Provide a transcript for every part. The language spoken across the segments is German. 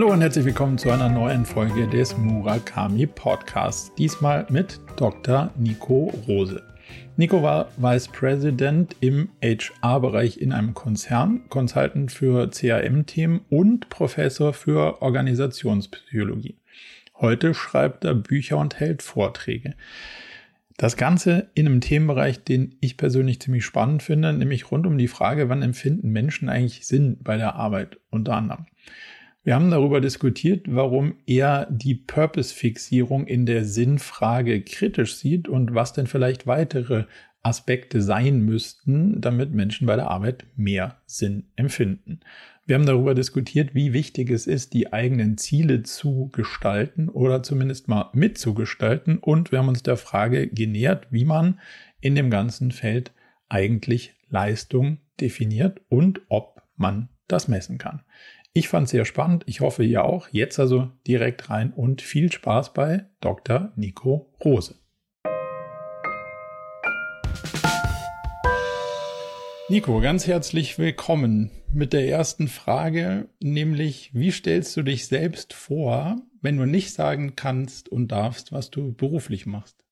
Hallo und herzlich willkommen zu einer neuen Folge des Murakami Podcasts. Diesmal mit Dr. Nico Rose. Nico war Vice President im HR-Bereich in einem Konzern, Consultant für CAM-Themen und Professor für Organisationspsychologie. Heute schreibt er Bücher und hält Vorträge. Das Ganze in einem Themenbereich, den ich persönlich ziemlich spannend finde, nämlich rund um die Frage, wann empfinden Menschen eigentlich Sinn bei der Arbeit unter anderem. Wir haben darüber diskutiert, warum er die Purpose-Fixierung in der Sinnfrage kritisch sieht und was denn vielleicht weitere Aspekte sein müssten, damit Menschen bei der Arbeit mehr Sinn empfinden. Wir haben darüber diskutiert, wie wichtig es ist, die eigenen Ziele zu gestalten oder zumindest mal mitzugestalten. Und wir haben uns der Frage genähert, wie man in dem ganzen Feld eigentlich Leistung definiert und ob man das messen kann. Ich fand es sehr spannend. Ich hoffe, ihr auch. Jetzt also direkt rein und viel Spaß bei Dr. Nico Rose. Nico, ganz herzlich willkommen mit der ersten Frage, nämlich wie stellst du dich selbst vor, wenn du nicht sagen kannst und darfst, was du beruflich machst?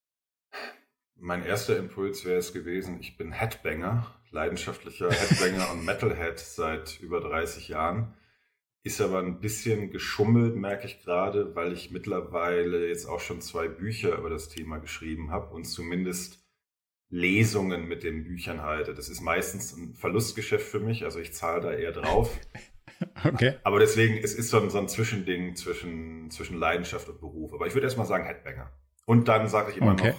Mein erster Impuls wäre es gewesen, ich bin Headbanger, leidenschaftlicher Headbanger und Metalhead seit über 30 Jahren. Ist aber ein bisschen geschummelt, merke ich gerade, weil ich mittlerweile jetzt auch schon zwei Bücher über das Thema geschrieben habe und zumindest Lesungen mit den Büchern halte. Das ist meistens ein Verlustgeschäft für mich, also ich zahle da eher drauf. Okay. Aber deswegen, es ist so ein, so ein Zwischending zwischen, zwischen Leidenschaft und Beruf. Aber ich würde erstmal sagen Headbanger. Und dann sage ich immer okay.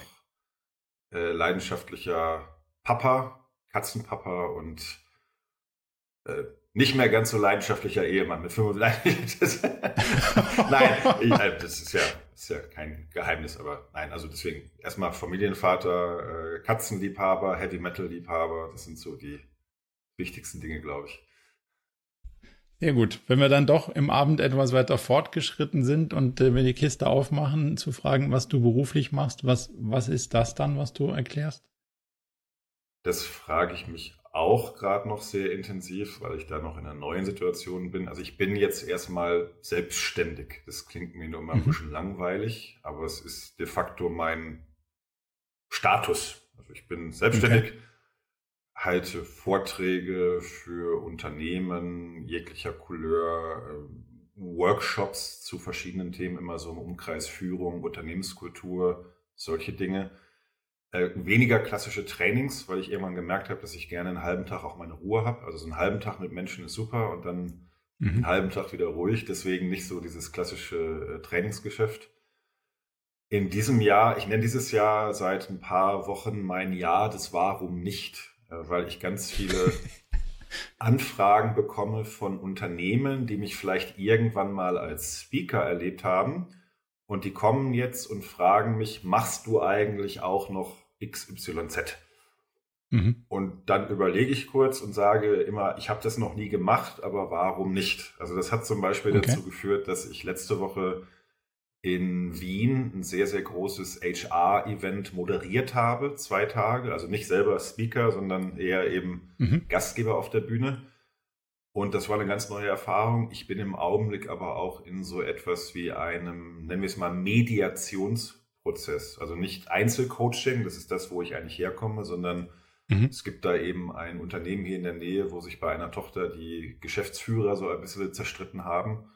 noch äh, leidenschaftlicher Papa, Katzenpapa und äh, nicht mehr ganz so leidenschaftlicher Ehemann mit 35. nein, ich, äh, das ist ja, ist ja kein Geheimnis, aber nein, also deswegen erstmal Familienvater, äh, Katzenliebhaber, Heavy Metal Liebhaber, das sind so die wichtigsten Dinge, glaube ich. Sehr gut. Wenn wir dann doch im Abend etwas weiter fortgeschritten sind und äh, wir die Kiste aufmachen, zu fragen, was du beruflich machst, was, was ist das dann, was du erklärst? Das frage ich mich auch gerade noch sehr intensiv, weil ich da noch in einer neuen Situation bin. Also ich bin jetzt erstmal selbstständig. Das klingt mir nur mal ein mhm. bisschen langweilig, aber es ist de facto mein Status. Also ich bin selbstständig, okay. halte Vorträge für Unternehmen jeglicher Couleur, ähm, Workshops zu verschiedenen Themen, immer so im Umkreis Führung, Unternehmenskultur, solche Dinge äh, weniger klassische Trainings, weil ich irgendwann gemerkt habe, dass ich gerne einen halben Tag auch meine Ruhe habe. Also so einen halben Tag mit Menschen ist super und dann mhm. einen halben Tag wieder ruhig. Deswegen nicht so dieses klassische äh, Trainingsgeschäft. In diesem Jahr, ich nenne dieses Jahr seit ein paar Wochen mein Jahr des Warum nicht, äh, weil ich ganz viele Anfragen bekomme von Unternehmen, die mich vielleicht irgendwann mal als Speaker erlebt haben und die kommen jetzt und fragen mich, machst du eigentlich auch noch XYZ? Mhm. Und dann überlege ich kurz und sage immer, ich habe das noch nie gemacht, aber warum nicht? Also das hat zum Beispiel okay. dazu geführt, dass ich letzte Woche in Wien ein sehr, sehr großes HR-Event moderiert habe, zwei Tage. Also nicht selber Speaker, sondern eher eben mhm. Gastgeber auf der Bühne. Und das war eine ganz neue Erfahrung. Ich bin im Augenblick aber auch in so etwas wie einem, nennen wir es mal, Mediationsprozess. Also nicht Einzelcoaching, das ist das, wo ich eigentlich herkomme, sondern mhm. es gibt da eben ein Unternehmen hier in der Nähe, wo sich bei einer Tochter die Geschäftsführer so ein bisschen zerstritten haben.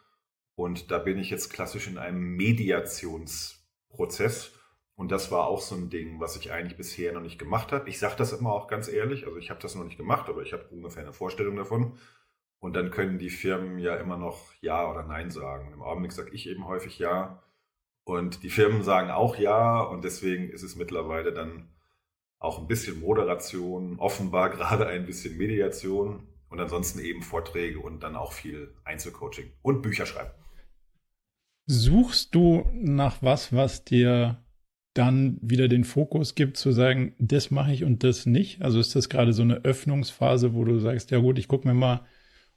Und da bin ich jetzt klassisch in einem Mediationsprozess. Und das war auch so ein Ding, was ich eigentlich bisher noch nicht gemacht habe. Ich sage das immer auch ganz ehrlich, also ich habe das noch nicht gemacht, aber ich habe ungefähr eine Vorstellung davon. Und dann können die Firmen ja immer noch Ja oder Nein sagen. Im Augenblick sage ich eben häufig Ja. Und die Firmen sagen auch Ja. Und deswegen ist es mittlerweile dann auch ein bisschen Moderation, offenbar gerade ein bisschen Mediation und ansonsten eben Vorträge und dann auch viel Einzelcoaching und Bücher schreiben. Suchst du nach was, was dir dann wieder den Fokus gibt, zu sagen, das mache ich und das nicht? Also ist das gerade so eine Öffnungsphase, wo du sagst, ja gut, ich gucke mir mal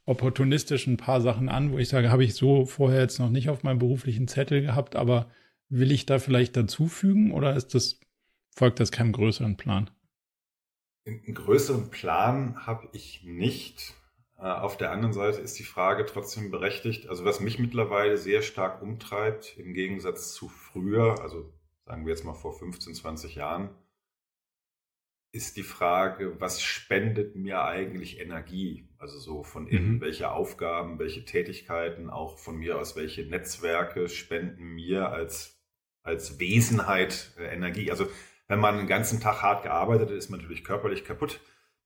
opportunistisch ein paar Sachen an, wo ich sage, habe ich so vorher jetzt noch nicht auf meinem beruflichen Zettel gehabt, aber will ich da vielleicht dazufügen oder ist das, folgt das keinem größeren Plan? Einen größeren Plan habe ich nicht. Äh, auf der anderen Seite ist die Frage trotzdem berechtigt. Also was mich mittlerweile sehr stark umtreibt, im Gegensatz zu früher, also sagen wir jetzt mal vor 15, 20 Jahren, ist die Frage, was spendet mir eigentlich Energie? Also so von innen, mhm. welche Aufgaben, welche Tätigkeiten, auch von mir aus, welche Netzwerke spenden mir als, als Wesenheit äh, Energie? Also wenn man den ganzen Tag hart gearbeitet hat, ist man natürlich körperlich kaputt.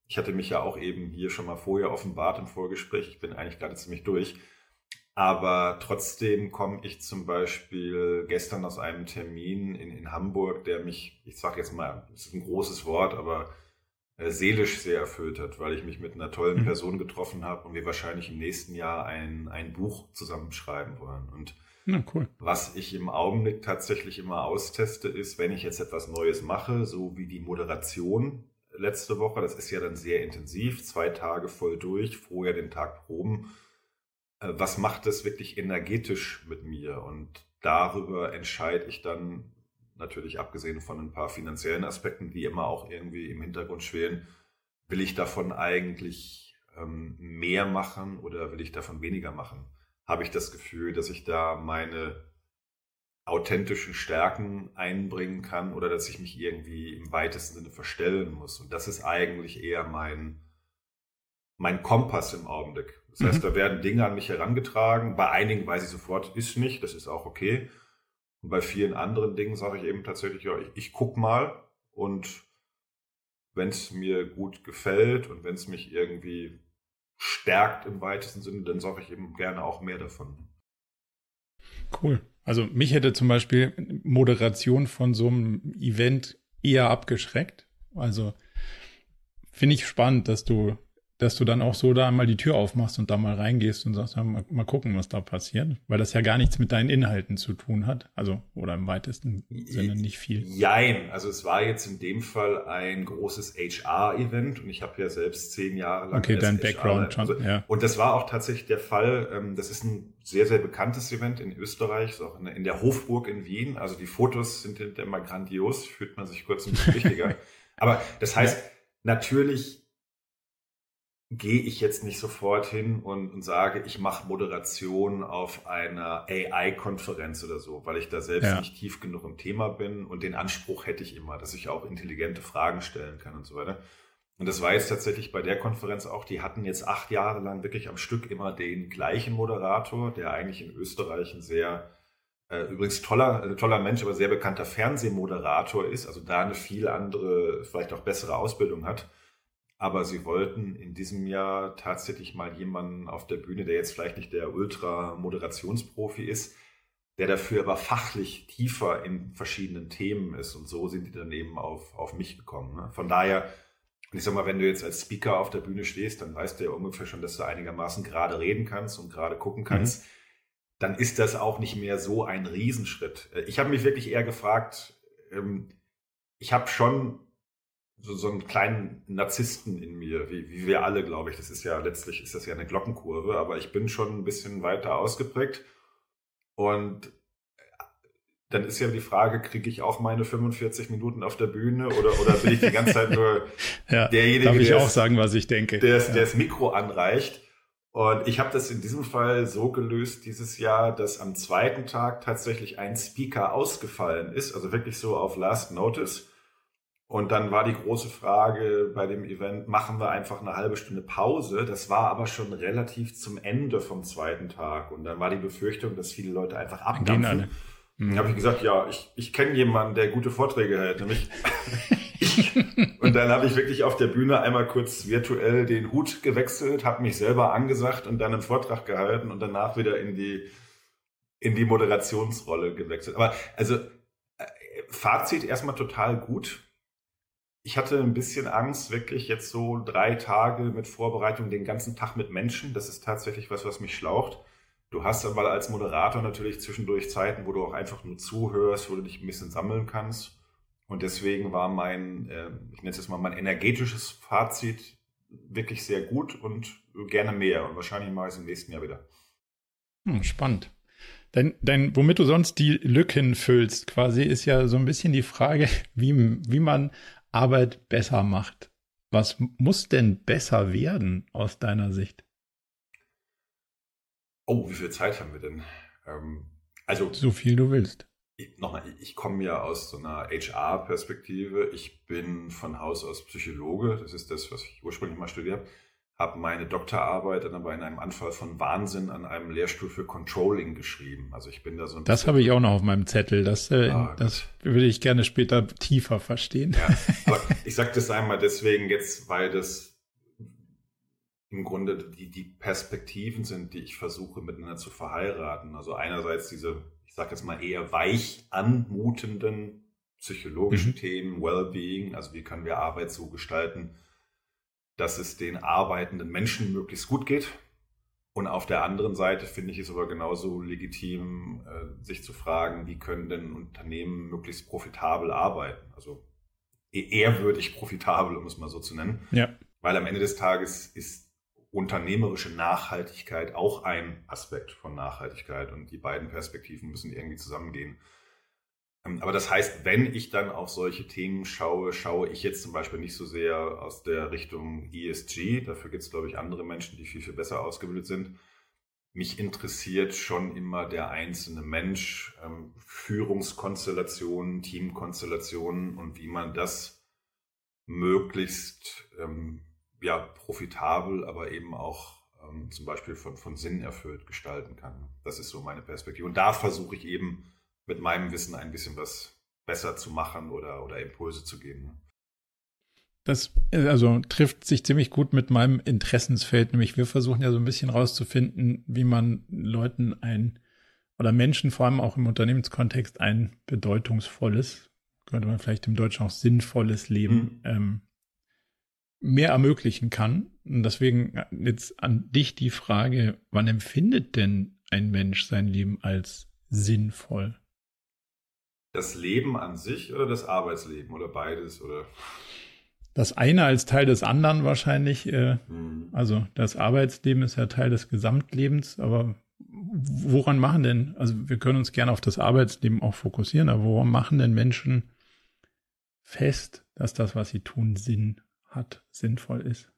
Ich hatte mich ja auch eben hier schon mal vorher offenbart im Vorgespräch. Ich bin eigentlich gerade ziemlich durch. Aber trotzdem komme ich zum Beispiel gestern aus einem Termin in, in Hamburg, der mich, ich sage jetzt mal, das ist ein großes Wort, aber seelisch sehr erfüllt hat, weil ich mich mit einer tollen mhm. Person getroffen habe und wir wahrscheinlich im nächsten Jahr ein, ein Buch zusammenschreiben wollen. Und ja, cool. was ich im Augenblick tatsächlich immer austeste, ist, wenn ich jetzt etwas Neues mache, so wie die Moderation letzte Woche, das ist ja dann sehr intensiv, zwei Tage voll durch, vorher den Tag proben äh, was macht das wirklich energetisch mit mir? Und darüber entscheide ich dann natürlich abgesehen von ein paar finanziellen Aspekten, die immer auch irgendwie im Hintergrund schwelen, will ich davon eigentlich ähm, mehr machen oder will ich davon weniger machen? Habe ich das Gefühl, dass ich da meine authentischen Stärken einbringen kann oder dass ich mich irgendwie im weitesten Sinne verstellen muss? Und das ist eigentlich eher mein, mein Kompass im Augenblick. Das mhm. heißt, da werden Dinge an mich herangetragen. Bei einigen weiß ich sofort, ist nicht, das ist auch okay. Und bei vielen anderen Dingen sage ich eben tatsächlich, ja, ich, ich guck mal und wenn es mir gut gefällt und wenn es mich irgendwie stärkt im weitesten Sinne, dann sage ich eben gerne auch mehr davon. Cool. Also mich hätte zum Beispiel Moderation von so einem Event eher abgeschreckt. Also finde ich spannend, dass du dass du dann auch so da mal die Tür aufmachst und da mal reingehst und sagst, ja, mal, mal, gucken, was da passiert, weil das ja gar nichts mit deinen Inhalten zu tun hat, also oder im weitesten Sinne nicht viel. Jein, also es war jetzt in dem Fall ein großes HR-Event und ich habe ja selbst zehn Jahre lang okay, dein Background schon, also, ja. Und das war auch tatsächlich der Fall. Ähm, das ist ein sehr sehr bekanntes Event in Österreich, auch in der Hofburg in Wien. Also die Fotos sind immer grandios, fühlt man sich kurz ein bisschen wichtiger. Aber das heißt ja. natürlich gehe ich jetzt nicht sofort hin und, und sage, ich mache Moderation auf einer AI-Konferenz oder so, weil ich da selbst ja. nicht tief genug im Thema bin und den Anspruch hätte ich immer, dass ich auch intelligente Fragen stellen kann und so weiter. Und das war jetzt tatsächlich bei der Konferenz auch, die hatten jetzt acht Jahre lang wirklich am Stück immer den gleichen Moderator, der eigentlich in Österreich ein sehr, äh, übrigens toller, äh, toller Mensch, aber sehr bekannter Fernsehmoderator ist, also da eine viel andere, vielleicht auch bessere Ausbildung hat. Aber sie wollten in diesem Jahr tatsächlich mal jemanden auf der Bühne, der jetzt vielleicht nicht der Ultra-Moderationsprofi ist, der dafür aber fachlich tiefer in verschiedenen Themen ist. Und so sind die dann eben auf, auf mich gekommen. Ne? Von daher, ich sag mal, wenn du jetzt als Speaker auf der Bühne stehst, dann weißt du ja ungefähr schon, dass du einigermaßen gerade reden kannst und gerade gucken kannst. Mhm. Dann ist das auch nicht mehr so ein Riesenschritt. Ich habe mich wirklich eher gefragt, ähm, ich habe schon so, so einen kleinen Narzissten in mir, wie, wie wir alle, glaube ich. Das ist ja letztlich ist das ja eine Glockenkurve, aber ich bin schon ein bisschen weiter ausgeprägt. Und dann ist ja die Frage, kriege ich auch meine 45 Minuten auf der Bühne oder, oder bin ich die ganze Zeit nur ja, derjenige, darf ich der auch sagen, was ich denke. Der, ja. der das Mikro anreicht. Und ich habe das in diesem Fall so gelöst dieses Jahr, dass am zweiten Tag tatsächlich ein Speaker ausgefallen ist, also wirklich so auf Last Notice. Und dann war die große Frage bei dem Event, machen wir einfach eine halbe Stunde Pause? Das war aber schon relativ zum Ende vom zweiten Tag. Und dann war die Befürchtung, dass viele Leute einfach abdampfen. Mhm. Dann habe ich gesagt, ja, ich, ich kenne jemanden, der gute Vorträge hält, nämlich ich. Und dann habe ich wirklich auf der Bühne einmal kurz virtuell den Hut gewechselt, habe mich selber angesagt und dann einen Vortrag gehalten und danach wieder in die, in die Moderationsrolle gewechselt. Aber also äh, Fazit erstmal total gut ich hatte ein bisschen Angst, wirklich jetzt so drei Tage mit Vorbereitung, den ganzen Tag mit Menschen. Das ist tatsächlich was, was mich schlaucht. Du hast aber als Moderator natürlich zwischendurch Zeiten, wo du auch einfach nur zuhörst, wo du dich ein bisschen sammeln kannst. Und deswegen war mein, äh, ich nenne es jetzt mal mein energetisches Fazit wirklich sehr gut und gerne mehr. Und wahrscheinlich mache ich es im nächsten Jahr wieder. Hm, spannend. Dein, dein, womit du sonst die Lücken füllst, quasi, ist ja so ein bisschen die Frage, wie, wie man Arbeit besser macht. Was muss denn besser werden aus deiner Sicht? Oh, wie viel Zeit haben wir denn? Ähm, also so viel du willst. Nochmal, ich, ich komme ja aus so einer HR-Perspektive. Ich bin von Haus aus Psychologe. Das ist das, was ich ursprünglich mal studiert habe habe meine Doktorarbeit dann aber in einem Anfall von Wahnsinn an einem Lehrstuhl für Controlling geschrieben. Also ich bin da so ein Das habe ich auch noch auf meinem Zettel. Das, äh, ah, das würde ich gerne später tiefer verstehen. Ja, aber ich sage das einmal deswegen jetzt, weil das im Grunde die, die Perspektiven sind, die ich versuche miteinander zu verheiraten. Also einerseits diese, ich sage jetzt mal eher weich anmutenden psychologischen mhm. Themen, Wellbeing, also wie können wir Arbeit so gestalten, dass es den arbeitenden Menschen möglichst gut geht. Und auf der anderen Seite finde ich es aber genauso legitim, äh, sich zu fragen, wie können denn Unternehmen möglichst profitabel arbeiten? Also e-, ehrwürdig profitabel, um es mal so zu nennen. Ja. Weil am Ende des Tages ist unternehmerische Nachhaltigkeit auch ein Aspekt von Nachhaltigkeit und die beiden Perspektiven müssen irgendwie zusammengehen. Ähm, aber das heißt, wenn ich dann auf solche Themen schaue, schaue ich jetzt zum Beispiel nicht so sehr aus der Richtung ESG. Dafür gibt es, glaube ich, andere Menschen, die viel, viel besser ausgebildet sind. Mich interessiert schon immer der einzelne Mensch, ähm, Führungskonstellationen, Teamkonstellationen und wie man das möglichst ähm, ja, profitabel, aber eben auch zum Beispiel von, von Sinn erfüllt gestalten kann. Das ist so meine Perspektive. Und da versuche ich eben mit meinem Wissen ein bisschen was besser zu machen oder, oder Impulse zu geben. Das also trifft sich ziemlich gut mit meinem Interessensfeld, nämlich wir versuchen ja so ein bisschen rauszufinden, wie man Leuten ein oder Menschen vor allem auch im Unternehmenskontext ein bedeutungsvolles, könnte man vielleicht im Deutschen auch sinnvolles Leben mhm. ähm, mehr ermöglichen kann. Und deswegen jetzt an dich die Frage, wann empfindet denn ein Mensch sein Leben als sinnvoll? Das Leben an sich oder das Arbeitsleben oder beides oder? Das eine als Teil des anderen wahrscheinlich. Äh, hm. Also das Arbeitsleben ist ja Teil des Gesamtlebens, aber woran machen denn, also wir können uns gerne auf das Arbeitsleben auch fokussieren, aber woran machen denn Menschen fest, dass das, was sie tun, Sinn hat, sinnvoll ist?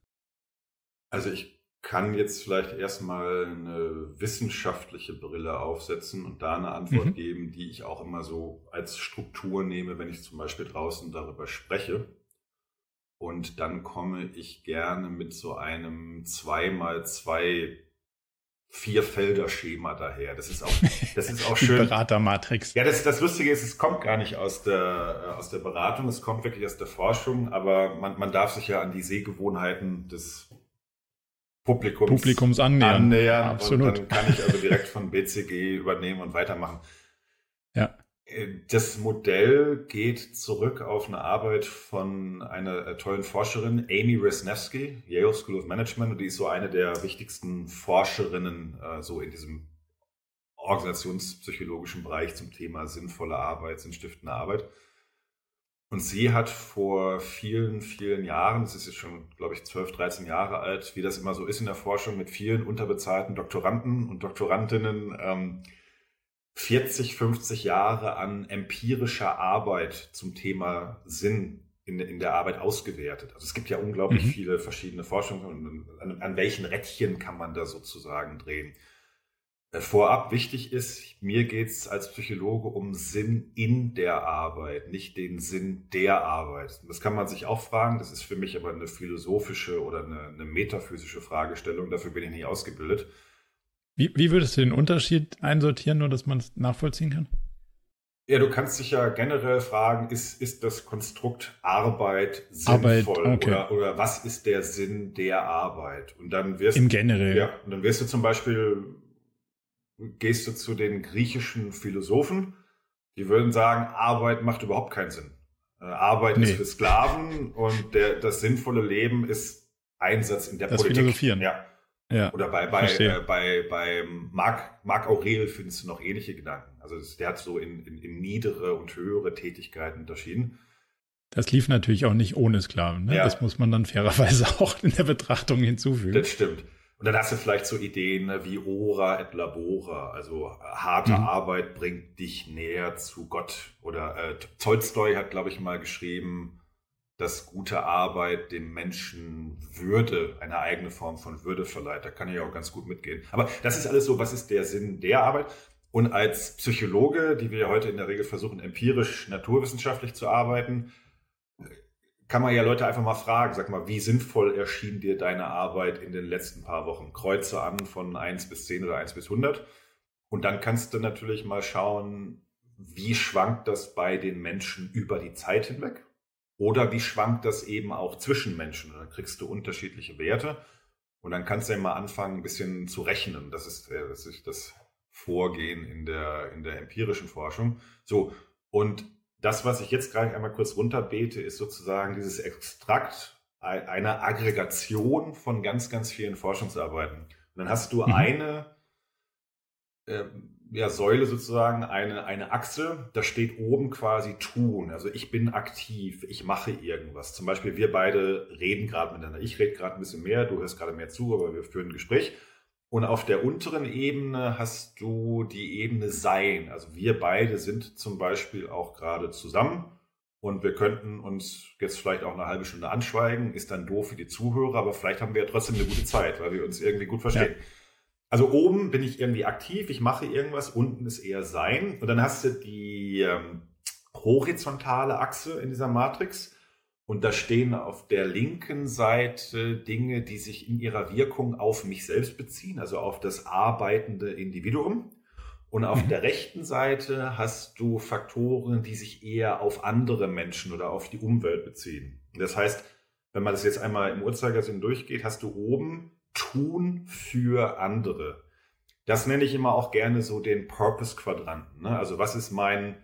Also ich kann jetzt vielleicht erstmal eine wissenschaftliche Brille aufsetzen und da eine Antwort mhm. geben, die ich auch immer so als Struktur nehme, wenn ich zum Beispiel draußen darüber spreche. Und dann komme ich gerne mit so einem 2x2 Vier-Felder-Schema daher. Das ist auch, das ist auch schön. Beratermatrix. Ja, das, das Lustige ist, es kommt gar nicht aus der, äh, aus der Beratung, es kommt wirklich aus der Forschung, aber man, man darf sich ja an die Sehgewohnheiten des Publikums, Publikums annähern. annähern. Absolut. Und dann kann ich also direkt von BCG übernehmen und weitermachen. Ja. Äh, das Modell geht zurück auf eine Arbeit von einer äh, tollen Forscherin, Amy Resnevsky, Yale School of Management. Und die ist so eine der wichtigsten Forscherinnen äh, so in diesem organisationspsychologischen Bereich zum Thema sinnvolle Arbeit, sinnstiftende Arbeit. Und sie hat vor vielen, vielen Jahren, das ist jetzt schon, glaube ich, 12, 13 Jahre alt, wie das immer so ist in der Forschung, mit vielen unterbezahlten Doktoranden und Doktorandinnen ähm, 40, 50 Jahre an empirischer Arbeit zum Thema Sinn in, in der Arbeit ausgewertet. Also es gibt ja unglaublich mhm. viele verschiedene Forschungen. An, an welchen Rädchen kann man da sozusagen drehen? Äh, vorab wichtig ist, mir geht es als Psychologe um Sinn in der Arbeit, nicht den Sinn der Arbeit. Das kann man sich auch fragen, das ist für mich aber eine philosophische oder eine, eine metaphysische Fragestellung, dafür bin ich nicht ausgebildet. Wie, wie würdest du den Unterschied einsortieren, nur dass man es nachvollziehen kann? Ja, du kannst dich ja generell fragen, ist, ist das Konstrukt Arbeit sinnvoll Arbeit, okay. oder, oder was ist der Sinn der Arbeit? Und dann wirst im generell. Ja, und dann wirst du zum Beispiel gehst du zu den griechischen Philosophen, die würden sagen, Arbeit macht überhaupt keinen Sinn. Äh, Arbeit nee. ist für Sklaven und der, das sinnvolle Leben ist Einsatz in der das Politik. Philosophieren. Ja. ja. Oder bei, bei, äh, bei, bei Marc, Marc Aurel findest du noch ähnliche Gedanken. Also das, der hat so in, in, in niedere und höhere Tätigkeiten unterschieden. Das lief natürlich auch nicht ohne Sklaven. Ne? Ja. Das muss man dann fairerweise auch in der Betrachtung hinzufügen. Das stimmt. Und dann hast du vielleicht so Ideen ne, wie Ora et Labora, also äh, harte mhm. Arbeit bringt dich näher zu Gott. Oder äh, Tolstoi hat, glaube ich, mal geschrieben, dass gute Arbeit dem Menschen Würde, eine eigene Form von Würde verleiht. Da kann ich auch ganz gut mitgehen. Aber das ist alles so, was ist der Sinn der Arbeit? Und als Psychologe, die wir heute in der Regel versuchen, empirisch naturwissenschaftlich zu arbeiten, kann man ja Leute einfach mal fragen, sag mal, wie sinnvoll erschien dir deine Arbeit in den letzten paar Wochen? Kreuze an von 1 bis 10 oder 1 bis 100. Und dann kannst du natürlich mal schauen, wie schwankt das bei den Menschen über die Zeit hinweg? Oder wie schwankt das eben auch zwischen Menschen? Und dann kriegst du unterschiedliche Werte. Und dann kannst du ja mal anfangen, ein bisschen zu rechnen. Das ist, äh, das, ist das Vorgehen in der, in der empirischen Forschung. So. Und das, was ich jetzt gerade einmal kurz runterbete, ist sozusagen dieses Extrakt einer Aggregation von ganz, ganz vielen Forschungsarbeiten. Und dann hast du mhm. eine äh, ja, Säule sozusagen, eine, eine Achse, da steht oben quasi tun. Also ich bin aktiv, ich mache irgendwas. Zum Beispiel wir beide reden gerade miteinander. Ich rede gerade ein bisschen mehr, du hörst gerade mehr zu, aber wir führen ein Gespräch. Und auf der unteren Ebene hast du die Ebene Sein. Also wir beide sind zum Beispiel auch gerade zusammen und wir könnten uns jetzt vielleicht auch eine halbe Stunde anschweigen. Ist dann doof für die Zuhörer, aber vielleicht haben wir ja trotzdem eine gute Zeit, weil wir uns irgendwie gut verstehen. Ja. Also oben bin ich irgendwie aktiv, ich mache irgendwas, unten ist eher Sein. Und dann hast du die ähm, horizontale Achse in dieser Matrix. Und da stehen auf der linken Seite Dinge, die sich in ihrer Wirkung auf mich selbst beziehen, also auf das arbeitende Individuum. Und auf mhm. der rechten Seite hast du Faktoren, die sich eher auf andere Menschen oder auf die Umwelt beziehen. Das heißt, wenn man das jetzt einmal im Uhrzeigersinn durchgeht, hast du oben tun für andere. Das nenne ich immer auch gerne so den Purpose-Quadranten. Ne? Also was ist mein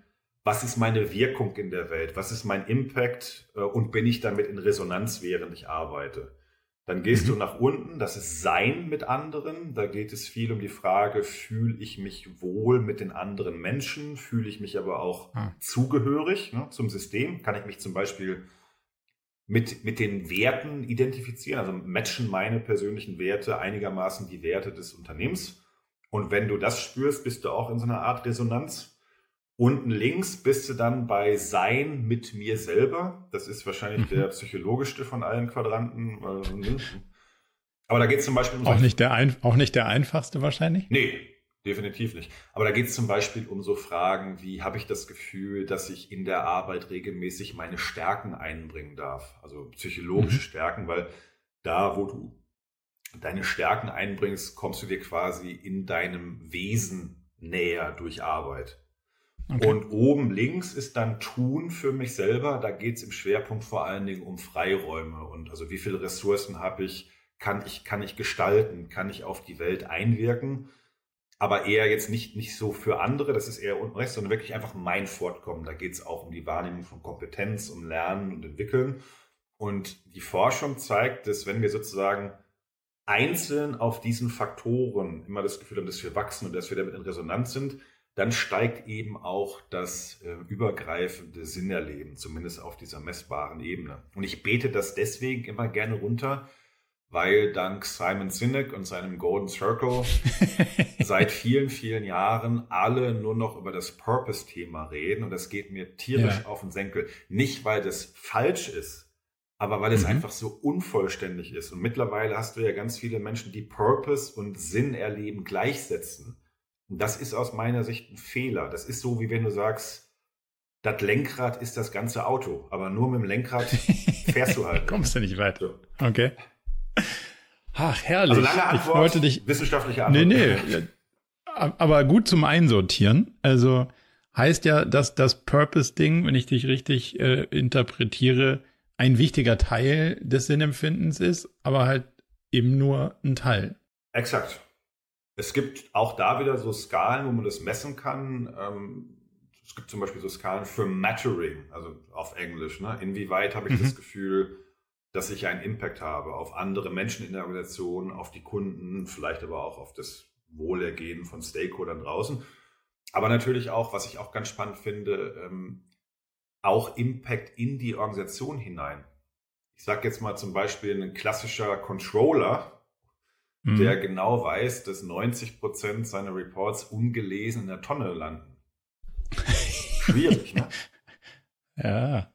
was ist meine Wirkung in der Welt, was ist mein Impact äh, und bin ich damit in Resonanz, während ich arbeite. Dann gehst mhm. du nach unten, das ist Sein mit anderen. Da geht es viel um die Frage, fühle ich mich wohl mit den anderen Menschen, fühle ich mich aber auch ah. zugehörig ne, zum System, kann ich mich zum Beispiel mit, mit den Werten identifizieren, also matchen meine persönlichen Werte einigermaßen die Werte des Unternehmens. Und wenn du das spürst, bist du auch in so einer Art Resonanz. Unten links bist du dann bei Sein mit mir selber. Das ist wahrscheinlich mhm. der psychologischste von allen Quadranten. Aber da geht es zum Beispiel um. Auch nicht, der ein, auch nicht der einfachste wahrscheinlich? Nee, definitiv nicht. Aber da geht es zum Beispiel um so Fragen wie, habe ich das Gefühl, dass ich in der Arbeit regelmäßig meine Stärken einbringen darf? Also psychologische mhm. Stärken, weil da, wo du deine Stärken einbringst, kommst du dir quasi in deinem Wesen näher durch Arbeit. Okay. Und oben links ist dann Tun für mich selber. Da geht es im Schwerpunkt vor allen Dingen um Freiräume und also wie viele Ressourcen habe ich, kann ich, kann ich gestalten, kann ich auf die Welt einwirken. Aber eher jetzt nicht, nicht so für andere, das ist eher unten rechts, sondern wirklich einfach mein Fortkommen. Da geht es auch um die Wahrnehmung von Kompetenz, um Lernen und Entwickeln. Und die Forschung zeigt, dass wenn wir sozusagen einzeln auf diesen Faktoren immer das Gefühl haben, dass wir wachsen und dass wir damit in Resonanz sind, dann steigt eben auch das äh, übergreifende Sinnerleben, zumindest auf dieser messbaren Ebene. Und ich bete das deswegen immer gerne runter, weil dank Simon Sinek und seinem Golden Circle seit vielen, vielen Jahren alle nur noch über das Purpose-Thema reden und das geht mir tierisch ja. auf den Senkel. Nicht, weil das falsch ist, aber weil es mhm. einfach so unvollständig ist. Und mittlerweile hast du ja ganz viele Menschen, die Purpose und Sinn erleben gleichsetzen. Und das ist aus meiner Sicht ein Fehler. Das ist so, wie wenn du sagst, das Lenkrad ist das ganze Auto, aber nur mit dem Lenkrad fährst du halt. Kommst du nicht weit. So. Okay. Ach, herrlich. Also lange Antwort, ich wollte dich, wissenschaftliche Antwort. Nee, nee. Aber gut zum Einsortieren. Also heißt ja, dass das Purpose-Ding, wenn ich dich richtig äh, interpretiere, ein wichtiger Teil des Sinnempfindens ist, aber halt eben nur ein Teil. Exakt. Es gibt auch da wieder so Skalen, wo man das messen kann. Ähm, es gibt zum Beispiel so Skalen für Mattering, also auf Englisch. Ne? Inwieweit habe ich mhm. das Gefühl, dass ich einen Impact habe auf andere Menschen in der Organisation, auf die Kunden, vielleicht aber auch auf das Wohlergehen von Stakeholdern draußen. Aber natürlich auch, was ich auch ganz spannend finde, ähm, auch Impact in die Organisation hinein. Ich sage jetzt mal zum Beispiel ein klassischer Controller, mhm. der genau weiß, dass 90 Prozent seiner Reports ungelesen in der Tonne landen. Schwierig, ne? Ja.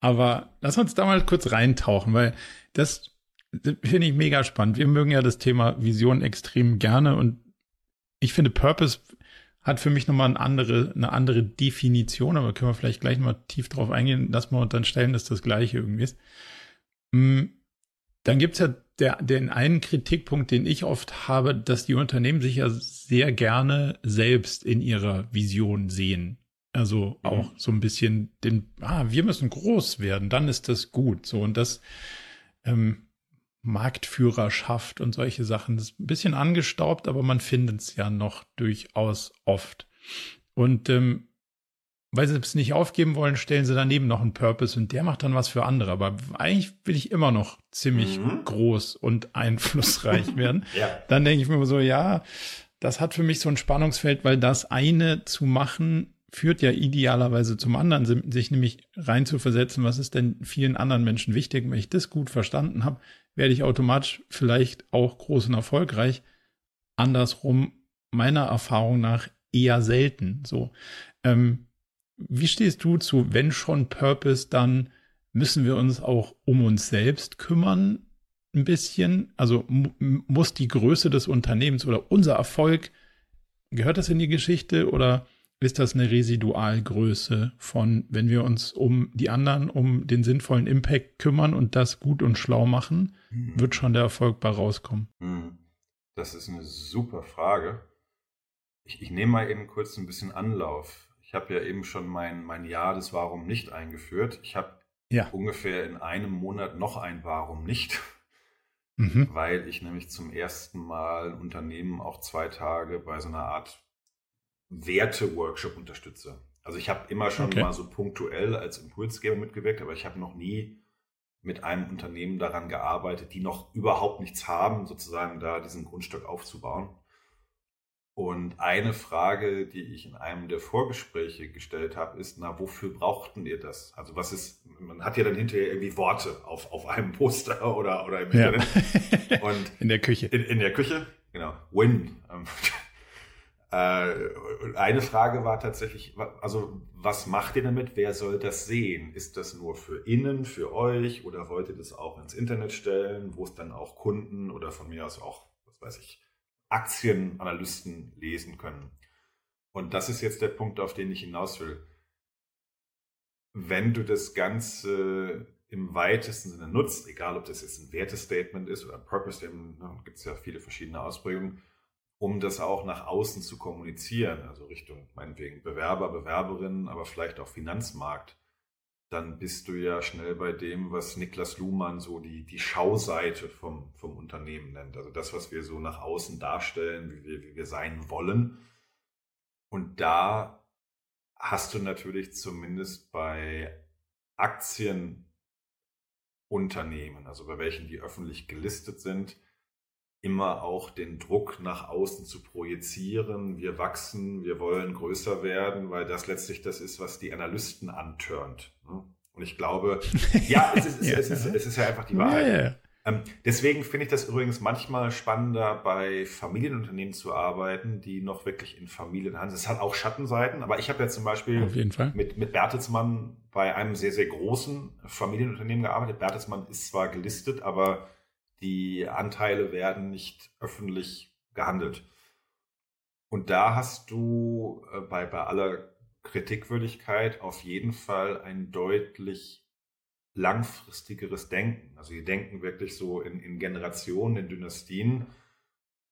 Aber lass uns da mal kurz reintauchen, weil das, das finde ich mega spannend. Wir mögen ja das Thema Vision extrem gerne und ich finde Purpose hat für mich nochmal eine andere, eine andere Definition, aber können wir vielleicht gleich mal tief drauf eingehen, dass wir dann stellen, dass das gleiche irgendwie ist. Mm, dann gibt's ja der, den einen Kritikpunkt, den ich oft habe, dass die Unternehmen sich ja sehr gerne selbst in ihrer Vision sehen. Also mhm. auch so ein bisschen den, ah, wir müssen groß werden, dann ist das gut. So und das ähm, Marktführerschaft und solche Sachen, das ist ein bisschen angestaubt, aber man findet es ja noch durchaus oft. Und ähm, weil sie es nicht aufgeben wollen, stellen sie daneben noch einen Purpose und der macht dann was für andere. Aber eigentlich will ich immer noch ziemlich mhm. groß und einflussreich werden. ja. Dann denke ich mir so, ja, das hat für mich so ein Spannungsfeld, weil das eine zu machen führt ja idealerweise zum anderen, sich nämlich rein zu versetzen, was ist denn vielen anderen Menschen wichtig. Wenn ich das gut verstanden habe, werde ich automatisch vielleicht auch groß und erfolgreich. Andersrum meiner Erfahrung nach eher selten. So, ähm, wie stehst du zu, wenn schon Purpose, dann müssen wir uns auch um uns selbst kümmern, ein bisschen? Also muss die Größe des Unternehmens oder unser Erfolg, gehört das in die Geschichte oder ist das eine Residualgröße von, wenn wir uns um die anderen, um den sinnvollen Impact kümmern und das gut und schlau machen, mhm. wird schon der Erfolg bei rauskommen? Mhm. Das ist eine super Frage. Ich, ich nehme mal eben kurz ein bisschen Anlauf. Ich habe ja eben schon mein, mein Jahr des Warum nicht eingeführt. Ich habe ja. ungefähr in einem Monat noch ein Warum nicht, mhm. weil ich nämlich zum ersten Mal ein Unternehmen auch zwei Tage bei so einer Art Werte-Workshop unterstütze. Also ich habe immer schon okay. mal so punktuell als Impulsgeber mitgewirkt, aber ich habe noch nie mit einem Unternehmen daran gearbeitet, die noch überhaupt nichts haben, sozusagen da diesen Grundstück aufzubauen. Und eine Frage, die ich in einem der Vorgespräche gestellt habe, ist, na, wofür brauchten ihr das? Also was ist, man hat ja dann hinterher irgendwie Worte auf, auf einem Poster oder, oder im ja. Internet. Und in der Küche. In, in der Küche, genau. Win. Ähm, äh, eine Frage war tatsächlich, also was macht ihr damit? Wer soll das sehen? Ist das nur für innen, für euch oder wollt ihr das auch ins Internet stellen, wo es dann auch Kunden oder von mir aus auch, was weiß ich, Aktienanalysten lesen können. Und das ist jetzt der Punkt, auf den ich hinaus will. Wenn du das Ganze im weitesten Sinne nutzt, egal ob das jetzt ein Wertestatement ist oder ein Purpose Statement, ne, gibt es ja viele verschiedene Ausprägungen, um das auch nach außen zu kommunizieren, also Richtung meinetwegen Bewerber, Bewerberinnen, aber vielleicht auch Finanzmarkt, dann bist du ja schnell bei dem, was Niklas Luhmann so die, die Schauseite vom, vom Unternehmen nennt. Also das, was wir so nach außen darstellen, wie wir, wie wir sein wollen. Und da hast du natürlich zumindest bei Aktienunternehmen, also bei welchen die öffentlich gelistet sind, immer auch den Druck nach außen zu projizieren. Wir wachsen, wir wollen größer werden, weil das letztlich das ist, was die Analysten antörnt. Ne? Und ich glaube, ja, es ist, ja, es, ist, es ist ja einfach die Wahrheit. Ja. Ähm, deswegen finde ich das übrigens manchmal spannender, bei Familienunternehmen zu arbeiten, die noch wirklich in Familien handeln. Es hat auch Schattenseiten, aber ich habe ja zum Beispiel Mit, mit Bertelsmann bei einem sehr, sehr großen Familienunternehmen gearbeitet. Bertelsmann ist zwar gelistet, aber die Anteile werden nicht öffentlich gehandelt. Und da hast du äh, bei, bei aller Kritikwürdigkeit auf jeden Fall ein deutlich langfristigeres Denken. Also die denken wirklich so in, in Generationen, in Dynastien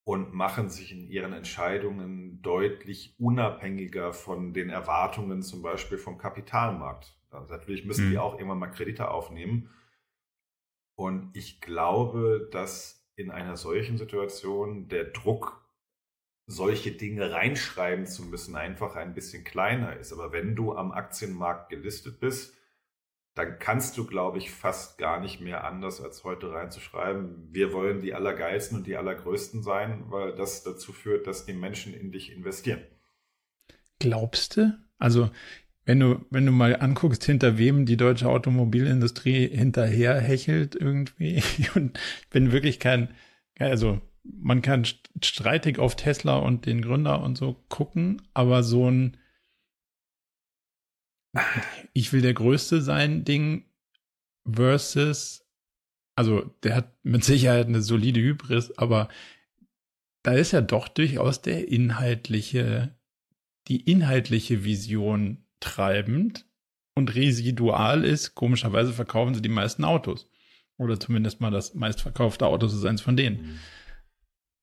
und machen sich in ihren Entscheidungen deutlich unabhängiger von den Erwartungen zum Beispiel vom Kapitalmarkt. Also natürlich müssen mhm. die auch irgendwann mal Kredite aufnehmen und ich glaube, dass in einer solchen Situation der Druck, solche Dinge reinschreiben zu müssen, einfach ein bisschen kleiner ist. Aber wenn du am Aktienmarkt gelistet bist, dann kannst du, glaube ich, fast gar nicht mehr anders als heute reinzuschreiben, wir wollen die Allergeilsten und die Allergrößten sein, weil das dazu führt, dass die Menschen in dich investieren. Glaubst du? Also wenn du, wenn du mal anguckst, hinter wem die deutsche Automobilindustrie hinterher hechelt irgendwie und bin wirklich kein, also man kann streitig auf Tesla und den Gründer und so gucken, aber so ein ich will der Größte sein Ding versus, also der hat mit Sicherheit eine solide Hybris, aber da ist ja doch durchaus der inhaltliche, die inhaltliche Vision treibend und residual ist, komischerweise verkaufen sie die meisten Autos. Oder zumindest mal das meistverkaufte Auto ist eins von denen.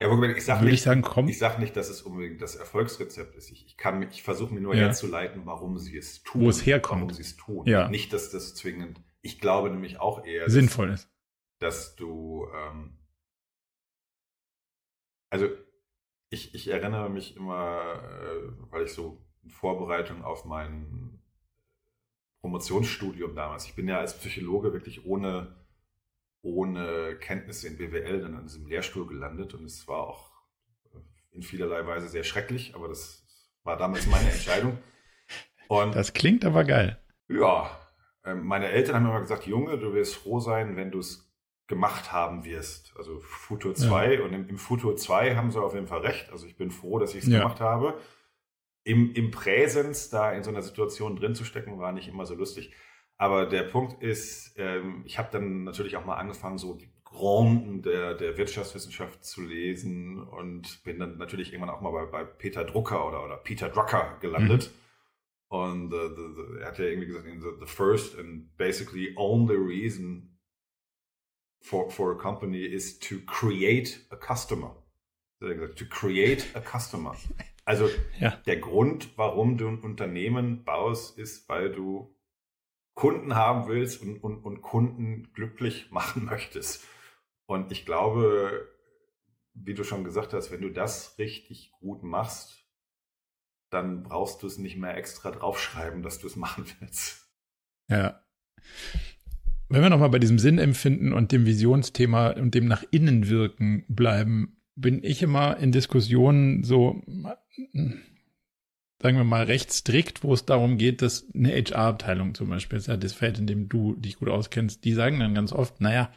Ja, wobei, ich sage nicht, ich sag nicht, dass es unbedingt das Erfolgsrezept ist. Ich, ich kann, ich versuche mir nur ja. herzuleiten, warum sie es tun. Wo es herkommt. Warum sie es tun. Ja. Nicht, dass das zwingend, ich glaube nämlich auch eher, sinnvoll dass, ist. Dass du, ähm, also ich, ich erinnere mich immer, äh, weil ich so in Vorbereitung auf mein Promotionsstudium damals, ich bin ja als Psychologe wirklich ohne, ohne Kenntnisse in BWL dann an diesem Lehrstuhl gelandet und es war auch in vielerlei Weise sehr schrecklich, aber das war damals meine Entscheidung. Und das klingt aber geil. Ja, ähm, meine Eltern haben immer gesagt, Junge, du wirst froh sein, wenn du es gemacht haben wirst. Also Futur 2 ja. und im, im, Futur 2 haben sie auf jeden Fall recht. Also ich bin froh, dass ich es ja. gemacht habe. Im, Im Präsens da in so einer Situation drin zu stecken, war nicht immer so lustig. Aber der Punkt ist, ähm, ich habe dann natürlich auch mal angefangen, so die Granden der, der Wirtschaftswissenschaft zu lesen und bin dann natürlich irgendwann auch mal bei, bei Peter Drucker oder, oder Peter Drucker gelandet. Mhm. Und uh, the, the, er hat ja irgendwie gesagt, the, the first and basically only reason for, for a company is to create a customer. To create a customer. Also ja. der Grund, warum du ein Unternehmen baust, ist, weil du Kunden haben willst und, und, und Kunden glücklich machen möchtest. Und ich glaube, wie du schon gesagt hast, wenn du das richtig gut machst, dann brauchst du es nicht mehr extra draufschreiben, dass du es machen willst. Ja. Wenn wir nochmal bei diesem Sinnempfinden und dem Visionsthema und dem nach innen wirken bleiben, bin ich immer in Diskussionen so, sagen wir mal, recht strikt, wo es darum geht, dass eine HR-Abteilung zum Beispiel, ist ja das Feld, in dem du dich gut auskennst, die sagen dann ganz oft, naja,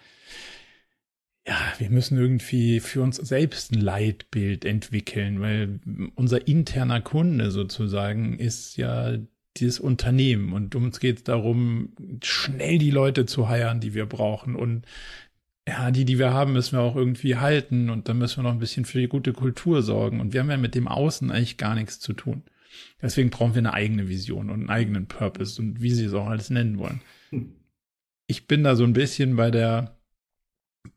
ja, wir müssen irgendwie für uns selbst ein Leitbild entwickeln, weil unser interner Kunde sozusagen ist ja dieses Unternehmen und uns geht es darum, schnell die Leute zu heiern, die wir brauchen und ja, die, die wir haben, müssen wir auch irgendwie halten und dann müssen wir noch ein bisschen für die gute Kultur sorgen und wir haben ja mit dem Außen eigentlich gar nichts zu tun. Deswegen brauchen wir eine eigene Vision und einen eigenen Purpose und wie sie es auch alles nennen wollen. Ich bin da so ein bisschen bei der,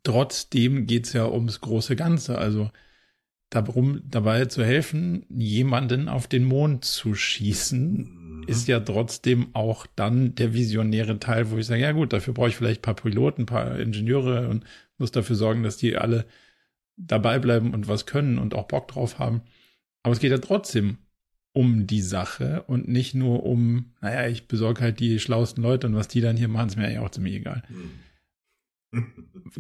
trotzdem geht es ja ums große Ganze, also darum, dabei zu helfen, jemanden auf den Mond zu schießen ist ja trotzdem auch dann der visionäre Teil, wo ich sage, ja gut, dafür brauche ich vielleicht ein paar Piloten, ein paar Ingenieure und muss dafür sorgen, dass die alle dabei bleiben und was können und auch Bock drauf haben. Aber es geht ja trotzdem um die Sache und nicht nur um, naja, ich besorge halt die schlauesten Leute und was die dann hier machen, ist mir eigentlich auch ziemlich egal.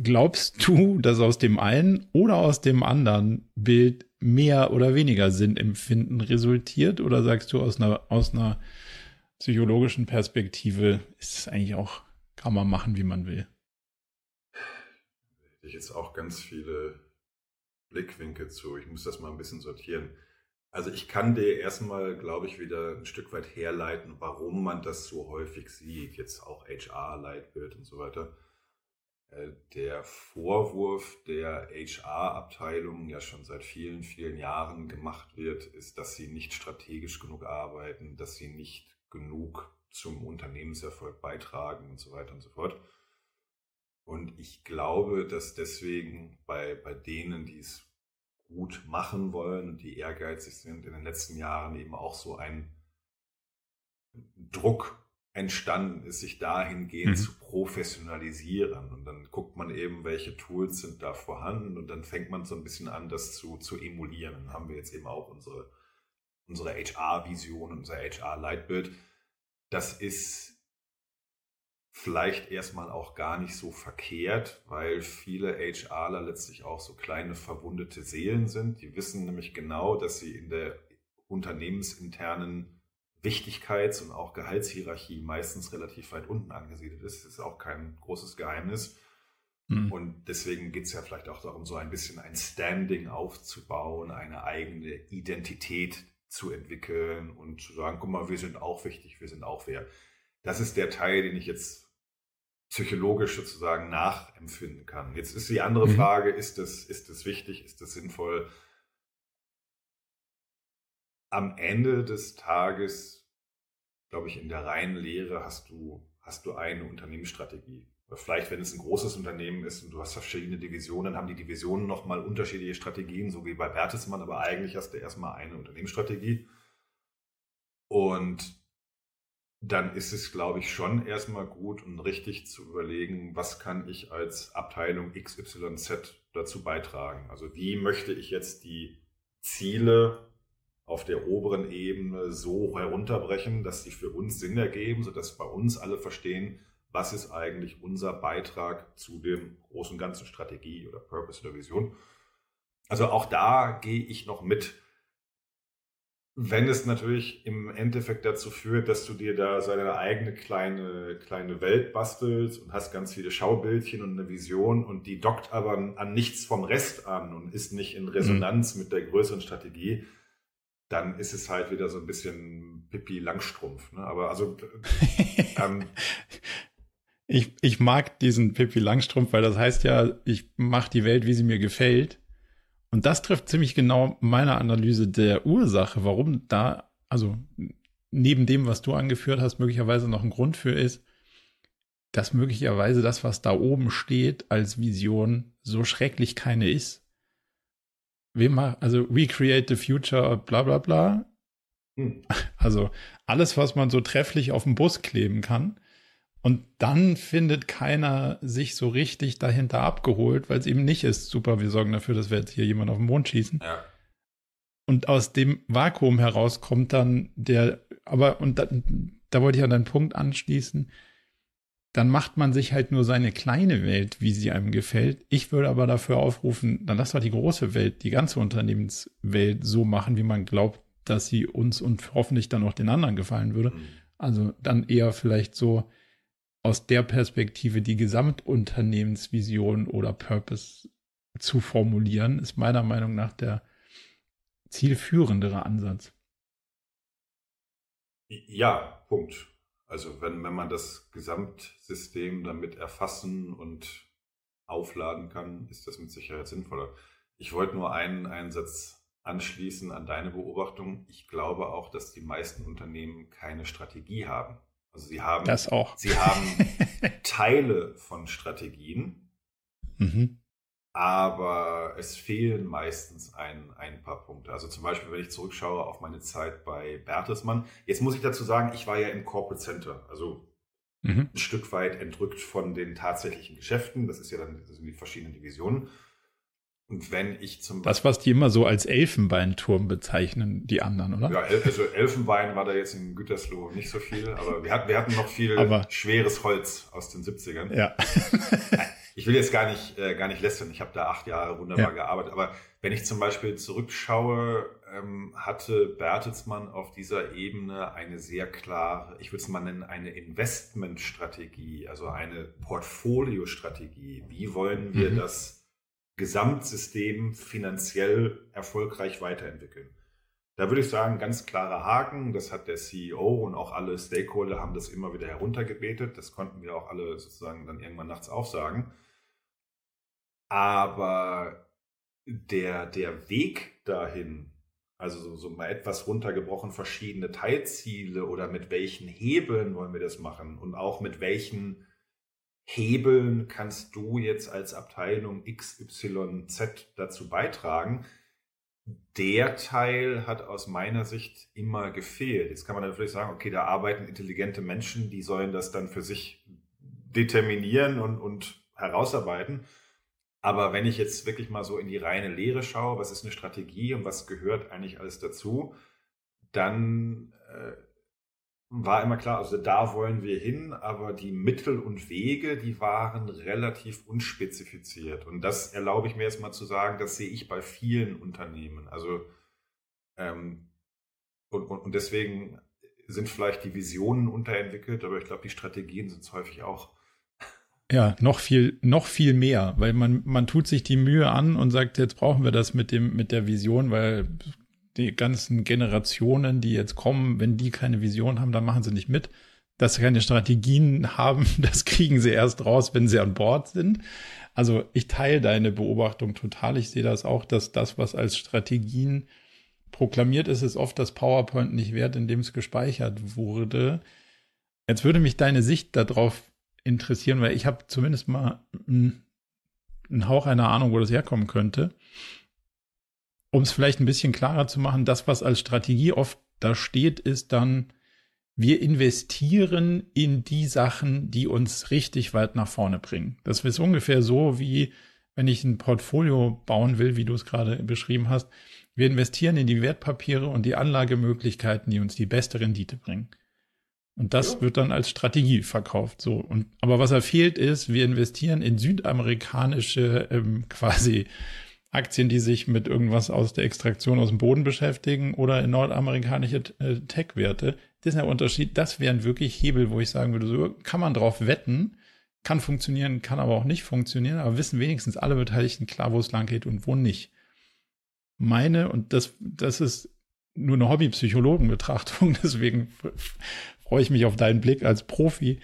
Glaubst du, dass aus dem einen oder aus dem anderen Bild mehr oder weniger Sinnempfinden resultiert? Oder sagst du aus einer, aus einer psychologischen Perspektive ist es eigentlich auch, kann man machen, wie man will? Ich jetzt auch ganz viele Blickwinkel zu. Ich muss das mal ein bisschen sortieren. Also ich kann dir erstmal, glaube ich, wieder ein Stück weit herleiten, warum man das so häufig sieht. Jetzt auch HR-Leitbild und so weiter. Äh, der Vorwurf der HR-Abteilung ja schon seit vielen, vielen Jahren gemacht wird, ist, dass sie nicht strategisch genug arbeiten, dass sie nicht genug zum Unternehmenserfolg beitragen und so weiter und so fort. Und ich glaube, dass deswegen bei, bei denen, die es gut machen wollen und die ehrgeizig sind, in den letzten Jahren eben auch so ein Druck entstanden ist, sich dahingehend mhm. zu professionalisieren. Und dann guckt man eben, welche Tools sind da vorhanden und dann fängt man so ein bisschen an, das zu, zu emulieren. Dann haben wir jetzt eben auch unsere, unsere HR-Vision, unser HR-Leitbild. Das ist vielleicht erstmal auch gar nicht so verkehrt, weil viele HRler letztlich auch so kleine verwundete Seelen sind. Die wissen nämlich genau, dass sie in der unternehmensinternen Wichtigkeits- und auch Gehaltshierarchie meistens relativ weit unten angesiedelt ist. Das ist auch kein großes Geheimnis. Mhm. Und deswegen geht es ja vielleicht auch darum, so ein bisschen ein Standing aufzubauen, eine eigene Identität zu entwickeln und zu sagen, guck mal, wir sind auch wichtig, wir sind auch wer. Das ist der Teil, den ich jetzt psychologisch sozusagen nachempfinden kann. Jetzt ist die andere mhm. Frage, ist es, ist es wichtig, ist es sinnvoll? Am Ende des Tages, glaube ich, in der reinen Lehre hast du, hast du eine Unternehmensstrategie. Vielleicht, wenn es ein großes Unternehmen ist und du hast verschiedene Divisionen, haben die Divisionen nochmal unterschiedliche Strategien, so wie bei Bertelsmann, aber eigentlich hast du erstmal eine Unternehmensstrategie. Und dann ist es, glaube ich, schon erstmal gut und richtig zu überlegen, was kann ich als Abteilung XYZ dazu beitragen. Also wie möchte ich jetzt die Ziele auf der oberen Ebene so herunterbrechen, dass sie für uns Sinn ergeben, sodass bei uns alle verstehen, was ist eigentlich unser Beitrag zu dem großen ganzen Strategie oder Purpose oder Vision. Also auch da gehe ich noch mit wenn es natürlich im Endeffekt dazu führt, dass du dir da so eine eigene kleine, kleine Welt bastelst und hast ganz viele Schaubildchen und eine Vision und die dockt aber an nichts vom Rest an und ist nicht in Resonanz mhm. mit der größeren Strategie, dann ist es halt wieder so ein bisschen Pippi Langstrumpf. Ne? Aber also ähm, ich, ich mag diesen Pippi Langstrumpf, weil das heißt ja, ich mache die Welt, wie sie mir gefällt. Und das trifft ziemlich genau meine Analyse der Ursache, warum da, also neben dem, was du angeführt hast, möglicherweise noch ein Grund für ist, dass möglicherweise das, was da oben steht als Vision, so schrecklich keine ist. Wir machen, also recreate the future, bla bla bla. Hm. Also alles, was man so trefflich auf den Bus kleben kann, und dann findet keiner sich so richtig dahinter abgeholt, weil es eben nicht ist, super, wir sorgen dafür, dass wir jetzt hier jemanden auf den Mond schießen. Ja. Und aus dem Vakuum heraus kommt dann der, aber, und da, da wollte ich an deinen Punkt anschließen, dann macht man sich halt nur seine kleine Welt, wie sie einem gefällt. Ich würde aber dafür aufrufen, dann lass doch die große Welt, die ganze Unternehmenswelt so machen, wie man glaubt, dass sie uns und hoffentlich dann auch den anderen gefallen würde. Mhm. Also dann eher vielleicht so, aus der Perspektive die Gesamtunternehmensvision oder Purpose zu formulieren, ist meiner Meinung nach der zielführendere Ansatz. Ja, Punkt. Also wenn, wenn man das Gesamtsystem damit erfassen und aufladen kann, ist das mit Sicherheit sinnvoller. Ich wollte nur einen Einsatz anschließen an deine Beobachtung. Ich glaube auch, dass die meisten Unternehmen keine Strategie haben. Also sie haben, das auch. Sie haben Teile von Strategien, mhm. Aber es fehlen meistens ein, ein paar Punkte. Also zum Beispiel, wenn ich zurückschaue auf meine Zeit bei Bertelsmann. Jetzt muss ich dazu sagen, ich war ja im Corporate Center, also mhm. ein Stück weit entrückt von den tatsächlichen Geschäften. Das ist ja dann sind die verschiedenen Divisionen. Und wenn ich zum Beispiel. Das, was die immer so als Elfenbeinturm bezeichnen, die anderen, oder? Ja, also Elfenbein war da jetzt in Gütersloh nicht so viel, aber wir hatten, wir hatten noch viel aber, schweres Holz aus den 70ern. Ja. Ich will jetzt gar nicht, äh, gar nicht lästern. Ich habe da acht Jahre wunderbar ja. gearbeitet. Aber wenn ich zum Beispiel zurückschaue, ähm, hatte Bertelsmann auf dieser Ebene eine sehr klare, ich würde es mal nennen, eine Investmentstrategie, also eine Portfoliostrategie. Wie wollen wir mhm. das Gesamtsystem finanziell erfolgreich weiterentwickeln. Da würde ich sagen, ganz klarer Haken. Das hat der CEO und auch alle Stakeholder haben das immer wieder heruntergebetet. Das konnten wir auch alle sozusagen dann irgendwann nachts aufsagen. Aber der, der Weg dahin, also so, so mal etwas runtergebrochen, verschiedene Teilziele oder mit welchen Hebeln wollen wir das machen und auch mit welchen Hebeln kannst du jetzt als Abteilung XYZ dazu beitragen? Der Teil hat aus meiner Sicht immer gefehlt. Jetzt kann man natürlich sagen, okay, da arbeiten intelligente Menschen, die sollen das dann für sich determinieren und, und herausarbeiten. Aber wenn ich jetzt wirklich mal so in die reine Lehre schaue, was ist eine Strategie und was gehört eigentlich alles dazu, dann äh, war immer klar, also da wollen wir hin, aber die Mittel und Wege, die waren relativ unspezifiziert. Und das erlaube ich mir jetzt mal zu sagen, das sehe ich bei vielen Unternehmen. Also ähm, und, und, und deswegen sind vielleicht die Visionen unterentwickelt, aber ich glaube, die Strategien sind es häufig auch. Ja, noch viel, noch viel mehr, weil man, man tut sich die Mühe an und sagt, jetzt brauchen wir das mit dem, mit der Vision, weil die ganzen Generationen, die jetzt kommen, wenn die keine Vision haben, dann machen sie nicht mit. dass sie keine Strategien haben, das kriegen sie erst raus, wenn sie an Bord sind. Also ich teile deine Beobachtung total. Ich sehe das auch, dass das, was als Strategien proklamiert ist, ist oft das PowerPoint nicht wert, in dem es gespeichert wurde. Jetzt würde mich deine Sicht darauf interessieren, weil ich habe zumindest mal einen Hauch einer Ahnung, wo das herkommen könnte. Um es vielleicht ein bisschen klarer zu machen, das, was als Strategie oft da steht, ist dann, wir investieren in die Sachen, die uns richtig weit nach vorne bringen. Das ist ungefähr so, wie wenn ich ein Portfolio bauen will, wie du es gerade beschrieben hast. Wir investieren in die Wertpapiere und die Anlagemöglichkeiten, die uns die beste Rendite bringen. Und das ja. wird dann als Strategie verkauft. So. Und, aber was er fehlt ist, wir investieren in südamerikanische ähm, quasi Aktien, die sich mit irgendwas aus der Extraktion aus dem Boden beschäftigen oder in nordamerikanische äh, Tech-Werte. Das ist der Unterschied. Das wären wirklich Hebel, wo ich sagen würde, so kann man drauf wetten, kann funktionieren, kann aber auch nicht funktionieren, aber wissen wenigstens alle Beteiligten klar, wo es lang geht und wo nicht. Meine, und das, das ist nur eine Hobbypsychologenbetrachtung, deswegen freue ich mich auf deinen Blick als Profi.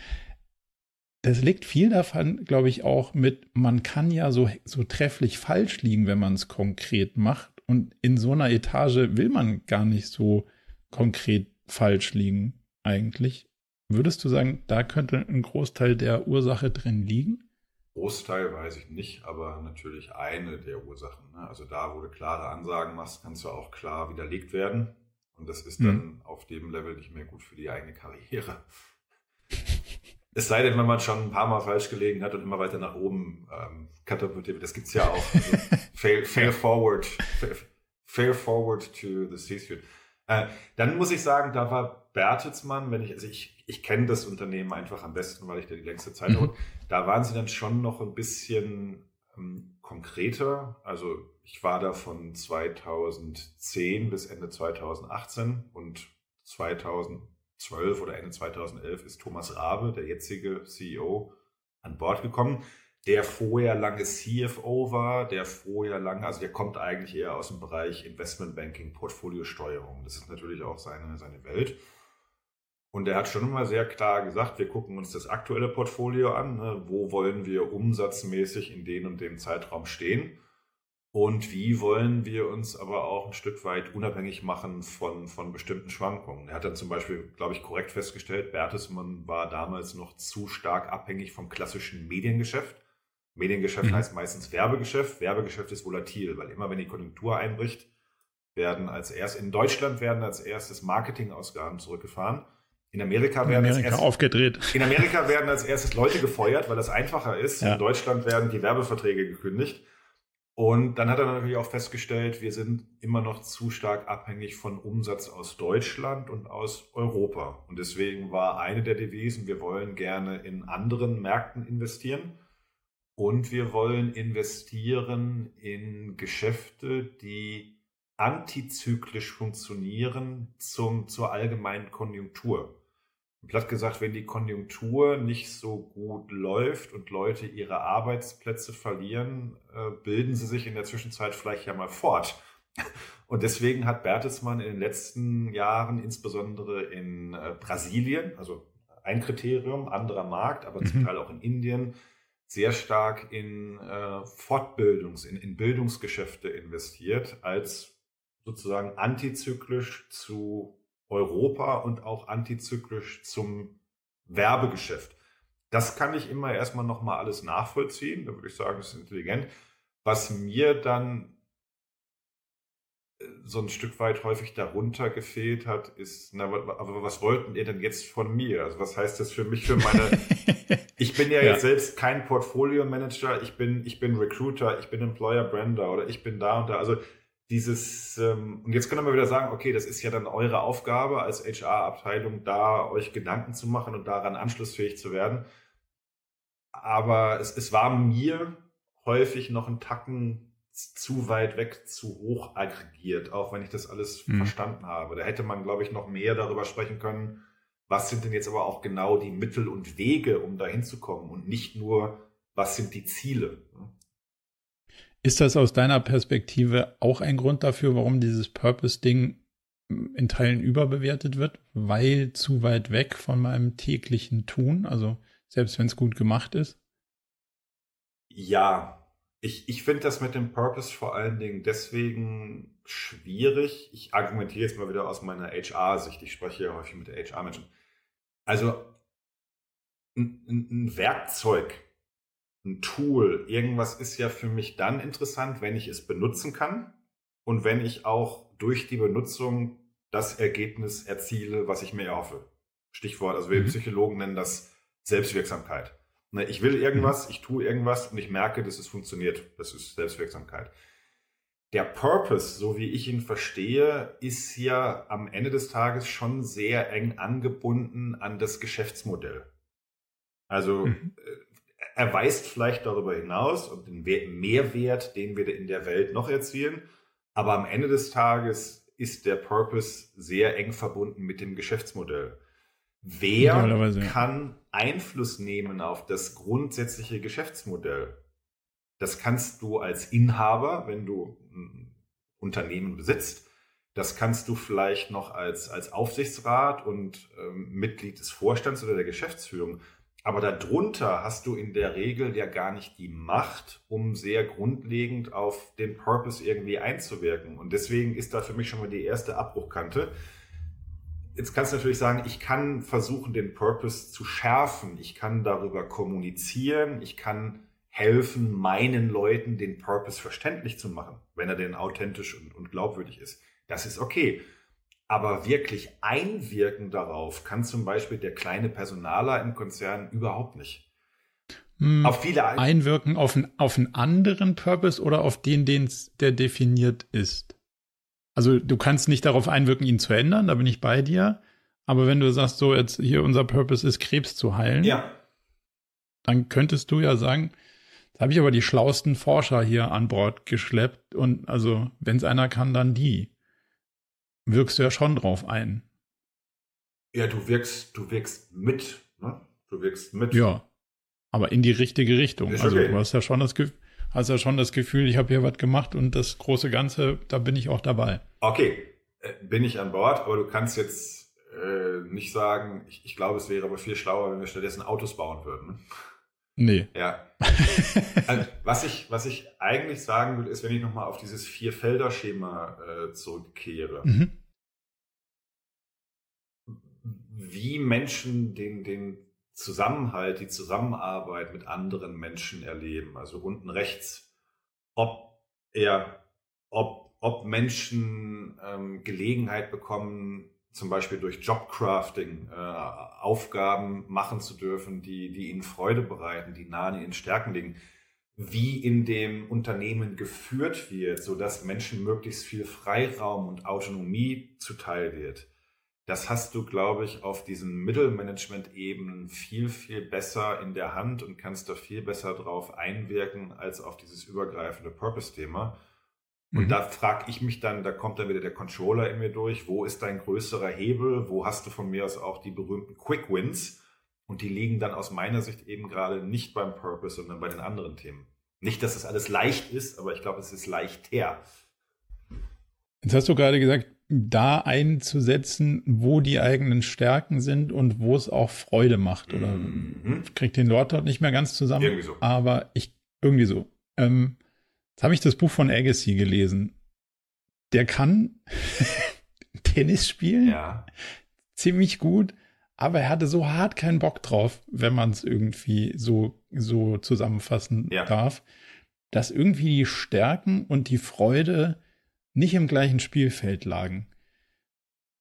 Das liegt viel davon, glaube ich, auch mit, man kann ja so, so trefflich falsch liegen, wenn man es konkret macht. Und in so einer Etage will man gar nicht so konkret falsch liegen, eigentlich. Würdest du sagen, da könnte ein Großteil der Ursache drin liegen? Großteil weiß ich nicht, aber natürlich eine der Ursachen. Ne? Also da, wo du klare Ansagen machst, kannst du auch klar widerlegt werden. Und das ist dann mhm. auf dem Level nicht mehr gut für die eigene Karriere. Es sei denn, wenn man schon ein paar Mal falsch gelegen hat und immer weiter nach oben ähm, katapultiert wird. Das gibt es ja auch. Also fail, fail forward. Fail, fail forward to the C-Suite. Äh, dann muss ich sagen, da war Bertelsmann, wenn ich, also ich, ich kenne das Unternehmen einfach am besten, weil ich da die längste Zeit mhm. Da waren sie dann schon noch ein bisschen ähm, konkreter. Also ich war da von 2010 bis Ende 2018 und 2012 oder Ende 2011 ist Thomas Rabe, der jetzige CEO, an Bord gekommen, der vorher lange CFO war, der vorher lange, also der kommt eigentlich eher aus dem Bereich Investmentbanking, Portfoliosteuerung. Das ist natürlich auch seine, seine Welt. Und er hat schon immer sehr klar gesagt, wir gucken uns das aktuelle Portfolio an, ne? wo wollen wir umsatzmäßig in dem und dem Zeitraum stehen und wie wollen wir uns aber auch ein Stück weit unabhängig machen von, von bestimmten Schwankungen. Er hat dann zum Beispiel, glaube ich, korrekt festgestellt, Bertelsmann war damals noch zu stark abhängig vom klassischen Mediengeschäft. Mediengeschäft mhm. heißt meistens Werbegeschäft. Werbegeschäft ist volatil, weil immer wenn die Konjunktur einbricht, werden als erst in Deutschland werden als erstes Marketingausgaben zurückgefahren in Amerika werden in Amerika erstes, aufgedreht. In Amerika werden als erstes Leute gefeuert, weil das einfacher ist. Ja. In Deutschland werden die Werbeverträge gekündigt. Und dann hat er natürlich auch festgestellt, wir sind immer noch zu stark abhängig von Umsatz aus Deutschland und aus Europa. Und deswegen war eine der Devisen, wir wollen gerne in anderen Märkten investieren. Und wir wollen investieren in Geschäfte, die antizyklisch funktionieren zum, zur allgemeinen Konjunktur. Platt gesagt, wenn die Konjunktur nicht so gut läuft und Leute ihre Arbeitsplätze verlieren, äh, bilden sie sich in der Zwischenzeit vielleicht ja mal fort. Und deswegen hat Bertelsmann in den letzten Jahren, insbesondere in äh, Brasilien, also ein Kriterium, anderer Markt, aber mhm. zum Teil auch in Indien, sehr stark in äh, Fortbildungs-, in, in Bildungsgeschäfte investiert, als sozusagen antizyklisch zu Europa und auch antizyklisch zum Werbegeschäft. Das kann ich immer erstmal nochmal alles nachvollziehen. Da würde ich sagen, das ist intelligent. Was mir dann äh, so ein Stück weit häufig darunter gefehlt hat, ist, na, aber was wollten ihr denn jetzt von mir? Also was heißt das für mich, für meine, ich bin ja, ja, jetzt selbst kein Portfolio Manager, ich bin, ich bin Recruiter, ich bin Employer Brander oder ich bin da und da. Also dieses, ähm, und jetzt können wir wieder sagen, okay, das ist ja dann eure Aufgabe als HR-Abteilung, da euch Gedanken zu machen und daran anschlussfähig zu werden. Aber es, es war mir häufig noch ein Tacken zu weit weg, zu hoch aggregiert, auch wenn ich das alles mhm. verstanden habe. Da hätte man, glaube ich, noch mehr darüber sprechen können, was sind denn jetzt aber auch genau die Mittel und Wege, um da hinzukommen und nicht nur, was sind die Ziele. Ist das aus deiner Perspektive auch ein Grund dafür, warum dieses Purpose-Ding in Teilen überbewertet wird, weil zu weit weg von meinem täglichen Tun, also selbst wenn es gut gemacht ist? Ja, ich, ich finde das mit dem Purpose vor allen Dingen deswegen schwierig. Ich argumentiere jetzt mal wieder aus meiner HR-Sicht. Ich spreche ja häufig mit HR-Menschen. Also ein, ein Werkzeug, ein Tool, irgendwas ist ja für mich dann interessant, wenn ich es benutzen kann und wenn ich auch durch die Benutzung das Ergebnis erziele, was ich mir erhoffe. Stichwort, also wir mhm. Psychologen nennen das Selbstwirksamkeit. Ne, ich will irgendwas, mhm. ich tue irgendwas und ich merke, dass es funktioniert. Das ist Selbstwirksamkeit. Der Purpose, so wie ich ihn verstehe, ist ja am Ende des Tages schon sehr eng angebunden an das Geschäftsmodell. Also mhm. Äh, er weist vielleicht darüber hinaus und den Mehrwert, den wir in der Welt noch erzielen, aber am Ende des Tages ist der Purpose sehr eng verbunden mit dem Geschäftsmodell. Wer kann Einfluss nehmen auf das grundsätzliche Geschäftsmodell? Das kannst du als Inhaber, wenn du ein Unternehmen besitzt. Das kannst du vielleicht noch als, als Aufsichtsrat und ähm, Mitglied des Vorstands oder der Geschäftsführung. Aber darunter hast du in der Regel ja gar nicht die Macht, um sehr grundlegend auf den Purpose irgendwie einzuwirken. Und deswegen ist da für mich schon mal die erste Abbruchkante. Jetzt kannst du natürlich sagen, ich kann versuchen, den Purpose zu schärfen. Ich kann darüber kommunizieren. Ich kann helfen, meinen Leuten den Purpose verständlich zu machen, wenn er denn authentisch und, und glaubwürdig ist. Das ist okay. Aber wirklich einwirken darauf kann zum Beispiel der kleine Personaler im Konzern überhaupt nicht. Hm, auf viele ein Einwirken auf, ein, auf einen anderen Purpose oder auf den, den der definiert ist. Also du kannst nicht darauf einwirken, ihn zu ändern, da bin ich bei dir. Aber wenn du sagst, so jetzt hier unser Purpose ist, Krebs zu heilen, ja. dann könntest du ja sagen, da habe ich aber die schlauesten Forscher hier an Bord geschleppt und also wenn es einer kann, dann die wirkst du ja schon drauf ein. Ja, du wirkst, du wirkst mit, ne? Du wirkst mit. Ja. Aber in die richtige Richtung. Ist also okay. du hast ja schon das Gefühl, hast ja schon das Gefühl, ich habe hier was gemacht und das große Ganze, da bin ich auch dabei. Okay, äh, bin ich an Bord, aber du kannst jetzt äh, nicht sagen, ich, ich glaube, es wäre aber viel schlauer, wenn wir stattdessen Autos bauen würden. Ne? Nee. Ja. also, was, ich, was ich eigentlich sagen will, ist, wenn ich nochmal auf dieses Vier-Felder-Schema äh, zurückkehre. Mhm. Wie Menschen den, den Zusammenhalt, die Zusammenarbeit mit anderen Menschen erleben. Also unten rechts, ob er, ob, ob Menschen ähm, Gelegenheit bekommen, zum Beispiel durch Jobcrafting äh, Aufgaben machen zu dürfen, die, die ihnen Freude bereiten, die nah an ihren Stärken liegen, wie in dem Unternehmen geführt wird, sodass Menschen möglichst viel Freiraum und Autonomie zuteil wird. Das hast du, glaube ich, auf diesen Mittelmanagement-Ebenen viel, viel besser in der Hand und kannst da viel besser drauf einwirken als auf dieses übergreifende Purpose-Thema. Und mhm. da frage ich mich dann, da kommt dann wieder der Controller in mir durch, wo ist dein größerer Hebel? Wo hast du von mir aus auch die berühmten Quick Wins? Und die liegen dann aus meiner Sicht eben gerade nicht beim Purpose, sondern bei den anderen Themen. Nicht, dass das alles leicht ist, aber ich glaube, es ist leichter. Jetzt hast du gerade gesagt, da einzusetzen, wo die eigenen Stärken sind und wo es auch Freude macht. Oder mhm. kriegt den Lord dort nicht mehr ganz zusammen. Irgendwie so. Aber ich, irgendwie so. Ähm, Jetzt habe ich das Buch von Agassi gelesen. Der kann Tennis spielen. Ja. Ziemlich gut. Aber er hatte so hart keinen Bock drauf, wenn man es irgendwie so, so zusammenfassen ja. darf, dass irgendwie die Stärken und die Freude nicht im gleichen Spielfeld lagen.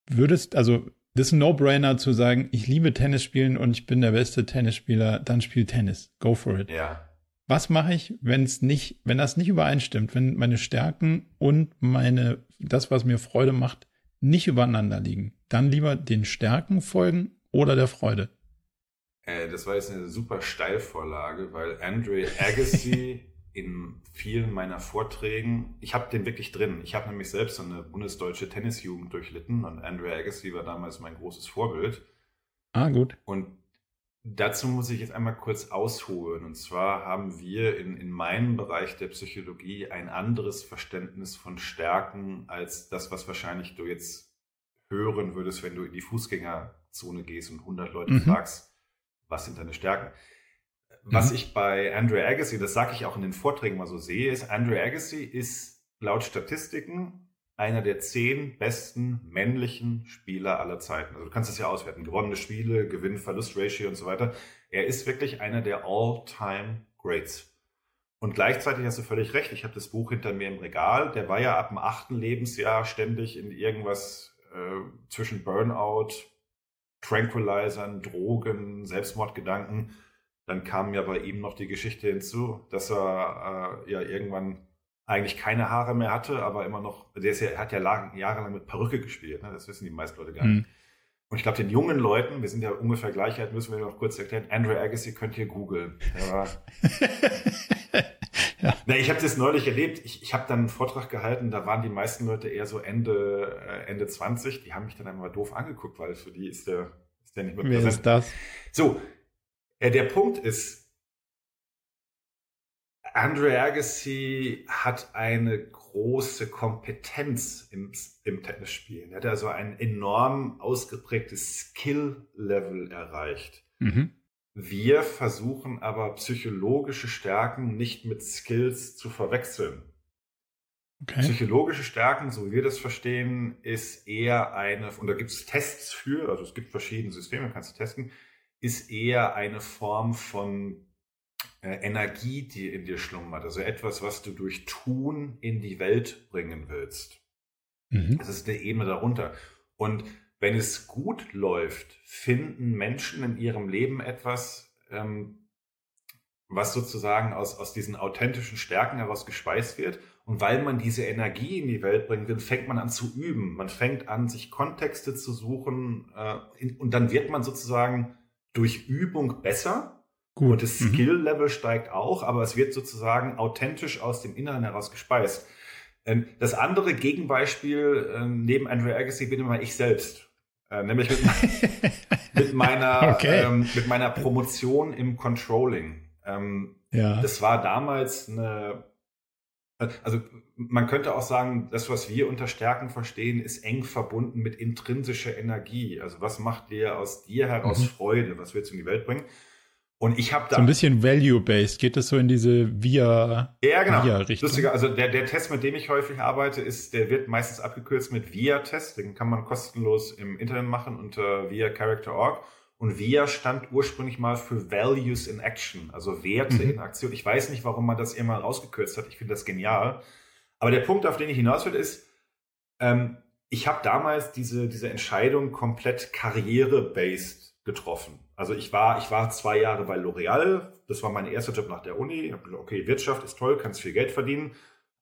Würdest, also, das ist ein No-Brainer zu sagen, ich liebe Tennis spielen und ich bin der beste Tennisspieler, dann spiel Tennis. Go for it. Ja was mache ich, wenn es nicht, wenn das nicht übereinstimmt, wenn meine Stärken und meine, das, was mir Freude macht, nicht übereinander liegen? Dann lieber den Stärken folgen oder der Freude. Äh, das war jetzt eine super Steilvorlage, weil Andre Agassi in vielen meiner Vorträgen, ich habe den wirklich drin. Ich habe nämlich selbst so eine bundesdeutsche Tennisjugend durchlitten und Andre Agassi war damals mein großes Vorbild. Ah, gut. Und Dazu muss ich jetzt einmal kurz ausholen. Und zwar haben wir in, in meinem Bereich der Psychologie ein anderes Verständnis von Stärken als das, was wahrscheinlich du jetzt hören würdest, wenn du in die Fußgängerzone gehst und 100 Leute mhm. fragst, was sind deine Stärken. Was mhm. ich bei Andrew Agassi, das sage ich auch in den Vorträgen mal so sehe, ist, Andrew Agassi ist laut Statistiken einer der zehn besten männlichen Spieler aller Zeiten. Also du kannst es ja auswerten. Gewonnene Spiele, Gewinn, Verlust-Ratio und so weiter. Er ist wirklich einer der All-Time Greats. Und gleichzeitig hast du völlig recht. Ich habe das Buch hinter mir im Regal. Der war ja ab dem achten Lebensjahr ständig in irgendwas äh, zwischen Burnout, Tranquilizern, Drogen, Selbstmordgedanken. Dann kam ja bei ihm noch die Geschichte hinzu, dass er äh, ja irgendwann eigentlich keine Haare mehr hatte, aber immer noch, der ja, hat ja jahrelang mit Perücke gespielt, ne? das wissen die meisten Leute gar nicht. Mhm. Und ich glaube, den jungen Leuten, wir sind ja ungefähr Gleichheit, müssen wir noch kurz erklären, Andrew Agassi könnt ihr googeln. ja. Na, ich habe das neulich erlebt. Ich, ich habe dann einen Vortrag gehalten, da waren die meisten Leute eher so Ende, äh, Ende 20. Die haben mich dann einmal doof angeguckt, weil für die ist der, ist der nicht mehr präsent. Wer ist das? So, äh, der Punkt ist, Andrew Agassi hat eine große Kompetenz im, im Tennisspielen. Er hat also ein enorm ausgeprägtes Skill-Level erreicht. Mhm. Wir versuchen aber psychologische Stärken nicht mit Skills zu verwechseln. Okay. Psychologische Stärken, so wie wir das verstehen, ist eher eine, und da gibt es Tests für, also es gibt verschiedene Systeme, kannst du testen, ist eher eine Form von äh, Energie, die in dir schlummert. Also etwas, was du durch Tun in die Welt bringen willst. Mhm. Das ist eine Ebene darunter. Und wenn es gut läuft, finden Menschen in ihrem Leben etwas, ähm, was sozusagen aus, aus diesen authentischen Stärken heraus gespeist wird. Und weil man diese Energie in die Welt bringen will, fängt man an zu üben. Man fängt an, sich Kontexte zu suchen. Äh, in, und dann wird man sozusagen durch Übung besser Gut. Und das mhm. Skill-Level steigt auch, aber es wird sozusagen authentisch aus dem Inneren heraus gespeist. Ähm, das andere Gegenbeispiel ähm, neben Andrew Agassi bin immer ich selbst. Äh, nämlich mit, mit meiner, okay. ähm, mit meiner Promotion im Controlling. Ähm, ja. Das war damals eine, also man könnte auch sagen, das, was wir unter Stärken verstehen, ist eng verbunden mit intrinsischer Energie. Also was macht dir aus dir heraus mhm. Freude? Was willst du in die Welt bringen? Und ich habe da. So ein bisschen value-based. Geht das so in diese VIA-Richtung? Ja, genau. VIA Lustiger, also der, der Test, mit dem ich häufig arbeite, ist, der wird meistens abgekürzt mit VIA-Test. Den kann man kostenlos im Internet machen unter VIA Character.org. Und VIA stand ursprünglich mal für Values in Action, also Werte mhm. in Aktion. Ich weiß nicht, warum man das immer rausgekürzt hat. Ich finde das genial. Aber der Punkt, auf den ich hinaus will, ist, ähm, ich habe damals diese, diese Entscheidung komplett karriere-based getroffen. Also ich war, ich war zwei Jahre bei L'Oreal. Das war mein erster Job nach der Uni. Okay, Wirtschaft ist toll, kannst viel Geld verdienen.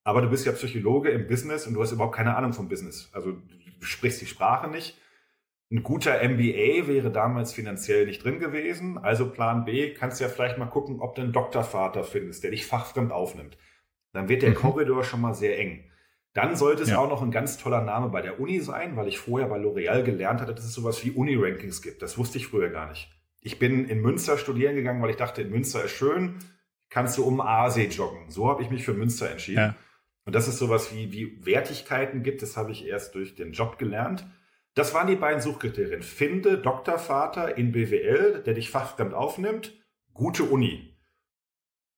Aber du bist ja Psychologe im Business und du hast überhaupt keine Ahnung vom Business. Also du sprichst die Sprache nicht. Ein guter MBA wäre damals finanziell nicht drin gewesen. Also Plan B, kannst du ja vielleicht mal gucken, ob du einen Doktorvater findest, der dich fachfremd aufnimmt. Dann wird der mhm. Korridor schon mal sehr eng. Dann sollte es ja. auch noch ein ganz toller Name bei der Uni sein, weil ich vorher bei L'Oreal gelernt hatte, dass es sowas wie Uni-Rankings gibt. Das wusste ich früher gar nicht. Ich bin in Münster studieren gegangen, weil ich dachte, in Münster ist schön, kannst du um Aasee joggen. So habe ich mich für Münster entschieden. Ja. Und dass es sowas wie, wie Wertigkeiten gibt, das habe ich erst durch den Job gelernt. Das waren die beiden Suchkriterien. Finde Doktorvater in BWL, der dich fachfremd aufnimmt, gute Uni.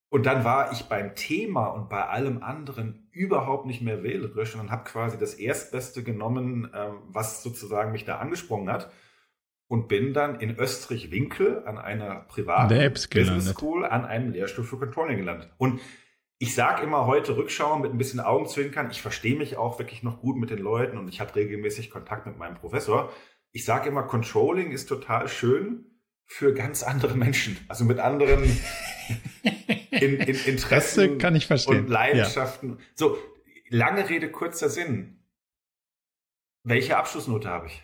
Und dann war ich beim Thema und bei allem anderen überhaupt nicht mehr wählerisch und habe quasi das Erstbeste genommen, ähm, was sozusagen mich da angesprungen hat und bin dann in Österreich-Winkel an einer privaten Business School an einem Lehrstuhl für Controlling gelandet. Und ich sage immer heute rückschauen mit ein bisschen Augenzwinkern. Ich verstehe mich auch wirklich noch gut mit den Leuten und ich habe regelmäßig Kontakt mit meinem Professor. Ich sage immer, Controlling ist total schön für ganz andere Menschen, also mit anderen in, in Interessen kann ich verstehen. und Leidenschaften. Ja. So, lange Rede, kurzer Sinn. Welche Abschlussnote habe ich?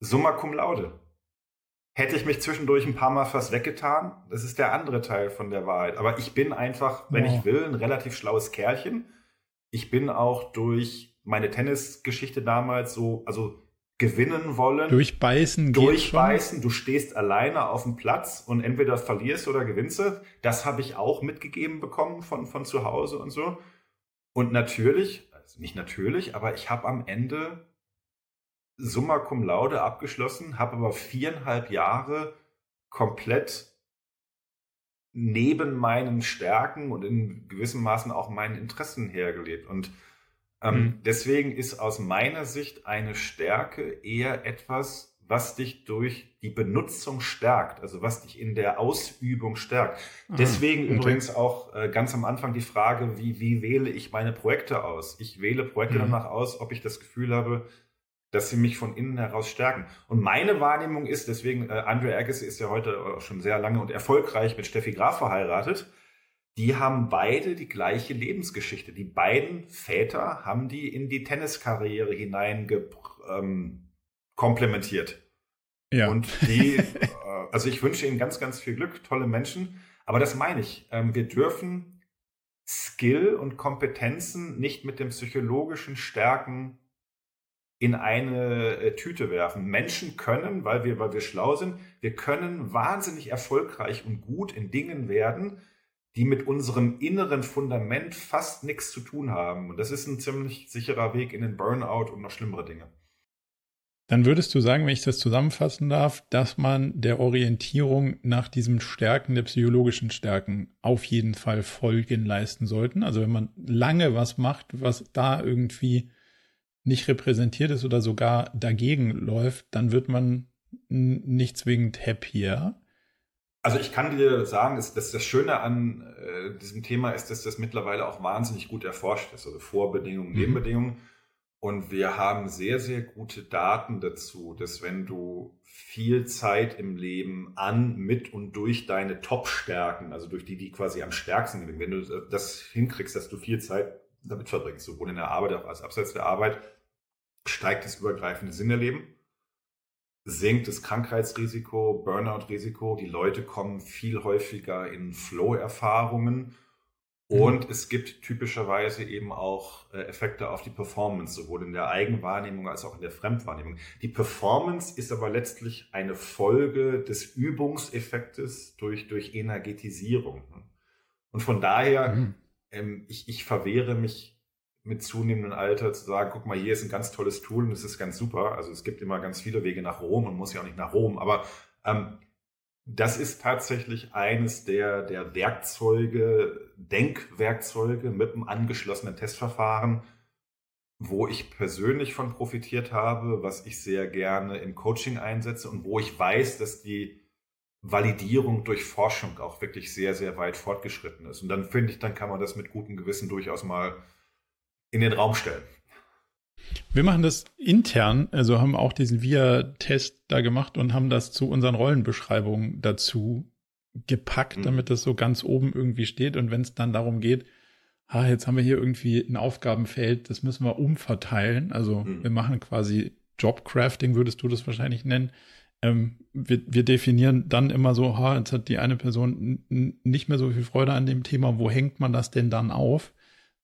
Summa cum laude. Hätte ich mich zwischendurch ein paar Mal fast weggetan, das ist der andere Teil von der Wahrheit. Aber ich bin einfach, wenn ja. ich will, ein relativ schlaues Kerlchen. Ich bin auch durch meine Tennisgeschichte damals so, also gewinnen wollen. Durchbeißen. Durchbeißen. Du stehst alleine auf dem Platz und entweder verlierst oder gewinnst. Das habe ich auch mitgegeben bekommen von, von zu Hause und so. Und natürlich, nicht natürlich, aber ich habe am Ende summa cum laude abgeschlossen, habe aber viereinhalb Jahre komplett neben meinen Stärken und in gewissem Maßen auch meinen Interessen hergelebt. Und ähm, mhm. deswegen ist aus meiner Sicht eine Stärke eher etwas, was dich durch die Benutzung stärkt, also was dich in der Ausübung stärkt. Ah, Deswegen okay. übrigens auch äh, ganz am Anfang die Frage, wie, wie wähle ich meine Projekte aus? Ich wähle Projekte mhm. danach aus, ob ich das Gefühl habe, dass sie mich von innen heraus stärken. Und meine Wahrnehmung ist, deswegen, äh, Andre Agassi ist ja heute auch schon sehr lange und erfolgreich mit Steffi Graf verheiratet, die haben beide die gleiche Lebensgeschichte. Die beiden Väter haben die in die Tenniskarriere hinein ähm, komplementiert. Ja. Und die, äh, also ich wünsche ihnen ganz, ganz viel Glück, tolle Menschen. Aber das meine ich. Ähm, wir dürfen Skill und Kompetenzen nicht mit den psychologischen Stärken in eine äh, Tüte werfen. Menschen können, weil wir, weil wir schlau sind, wir können wahnsinnig erfolgreich und gut in Dingen werden, die mit unserem inneren Fundament fast nichts zu tun haben. Und das ist ein ziemlich sicherer Weg in den Burnout und noch schlimmere Dinge. Dann würdest du sagen, wenn ich das zusammenfassen darf, dass man der Orientierung nach diesen Stärken, der psychologischen Stärken, auf jeden Fall Folgen leisten sollten. Also wenn man lange was macht, was da irgendwie nicht repräsentiert ist oder sogar dagegen läuft, dann wird man nicht zwingend happier. Also ich kann dir sagen, dass, das Schöne an äh, diesem Thema ist, dass das mittlerweile auch wahnsinnig gut erforscht ist. Also Vorbedingungen, mhm. Nebenbedingungen. Und wir haben sehr, sehr gute Daten dazu, dass wenn du viel Zeit im Leben an, mit und durch deine Top-Stärken, also durch die, die quasi am stärksten sind, wenn du das hinkriegst, dass du viel Zeit damit verbringst, sowohl in der Arbeit als auch abseits der Arbeit, steigt das übergreifende Sinnerleben, sinkt das Krankheitsrisiko, Burnout-Risiko, die Leute kommen viel häufiger in Flow-Erfahrungen Mhm. Und es gibt typischerweise eben auch äh, Effekte auf die Performance, sowohl in der Eigenwahrnehmung als auch in der Fremdwahrnehmung. Die Performance ist aber letztlich eine Folge des Übungseffektes durch, durch Energetisierung. Und von daher, mhm. ähm, ich, ich verwehre mich mit zunehmendem Alter zu sagen, guck mal, hier ist ein ganz tolles Tool und es ist ganz super. Also es gibt immer ganz viele Wege nach Rom und muss ja auch nicht nach Rom, aber ähm, das ist tatsächlich eines der, der Werkzeuge, Denkwerkzeuge mit einem angeschlossenen Testverfahren, wo ich persönlich von profitiert habe, was ich sehr gerne im Coaching einsetze und wo ich weiß, dass die Validierung durch Forschung auch wirklich sehr, sehr weit fortgeschritten ist. Und dann finde ich, dann kann man das mit gutem Gewissen durchaus mal in den Raum stellen. Wir machen das intern, also haben auch diesen VIA-Test da gemacht und haben das zu unseren Rollenbeschreibungen dazu gepackt, mhm. damit das so ganz oben irgendwie steht. Und wenn es dann darum geht, ha, jetzt haben wir hier irgendwie ein Aufgabenfeld, das müssen wir umverteilen. Also mhm. wir machen quasi Jobcrafting, würdest du das wahrscheinlich nennen. Ähm, wir, wir, definieren dann immer so, ha, jetzt hat die eine Person nicht mehr so viel Freude an dem Thema, wo hängt man das denn dann auf?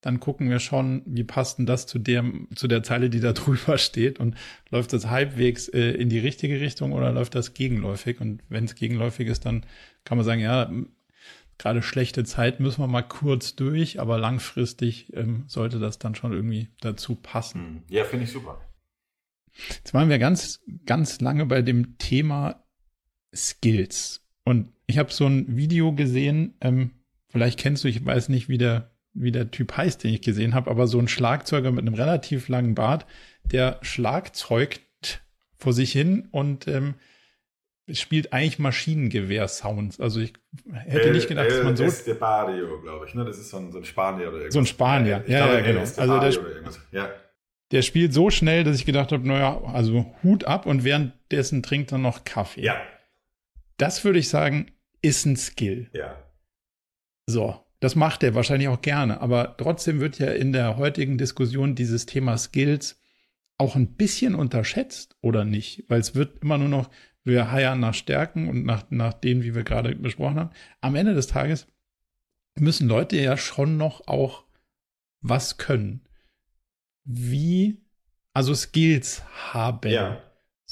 Dann gucken wir schon, wie passt denn das zu dem, zu der Zeile, die da drüber steht und läuft das halbwegs äh, in die richtige Richtung oder läuft das gegenläufig? Und wenn es gegenläufig ist, dann kann man sagen, ja, gerade schlechte Zeit müssen wir mal kurz durch, aber langfristig ähm, sollte das dann schon irgendwie dazu passen. Hm. Ja, finde ich super. Jetzt waren wir ganz, ganz lange bei dem Thema Skills. Und ich habe so ein Video gesehen, ähm, vielleicht kennst du, ich weiß nicht, wie der wie der Typ heißt, den ich gesehen habe, aber so ein Schlagzeuger mit einem relativ langen Bart, der schlagzeugt vor sich hin und ähm, spielt eigentlich Maschinengewehr-Sounds. Also ich hätte el, nicht gedacht, dass man so. Estepario, glaube ich, ne? Das ist so ein, so ein Spanier oder irgendwas. So ein Spanier, ja, ja, ja, genau. Also der, ja. der spielt so schnell, dass ich gedacht habe, naja, also Hut ab und währenddessen trinkt er noch Kaffee. Ja. Das würde ich sagen, ist ein Skill. Ja. So. Das macht er wahrscheinlich auch gerne, aber trotzdem wird ja in der heutigen Diskussion dieses Thema Skills auch ein bisschen unterschätzt oder nicht, weil es wird immer nur noch, wir heiern nach Stärken und nach, nach denen, wie wir gerade besprochen haben. Am Ende des Tages müssen Leute ja schon noch auch was können. Wie, also Skills haben. Ja.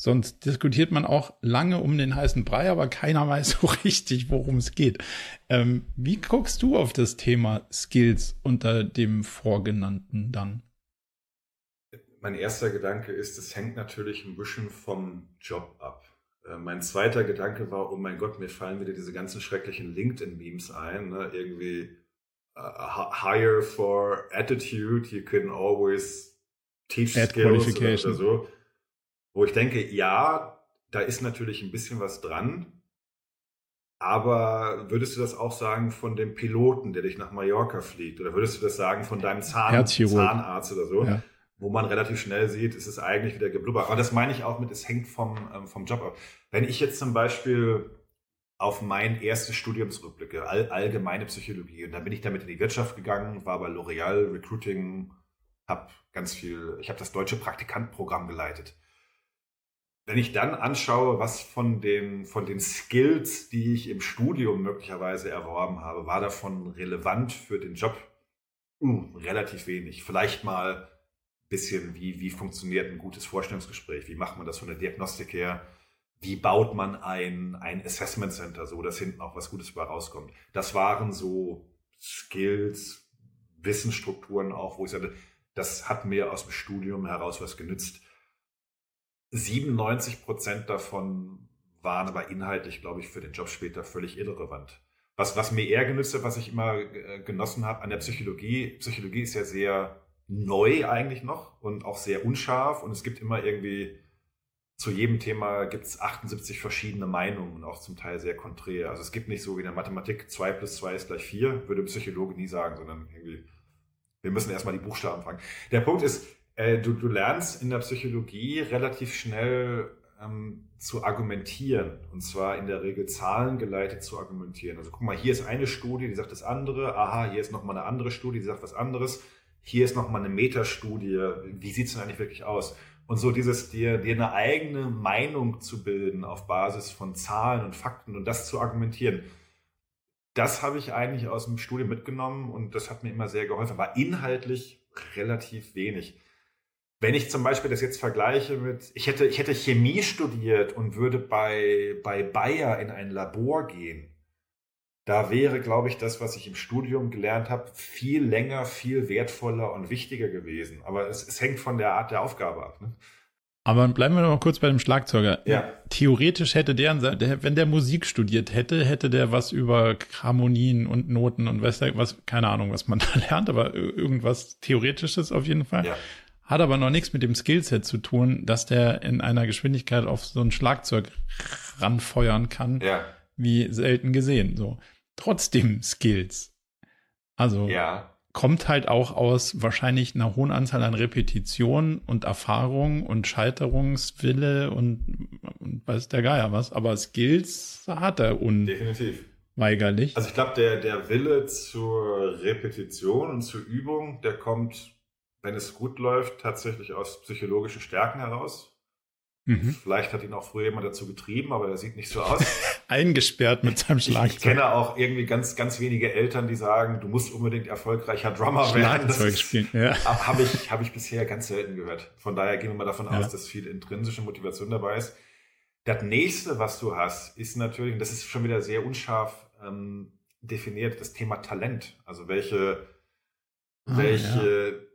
Sonst diskutiert man auch lange um den heißen Brei, aber keiner weiß so richtig, worum es geht. Ähm, wie guckst du auf das Thema Skills unter dem Vorgenannten dann? mein erster Gedanke ist, es hängt natürlich ein bisschen vom Job ab. Äh, mein zweiter Gedanke war, oh mein Gott, mir fallen wieder diese ganzen schrecklichen LinkedIn-Memes ein. Ne? Irgendwie uh, hire for attitude, you can always teach Add skills oder so. Wo ich denke, ja, da ist natürlich ein bisschen was dran. Aber würdest du das auch sagen von dem Piloten, der dich nach Mallorca fliegt? Oder würdest du das sagen von deinem Zahn, Zahnarzt oder so? Ja. Wo man relativ schnell sieht, ist es eigentlich wieder geblubbert. Aber das meine ich auch mit, es hängt vom, ähm, vom Job ab. Wenn ich jetzt zum Beispiel auf mein erstes Studium zurückblicke, all, allgemeine Psychologie, und dann bin ich damit in die Wirtschaft gegangen, war bei L'Oreal Recruiting, habe ganz viel, ich habe das deutsche Praktikantprogramm geleitet wenn ich dann anschaue, was von den, von den Skills, die ich im Studium möglicherweise erworben habe, war davon relevant für den Job? Uh, relativ wenig. Vielleicht mal ein bisschen, wie, wie funktioniert ein gutes Vorstellungsgespräch? Wie macht man das von der Diagnostik her? Wie baut man ein, ein Assessment Center, so dass hinten auch was Gutes dabei rauskommt? Das waren so Skills, Wissensstrukturen auch, wo ich sagte, das hat mir aus dem Studium heraus was genützt 97 Prozent davon waren aber inhaltlich, glaube ich, für den Job später völlig irrelevant. Was, was mir eher genützt hat, was ich immer äh, genossen habe an der Psychologie, Psychologie ist ja sehr neu eigentlich noch und auch sehr unscharf und es gibt immer irgendwie, zu jedem Thema gibt es 78 verschiedene Meinungen und auch zum Teil sehr konträr. Also es gibt nicht so wie in der Mathematik 2 plus 2 ist gleich 4, würde Psychologe nie sagen, sondern irgendwie, wir müssen erstmal die Buchstaben fangen. Der Punkt ist, äh, du, du lernst in der Psychologie relativ schnell ähm, zu argumentieren. Und zwar in der Regel zahlengeleitet zu argumentieren. Also guck mal, hier ist eine Studie, die sagt das andere. Aha, hier ist nochmal eine andere Studie, die sagt was anderes. Hier ist nochmal eine Metastudie. Wie sieht es denn eigentlich wirklich aus? Und so dieses, dir, dir eine eigene Meinung zu bilden auf Basis von Zahlen und Fakten und das zu argumentieren. Das habe ich eigentlich aus dem Studium mitgenommen und das hat mir immer sehr geholfen. War inhaltlich relativ wenig. Wenn ich zum Beispiel das jetzt vergleiche mit, ich hätte, ich hätte Chemie studiert und würde bei, bei Bayer in ein Labor gehen, da wäre, glaube ich, das, was ich im Studium gelernt habe, viel länger, viel wertvoller und wichtiger gewesen. Aber es, es hängt von der Art der Aufgabe ab. Ne? Aber bleiben wir noch mal kurz bei dem Schlagzeuger. Ja. Theoretisch hätte der, wenn der Musik studiert hätte, hätte der was über Harmonien und Noten und was, was keine Ahnung, was man da lernt, aber irgendwas Theoretisches auf jeden Fall. Ja. Hat aber noch nichts mit dem Skillset zu tun, dass der in einer Geschwindigkeit auf so ein Schlagzeug ranfeuern kann, ja. wie selten gesehen. So. Trotzdem Skills. Also ja. kommt halt auch aus wahrscheinlich einer hohen Anzahl an Repetitionen und Erfahrung und Scheiterungswille und, und weiß der Geier was. Aber Skills hat er unweigerlich. Also ich glaube, der, der Wille zur Repetition und zur Übung, der kommt wenn es gut läuft, tatsächlich aus psychologischen Stärken heraus. Mhm. Vielleicht hat ihn auch früher jemand dazu getrieben, aber er sieht nicht so aus. Eingesperrt mit seinem Schlagzeug. Ich, kenne auch irgendwie ganz, ganz wenige Eltern, die sagen, du musst unbedingt erfolgreicher Drummer werden. Schlagzeug spielen, ja. Habe ich, hab ich bisher ganz selten gehört. Von daher gehen wir mal davon ja. aus, dass viel intrinsische Motivation dabei ist. Das nächste, was du hast, ist natürlich, und das ist schon wieder sehr unscharf ähm, definiert, das Thema Talent. Also welche, ah, welche ja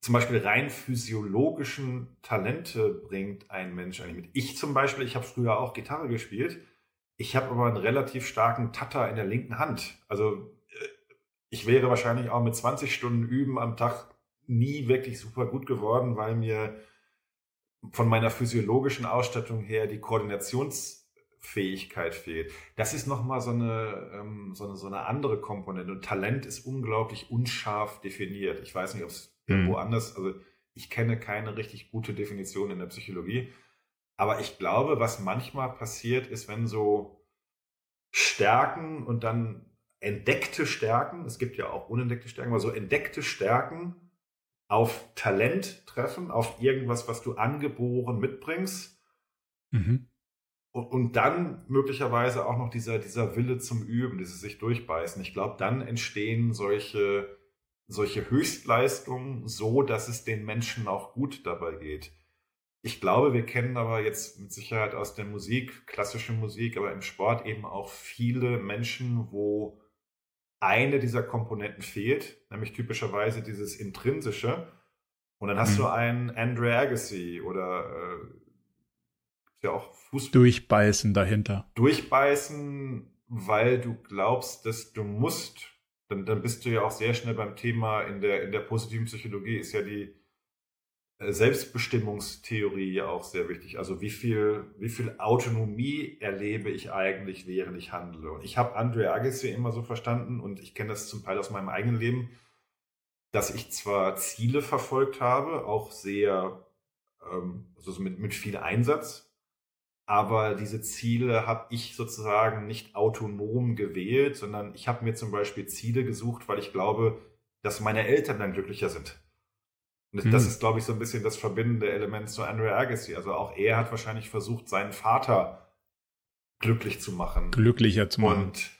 zum Beispiel rein physiologischen Talente bringt ein Mensch eigentlich mit. Ich zum Beispiel, ich habe früher auch Gitarre gespielt. Ich habe aber einen relativ starken Tatter in der linken Hand. Also äh, ich wäre wahrscheinlich auch mit 20 Stunden Üben am Tag nie wirklich super gut geworden, weil mir von meiner physiologischen Ausstattung her die Koordinationsfähigkeit fehlt. Das ist nochmal so eine, ähm, so, eine, so eine andere Komponente. Und Talent ist unglaublich unscharf definiert. Ich weiß nicht, ob es mhm. anders. Also ich kenne keine richtig gute Definition in der Psychologie. Aber ich glaube, was manchmal passiert, ist, wenn so Stärken und dann entdeckte Stärken, es gibt ja auch unentdeckte Stärken, aber so entdeckte Stärken auf Talent treffen, auf irgendwas, was du angeboren mitbringst. Mhm. Und, und, dann möglicherweise auch noch dieser, dieser Wille zum Üben, dieses sich durchbeißen. Ich glaube, dann entstehen solche solche Höchstleistungen so, dass es den Menschen auch gut dabei geht. Ich glaube, wir kennen aber jetzt mit Sicherheit aus der Musik, klassische Musik, aber im Sport eben auch viele Menschen, wo eine dieser Komponenten fehlt, nämlich typischerweise dieses intrinsische. Und dann hast mhm. du einen Andre Agassi oder äh, ja auch Fuß Durchbeißen dahinter. Durchbeißen, weil du glaubst, dass du musst. Dann, dann bist du ja auch sehr schnell beim Thema in der, in der positiven Psychologie ist ja die äh, Selbstbestimmungstheorie ja auch sehr wichtig. Also wie viel, wie viel Autonomie erlebe ich eigentlich, während ich handle? Und ich habe Andre Agassi immer so verstanden und ich kenne das zum Teil aus meinem eigenen Leben, dass ich zwar Ziele verfolgt habe, auch sehr, ähm, also mit, mit viel Einsatz, aber diese Ziele habe ich sozusagen nicht autonom gewählt, sondern ich habe mir zum Beispiel Ziele gesucht, weil ich glaube, dass meine Eltern dann glücklicher sind. Und hm. das ist, glaube ich, so ein bisschen das verbindende Element zu Andrew Agassi. Also auch er hat wahrscheinlich versucht, seinen Vater glücklich zu machen. Glücklicher zu machen. Und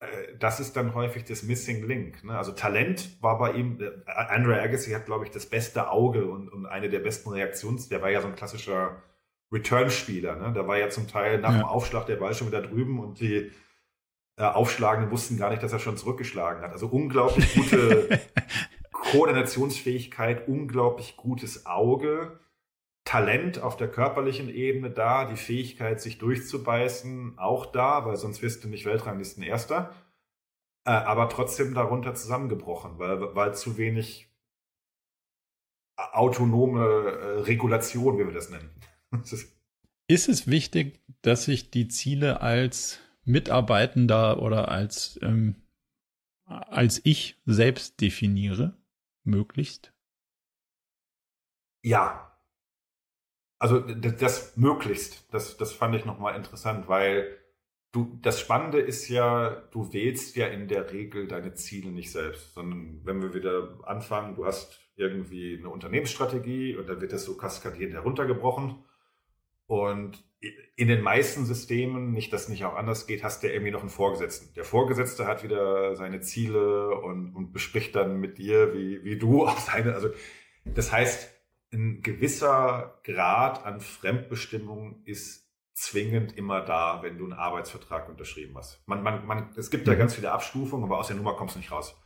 äh, das ist dann häufig das Missing Link. Ne? Also Talent war bei ihm, äh, Andrew Agassi hat, glaube ich, das beste Auge und, und eine der besten Reaktions, der war ja so ein klassischer Return-Spieler. Ne? Da war ja zum Teil nach ja. dem Aufschlag der Ball schon wieder drüben und die äh, Aufschlagenden wussten gar nicht, dass er schon zurückgeschlagen hat. Also unglaublich gute Koordinationsfähigkeit, unglaublich gutes Auge, Talent auf der körperlichen Ebene da, die Fähigkeit, sich durchzubeißen, auch da, weil sonst wirst du nicht Weltranglisten Erster. Äh, aber trotzdem darunter zusammengebrochen, weil, weil zu wenig autonome äh, Regulation, wie wir das nennen. Ist es wichtig, dass ich die Ziele als Mitarbeitender oder als, ähm, als ich selbst definiere, möglichst? Ja. Also das, das möglichst, das, das fand ich nochmal interessant, weil du, das Spannende ist ja, du wählst ja in der Regel deine Ziele nicht selbst, sondern wenn wir wieder anfangen, du hast irgendwie eine Unternehmensstrategie und dann wird das so kaskadierend heruntergebrochen und in den meisten Systemen, nicht, dass nicht auch anders geht, hast du ja irgendwie noch einen Vorgesetzten. Der Vorgesetzte hat wieder seine Ziele und, und bespricht dann mit dir, wie, wie du auch seine, also, das heißt, ein gewisser Grad an Fremdbestimmung ist zwingend immer da, wenn du einen Arbeitsvertrag unterschrieben hast. Man, man, man, es gibt da mhm. ganz viele Abstufungen, aber aus der Nummer kommst du nicht raus.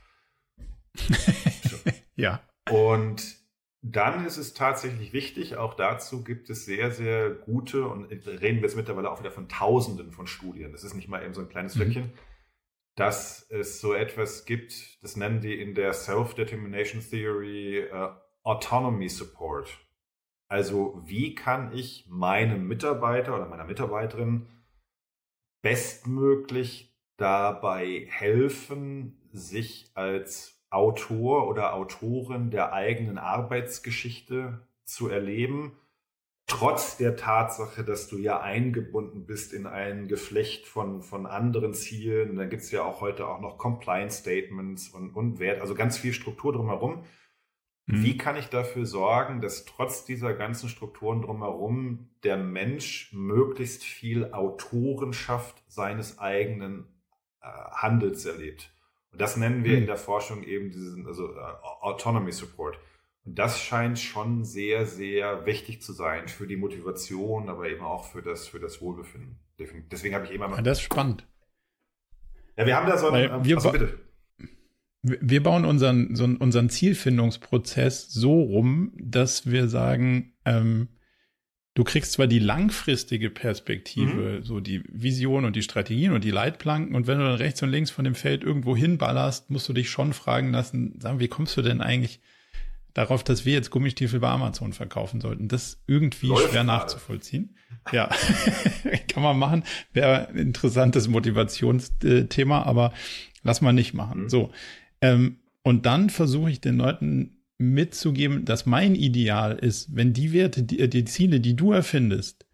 ja. Und dann ist es tatsächlich wichtig, auch dazu gibt es sehr, sehr gute, und reden wir jetzt mittlerweile auch wieder von Tausenden von Studien, das ist nicht mal eben so ein kleines Flöckchen, mhm. dass es so etwas gibt, das nennen die in der Self-Determination Theory uh, Autonomy Support. Also wie kann ich meinem Mitarbeiter oder meiner Mitarbeiterin bestmöglich dabei helfen, sich als Autor oder Autorin der eigenen Arbeitsgeschichte zu erleben, trotz der Tatsache, dass du ja eingebunden bist in ein Geflecht von, von anderen Zielen. Da gibt es ja auch heute auch noch Compliance Statements und, und Wert, also ganz viel Struktur drumherum. Mhm. Wie kann ich dafür sorgen, dass trotz dieser ganzen Strukturen drumherum der Mensch möglichst viel Autorenschaft seines eigenen äh, Handels erlebt? Und das nennen wir hm. in der Forschung eben diesen, also uh, Autonomy Support. Und das scheint schon sehr, sehr wichtig zu sein für die Motivation, aber eben auch für das, für das Wohlbefinden. Deswegen habe ich immer mal. Ja, das ist spannend. Ja, wir haben da so einen. Wir, also bitte. wir bauen unseren, so unseren Zielfindungsprozess so rum, dass wir sagen, ähm, du kriegst zwar die langfristige Perspektive, mhm. so die Vision und die Strategien und die Leitplanken, und wenn du dann rechts und links von dem Feld irgendwo hinballerst, musst du dich schon fragen lassen, sagen, wie kommst du denn eigentlich darauf, dass wir jetzt Gummistiefel bei Amazon verkaufen sollten? Das ist irgendwie Läuft schwer gerade. nachzuvollziehen. Ja, kann man machen. Wäre ein interessantes Motivationsthema, aber lass mal nicht machen. Mhm. So. Ähm, und dann versuche ich den Leuten mitzugeben, dass mein Ideal ist, wenn die Werte, die, die Ziele, die du erfindest,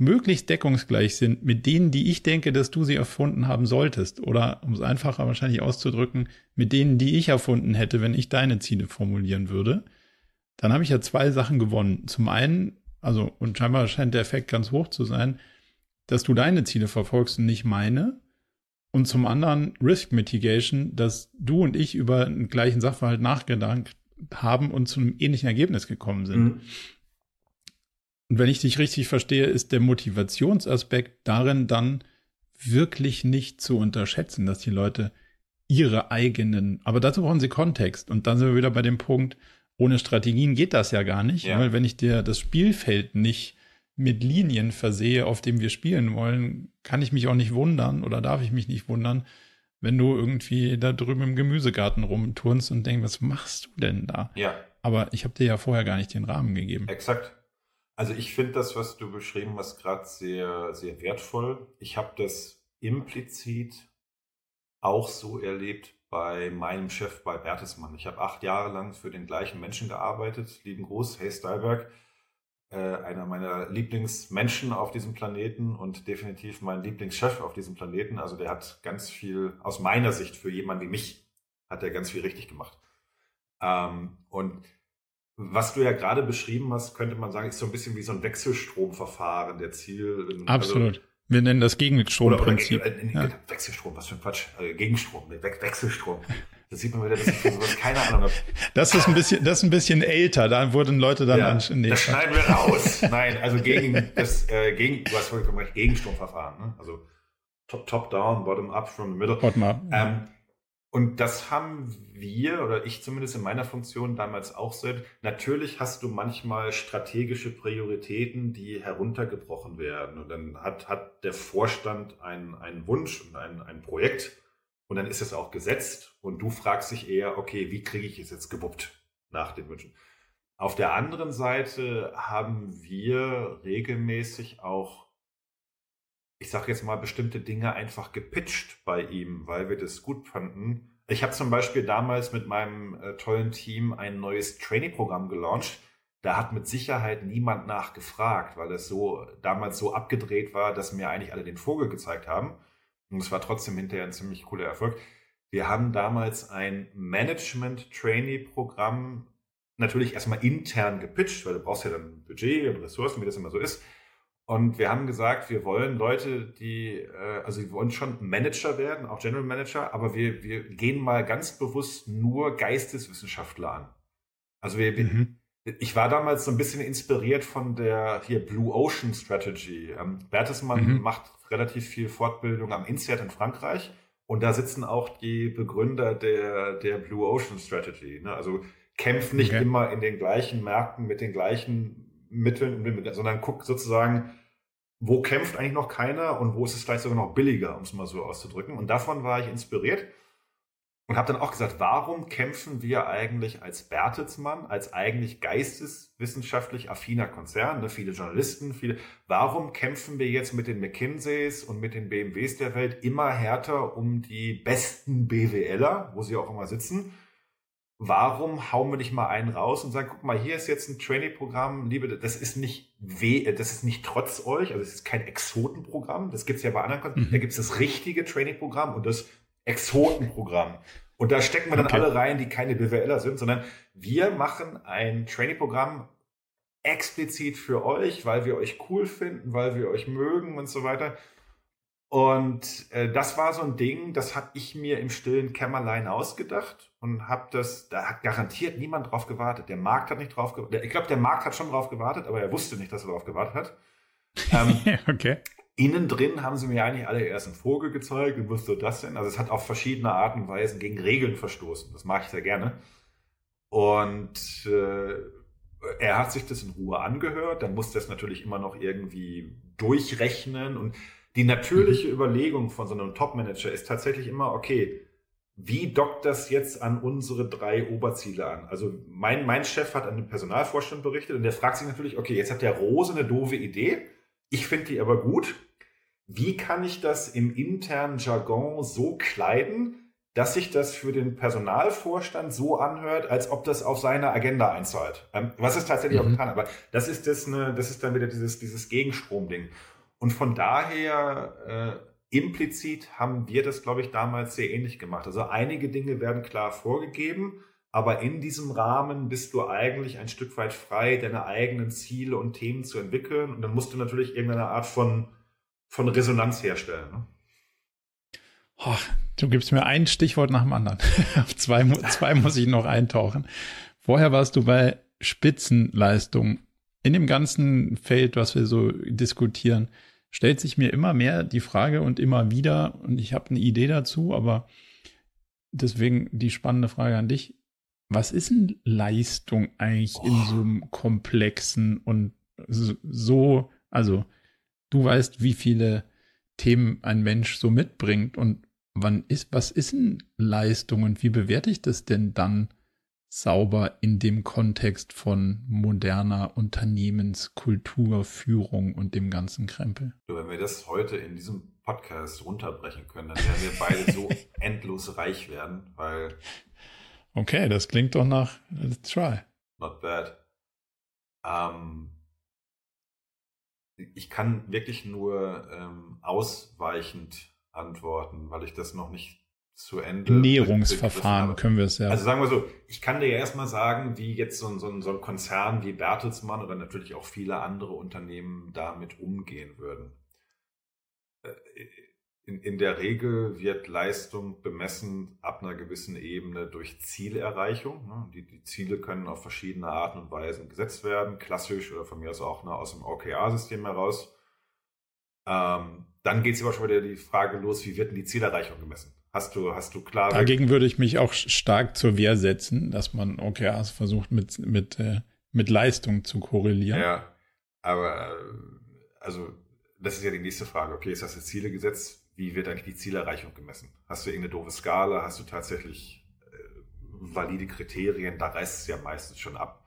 möglichst deckungsgleich sind mit denen, die ich denke, dass du sie erfunden haben solltest. Oder um es einfacher wahrscheinlich auszudrücken, mit denen, die ich erfunden hätte, wenn ich deine Ziele formulieren würde, dann habe ich ja zwei Sachen gewonnen. Zum einen, also, und scheinbar scheint der Effekt ganz hoch zu sein, dass du deine Ziele verfolgst und nicht meine. Und zum anderen Risk Mitigation, dass du und ich über den gleichen Sachverhalt nachgedacht haben und zu einem ähnlichen Ergebnis gekommen sind. Mhm. Und wenn ich dich richtig verstehe, ist der Motivationsaspekt darin dann wirklich nicht zu unterschätzen, dass die Leute ihre eigenen, aber dazu brauchen sie Kontext. Und dann sind wir wieder bei dem Punkt, ohne Strategien geht das ja gar nicht, ja. weil wenn ich dir das Spielfeld nicht mit Linien versehe, auf dem wir spielen wollen, kann ich mich auch nicht wundern oder darf ich mich nicht wundern, wenn du irgendwie da drüben im Gemüsegarten rumturnst und denkst, was machst du denn da? Ja. Aber ich habe dir ja vorher gar nicht den Rahmen gegeben. Exakt. Also ich finde das, was du beschrieben hast, gerade sehr, sehr wertvoll. Ich habe das implizit auch so erlebt bei meinem Chef bei Bertelsmann. Ich habe acht Jahre lang für den gleichen Menschen gearbeitet. Lieben Gruß, Hey Stylberg äh, einer meiner Lieblingsmenschen auf diesem Planeten und definitiv mein Lieblingschef auf diesem Planeten. Also der hat ganz viel, aus meiner Sicht, für jemanden wie mich, hat er ganz viel richtig gemacht. Ähm, und was du ja gerade beschrieben hast, könnte man sagen, ist so ein bisschen wie so ein Wechselstromverfahren der Ziel. Also Absolut. Also, wir nennen das Gegenstromprinzip. Oder, oder, äh, ja. Wechselstrom, was für ein Quatsch. Äh, Gegenstrom, We Wechselstrom. Da sieht man wieder, dass ich von sowas keine Ahnung habe. Das ist ein bisschen, das ist ein bisschen älter. Da wurden Leute dann ja, an, nee, Das schneiden wir raus. Nein, also gegen das, äh, gegen, du hast vollkommen recht, Gegenstromverfahren. Ne? Also top, top down, bottom up, from the middle. Bottom up. Ähm, und das haben wir, oder ich zumindest in meiner Funktion damals auch selbst. Natürlich hast du manchmal strategische Prioritäten, die heruntergebrochen werden. Und dann hat, hat der Vorstand einen, einen Wunsch und ein, ein Projekt und dann ist es auch gesetzt und du fragst dich eher, okay, wie kriege ich es jetzt gewuppt nach den Wünschen? Auf der anderen Seite haben wir regelmäßig auch, ich sage jetzt mal, bestimmte Dinge einfach gepitcht bei ihm, weil wir das gut fanden. Ich habe zum Beispiel damals mit meinem äh, tollen Team ein neues Trainee-Programm gelauncht. Da hat mit Sicherheit niemand nachgefragt, weil es so damals so abgedreht war, dass mir eigentlich alle den Vogel gezeigt haben. Und es war trotzdem hinterher ein ziemlich cooler Erfolg. Wir haben damals ein Management-Trainee-Programm natürlich erstmal intern gepitcht, weil du brauchst ja dann Budget und Ressourcen, wie das immer so ist. Und wir haben gesagt, wir wollen Leute, die, äh, also wir wollen schon Manager werden, auch General Manager, aber wir, wir gehen mal ganz bewusst nur Geisteswissenschaftler an. Also wir, mhm. ich war damals so ein bisschen inspiriert von der hier Blue Ocean Strategy. Ähm, Bertelsmann mhm. macht relativ viel Fortbildung am INSEAD in Frankreich. Und da sitzen auch die Begründer der, der Blue Ocean Strategy. Ne? Also kämpfen nicht okay. immer in den gleichen Märkten mit den gleichen Mitteln, sondern guckt sozusagen, wo kämpft eigentlich noch keiner und wo ist es vielleicht sogar noch billiger, um es mal so auszudrücken. Und davon war ich inspiriert und habe dann auch gesagt, warum kämpfen wir eigentlich als Bertelsmann, als eigentlich geisteswissenschaftlich affiner Konzern, ne, viele Journalisten, viele, warum kämpfen wir jetzt mit den McKinseys und mit den BMWs der Welt immer härter um die besten BWLer, wo sie auch immer sitzen? Warum hauen wir nicht mal einen raus und sagen, guck mal, hier ist jetzt ein Trainee-Programm, liebe, das ist nicht weh, das ist nicht trotz euch, also es ist kein Exotenprogramm, das gibt's ja bei anderen Konzernen, mhm. da gibt's das richtige Trainee-Programm und das Exotenprogramm. Und da stecken wir dann okay. alle rein, die keine BWLer sind, sondern wir machen ein Trainee-Programm explizit für euch, weil wir euch cool finden, weil wir euch mögen und so weiter. Und äh, das war so ein Ding, das habe ich mir im stillen Kämmerlein ausgedacht und habe das, da hat garantiert niemand drauf gewartet. Der Markt hat nicht drauf gewartet. Ich glaube, der Markt hat schon drauf gewartet, aber er wusste nicht, dass er drauf gewartet hat. Ähm, okay. Innen drin haben sie mir eigentlich alle erst einen Vogel gezeigt und was soll das denn? Also es hat auf verschiedene Arten und Weisen gegen Regeln verstoßen. Das mag ich sehr gerne. Und äh, er hat sich das in Ruhe angehört, dann muss das natürlich immer noch irgendwie durchrechnen. Und die natürliche mhm. Überlegung von so einem Top-Manager ist tatsächlich immer, okay, wie dockt das jetzt an unsere drei Oberziele an? Also mein, mein Chef hat an den Personalvorstand berichtet und der fragt sich natürlich, okay, jetzt hat der Rose eine doofe Idee, ich finde die aber gut wie kann ich das im internen Jargon so kleiden, dass sich das für den Personalvorstand so anhört, als ob das auf seine Agenda einzahlt. Ähm, was es tatsächlich mhm. auch getan Aber das ist das, eine, das ist dann wieder dieses, dieses Gegenstromding. Und von daher äh, implizit haben wir das, glaube ich, damals sehr ähnlich gemacht. Also einige Dinge werden klar vorgegeben, aber in diesem Rahmen bist du eigentlich ein Stück weit frei, deine eigenen Ziele und Themen zu entwickeln. Und dann musst du natürlich irgendeine Art von von Resonanz herstellen. Ne? Oh, du gibst mir ein Stichwort nach dem anderen. Auf zwei, zwei muss ich noch eintauchen. Vorher warst du bei Spitzenleistung. In dem ganzen Feld, was wir so diskutieren, stellt sich mir immer mehr die Frage und immer wieder, und ich habe eine Idee dazu, aber deswegen die spannende Frage an dich. was ist denn Leistung eigentlich oh. in so einem komplexen und so, also du weißt, wie viele Themen ein Mensch so mitbringt und wann ist, was ist denn Leistung und wie bewerte ich das denn dann sauber in dem Kontext von moderner Unternehmenskultur, Führung und dem ganzen Krempel? Wenn wir das heute in diesem Podcast runterbrechen können, dann werden wir beide so endlos reich werden, weil. Okay, das klingt doch nach Let's try. Not bad. Ähm, ich kann wirklich nur ähm, ausweichend antworten, weil ich das noch nicht zu Ende. Näherungsverfahren können wir es ja. Also sagen wir so, ich kann dir ja erstmal sagen, wie jetzt so ein, so, ein, so ein Konzern wie Bertelsmann oder natürlich auch viele andere Unternehmen damit umgehen würden. In, in der Regel wird Leistung bemessen ab einer gewissen Ebene durch Zielerreichung. Ne? Die, die Ziele können auf verschiedene Arten und Weisen gesetzt werden, klassisch oder von mir aus auch ne, aus dem OKR-System heraus. Ähm, dann geht es aber schon wieder die Frage los, wie wird denn die Zielerreichung gemessen? Hast du, hast du klar. Dagegen würde ich mich auch stark zur Wehr setzen, dass man OKRs versucht mit, mit, äh, mit Leistung zu korrelieren. Ja, aber äh, also das ist ja die nächste Frage. Okay, jetzt hast du Ziele gesetzt. Wie wird eigentlich die Zielerreichung gemessen? Hast du irgendeine doofe Skala? Hast du tatsächlich äh, valide Kriterien? Da reißt es ja meistens schon ab.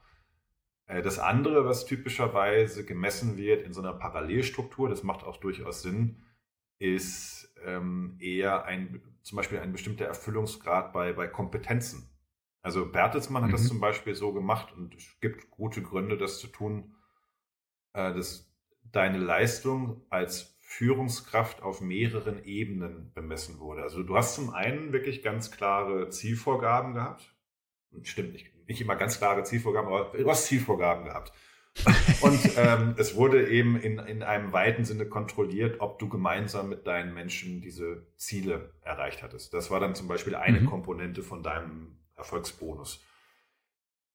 Äh, das andere, was typischerweise gemessen wird in so einer Parallelstruktur, das macht auch durchaus Sinn, ist ähm, eher ein, zum Beispiel ein bestimmter Erfüllungsgrad bei, bei Kompetenzen. Also Bertelsmann hat mhm. das zum Beispiel so gemacht und es gibt gute Gründe, das zu tun, äh, dass deine Leistung als Führungskraft auf mehreren Ebenen bemessen wurde. Also du hast zum einen wirklich ganz klare Zielvorgaben gehabt. Stimmt nicht, nicht immer ganz klare Zielvorgaben, aber du hast Zielvorgaben gehabt. und ähm, es wurde eben in, in einem weiten Sinne kontrolliert, ob du gemeinsam mit deinen Menschen diese Ziele erreicht hattest. Das war dann zum Beispiel eine mhm. Komponente von deinem Erfolgsbonus.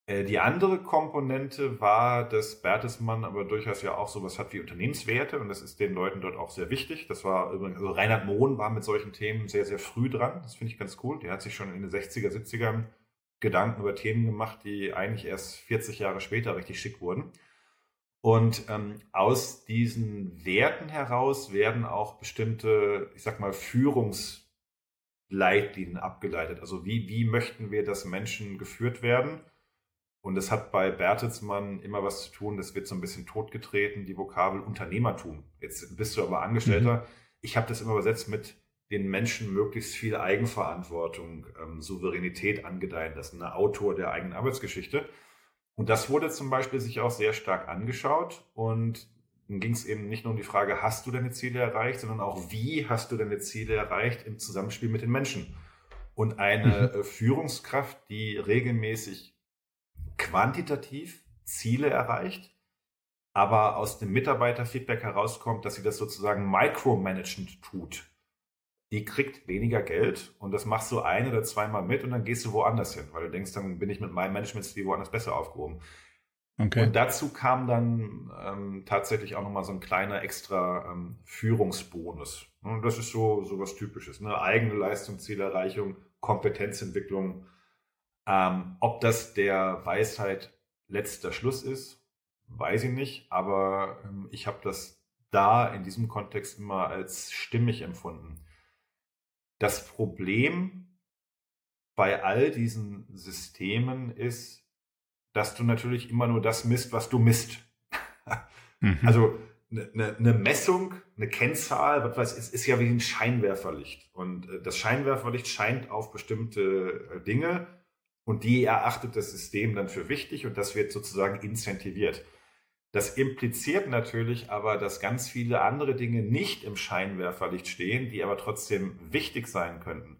Äh, die andere Komponente war, dass Bertelsmann aber durchaus ja auch sowas hat wie Unternehmenswerte und das ist den Leuten dort auch sehr wichtig. Das war übrigens, also Reinhard Mohn war mit solchen Themen sehr, sehr früh dran. Das finde ich ganz cool. Der hat sich schon in den 60er, 70ern Gedanken über Themen gemacht, die eigentlich erst 40 Jahre später richtig schick wurden. Und ähm, aus diesen Werten heraus werden auch bestimmte, ich sag mal, Führungsleitlinien abgeleitet. Also wie, wie möchten wir, dass Menschen geführt werden? Und das hat bei Bertelsmann immer was zu tun, das wird so ein bisschen totgetreten, die Vokabel Unternehmertum. Jetzt bist du aber Angestellter. Mhm. Ich habe das immer übersetzt mit den Menschen möglichst viel Eigenverantwortung, ähm, Souveränität angedeihen lassen, ein Autor der eigenen Arbeitsgeschichte. Und das wurde zum Beispiel sich auch sehr stark angeschaut und dann ging es eben nicht nur um die Frage, hast du deine Ziele erreicht, sondern auch, wie hast du deine Ziele erreicht im Zusammenspiel mit den Menschen. Und eine mhm. Äh, Führungskraft, die regelmäßig quantitativ Ziele erreicht, aber aus dem Mitarbeiterfeedback herauskommt, dass sie das sozusagen micromanagend tut die kriegt weniger Geld und das machst du ein oder zweimal mit und dann gehst du woanders hin, weil du denkst, dann bin ich mit meinem Managementstil woanders besser aufgehoben. Okay. Und dazu kam dann ähm, tatsächlich auch nochmal so ein kleiner extra ähm, Führungsbonus. Und das ist so, so was Typisches. Ne? Eigene Leistung, Zielerreichung, Kompetenzentwicklung. Ähm, ob das der Weisheit letzter Schluss ist, weiß ich nicht. Aber ähm, ich habe das da in diesem Kontext immer als stimmig empfunden. Das Problem bei all diesen Systemen ist, dass du natürlich immer nur das misst, was du misst. mhm. Also eine, ne, eine, Messung, eine Kennzahl, was weiß, ist, ist ja wie ein Scheinwerferlicht. Und äh, das Scheinwerferlicht scheint auf bestimmte äh, Dinge und die erachtet das System dann für wichtig und das wird sozusagen incentiviert. Das impliziert natürlich aber, dass ganz viele andere Dinge nicht im Scheinwerferlicht stehen, die aber trotzdem wichtig sein könnten.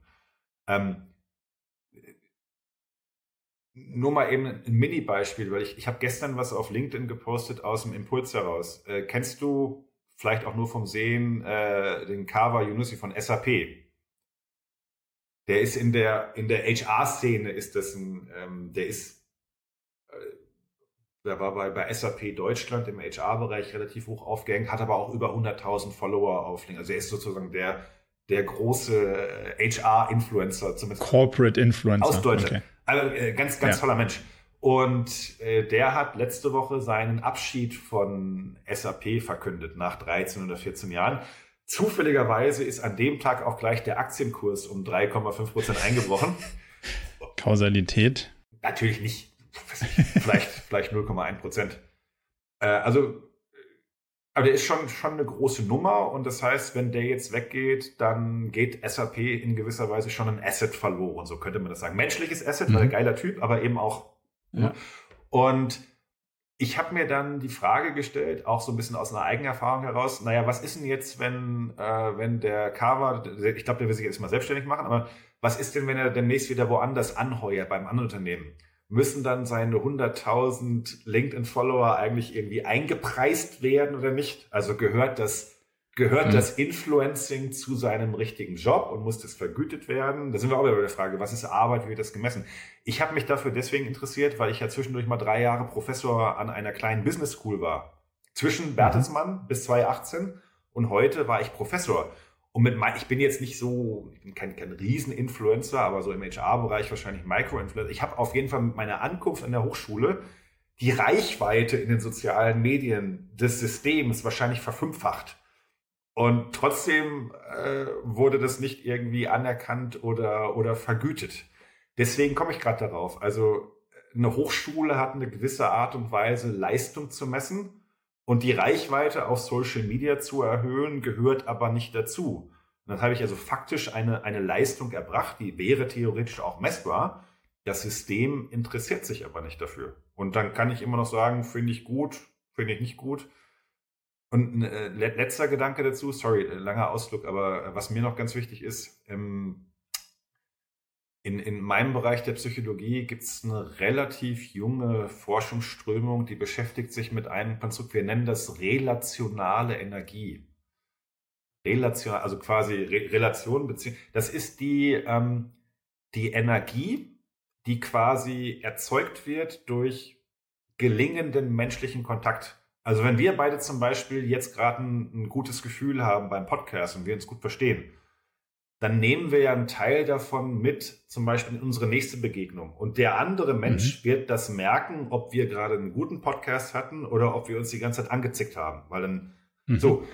Ähm, nur mal eben ein Mini-Beispiel, weil ich, ich habe gestern was auf LinkedIn gepostet aus dem Impuls heraus. Äh, kennst du vielleicht auch nur vom Sehen äh, den Kava Yunusi von SAP? Der ist in der, in der HR-Szene ist das ein, ähm, der ist äh, der war bei, bei SAP Deutschland im HR-Bereich relativ hoch aufgehängt, hat aber auch über 100.000 Follower auf LinkedIn. Also er ist sozusagen der, der große HR-Influencer, zumindest. Corporate Influencer. Aus Deutschland. Okay. Also äh, ganz, ganz ja. toller Mensch. Und äh, der hat letzte Woche seinen Abschied von SAP verkündet nach 13 oder 14 Jahren. Zufälligerweise ist an dem Tag auch gleich der Aktienkurs um 3,5 Prozent eingebrochen. Kausalität? Natürlich nicht. vielleicht vielleicht 0,1 Prozent. Äh, also, aber der ist schon, schon eine große Nummer und das heißt, wenn der jetzt weggeht, dann geht SAP in gewisser Weise schon ein Asset verloren. So könnte man das sagen. Menschliches Asset, mhm. weil ein geiler Typ, aber eben auch. Ja. Und ich habe mir dann die Frage gestellt, auch so ein bisschen aus einer eigenen Erfahrung heraus, naja, was ist denn jetzt, wenn, äh, wenn der Carver, ich glaube, der will sich jetzt mal selbstständig machen, aber was ist denn, wenn er demnächst wieder woanders anheuert, beim anderen Unternehmen? Müssen dann seine 100.000 LinkedIn-Follower eigentlich irgendwie eingepreist werden oder nicht? Also gehört das Gehört mhm. das Influencing zu seinem richtigen Job und muss das vergütet werden? Da sind wir auch wieder bei der Frage, was ist Arbeit, wie wird das gemessen? Ich habe mich dafür deswegen interessiert, weil ich ja zwischendurch mal drei Jahre Professor an einer kleinen Business School war. Zwischen mhm. Bertelsmann mhm. bis 2018 und heute war ich Professor. Und mit mein, ich bin jetzt nicht so, ich bin kein, kein Riesen-Influencer, aber so im HR-Bereich wahrscheinlich Micro-Influencer. Ich habe auf jeden Fall mit meiner Ankunft an der Hochschule die Reichweite in den sozialen Medien des Systems wahrscheinlich verfünffacht. Und trotzdem äh, wurde das nicht irgendwie anerkannt oder, oder vergütet. Deswegen komme ich gerade darauf. Also eine Hochschule hat eine gewisse Art und Weise, Leistung zu messen. Und die Reichweite auf Social Media zu erhöhen, gehört aber nicht dazu. Und dann habe ich also faktisch eine, eine Leistung erbracht, die wäre theoretisch auch messbar. Das System interessiert sich aber nicht dafür. Und dann kann ich immer noch sagen, finde ich gut, finde ich nicht gut. Und äh, letzter Gedanke dazu, sorry, äh, langer Ausflug, aber äh, was mir noch ganz wichtig ist, ähm, in, in meinem Bereich der Psychologie gibt es eine relativ junge Forschungsströmung, die beschäftigt sich mit einem Konstrukt, wir nennen das relationale Energie. Relational, also quasi Re Relation. Das ist die, ähm, die Energie, die quasi erzeugt wird durch gelingenden menschlichen Kontakt. Also wenn wir beide zum Beispiel jetzt gerade ein, ein, gutes Gefühl haben beim Podcast und wir uns gut verstehen, dann nehmen wir ja einen Teil davon mit, zum Beispiel in unsere nächste Begegnung. Und der andere Mensch mhm. wird das merken, ob wir gerade einen guten Podcast hatten oder ob wir uns die ganze Zeit angezickt haben. Weil dann mhm. so.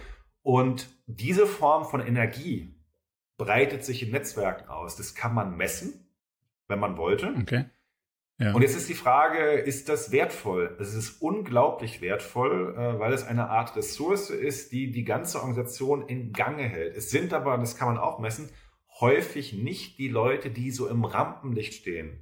Und diese Form von Energie breitet sich in Netzwerken aus. Das kann man messen, wenn man wollte. Okay. Ja. Und jetzt ist die Frage, ist das wertvoll? Es ist unglaublich wertvoll, äh, weil es eine Art Ressource ist, die die ganze Organisation in Gange hält. Es sind aber, das kann man auch messen, häufig nicht die Leute, die so im Rampenlicht stehen.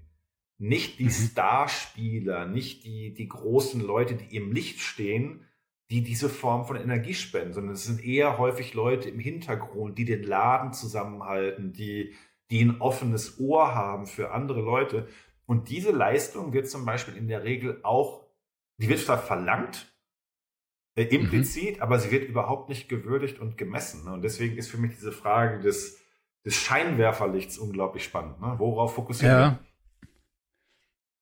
Nicht die mhm. Starspieler, nicht die, die großen Leute, die im Licht stehen, die diese Form von Energie spenden, sondern es sind eher häufig Leute im Hintergrund, die den Laden zusammenhalten, die, die ein offenes Ohr haben für andere Leute. Und diese Leistung wird zum Beispiel in der Regel auch, die wird zwar verlangt, äh, implizit, mhm. aber sie wird überhaupt nicht gewürdigt und gemessen. Ne? Und deswegen ist für mich diese Frage des, des Scheinwerferlichts unglaublich spannend. Ne? Worauf fokussieren ja. wir?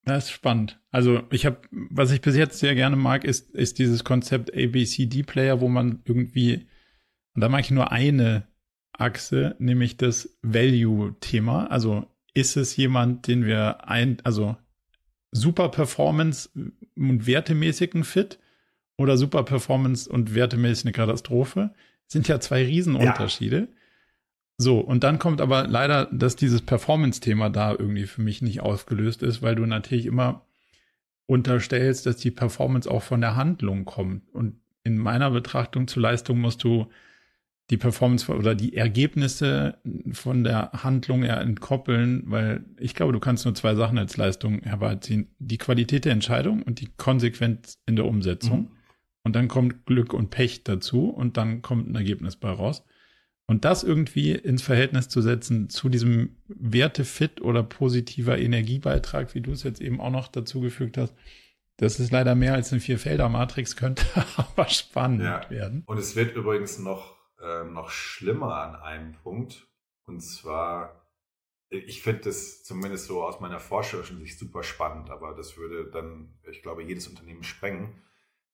Das ist spannend. Also ich habe, was ich bis jetzt sehr gerne mag, ist, ist dieses Konzept ABCD-Player, wo man irgendwie, und da mag ich nur eine Achse, nämlich das Value-Thema. Also ist es jemand, den wir ein, also super Performance und wertemäßigen Fit oder super Performance und wertemäßig eine Katastrophe? Sind ja zwei Riesenunterschiede. Ja. So, und dann kommt aber leider, dass dieses Performance-Thema da irgendwie für mich nicht ausgelöst ist, weil du natürlich immer unterstellst, dass die Performance auch von der Handlung kommt. Und in meiner Betrachtung zur Leistung musst du die Performance oder die Ergebnisse von der Handlung eher entkoppeln, weil ich glaube, du kannst nur zwei Sachen als Leistung herbeiziehen. Die Qualität der Entscheidung und die Konsequenz in der Umsetzung. Mhm. Und dann kommt Glück und Pech dazu und dann kommt ein Ergebnis bei raus. Und das irgendwie ins Verhältnis zu setzen zu diesem Wertefit oder positiver Energiebeitrag, wie du es jetzt eben auch noch dazu gefügt hast, das ist leider mehr als eine Vierfelder-Matrix, könnte aber spannend ja. werden. Und es wird übrigens noch äh, noch schlimmer an einem Punkt. Und zwar, ich finde das zumindest so aus meiner forscherischen Sicht super spannend, aber das würde dann, ich glaube, jedes Unternehmen sprengen.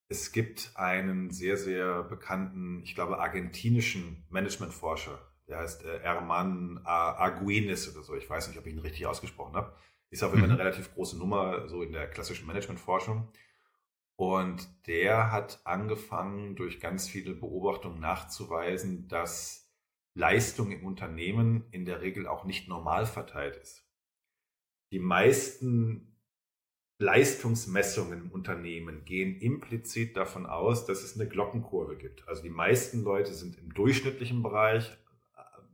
Es gibt einen sehr, sehr bekannten, ich glaube, argentinischen Managementforscher, der heißt äh, Erman Arguinis oder so, ich weiß nicht, ob ich ihn richtig ausgesprochen habe. Ist auf jeden Fall mhm. eine relativ große Nummer, so in der klassischen Managementforschung. Und der hat angefangen, durch ganz viele Beobachtungen nachzuweisen, dass Leistung im Unternehmen in der Regel auch nicht normal verteilt ist. Die meisten Leistungsmessungen im Unternehmen gehen implizit davon aus, dass es eine Glockenkurve gibt. Also die meisten Leute sind im durchschnittlichen Bereich,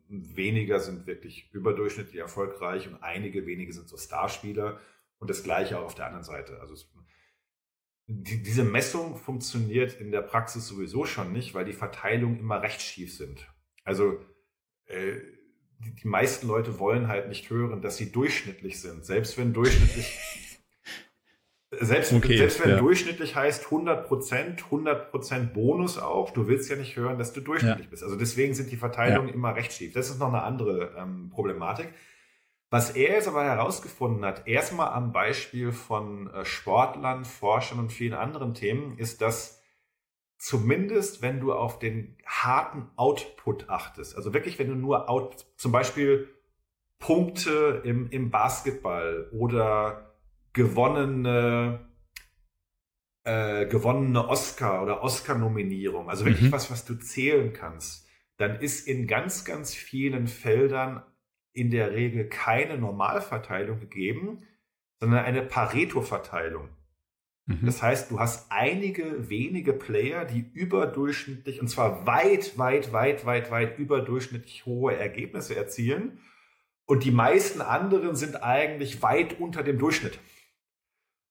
weniger sind wirklich überdurchschnittlich erfolgreich und einige wenige sind so Starspieler und das gleiche auch auf der anderen Seite. Also die, diese Messung funktioniert in der Praxis sowieso schon nicht, weil die Verteilungen immer recht schief sind. Also äh, die, die meisten Leute wollen halt nicht hören, dass sie durchschnittlich sind, selbst wenn durchschnittlich Selbst, okay, selbst wenn ja. durchschnittlich heißt 100 Prozent, 100 Prozent Bonus auch, du willst ja nicht hören, dass du durchschnittlich ja. bist. Also deswegen sind die Verteilungen ja. immer recht schief. Das ist noch eine andere ähm, Problematik. Was er jetzt aber herausgefunden hat, erstmal am Beispiel von äh, Sportlern, Forschern und vielen anderen Themen, ist, dass zumindest wenn du auf den harten Output achtest, also wirklich, wenn du nur out, zum Beispiel Punkte im, im Basketball oder gewonnene äh, gewonnene Oscar oder Oscar-Nominierung, also wirklich mhm. was, was du zählen kannst, dann ist in ganz, ganz vielen Feldern in der Regel keine Normalverteilung gegeben, sondern eine Pareto-Verteilung. Mhm. Das heißt, du hast einige wenige Player, die überdurchschnittlich, und zwar weit, weit, weit, weit, weit überdurchschnittlich hohe Ergebnisse erzielen. Und die meisten anderen sind eigentlich weit unter dem Durchschnitt.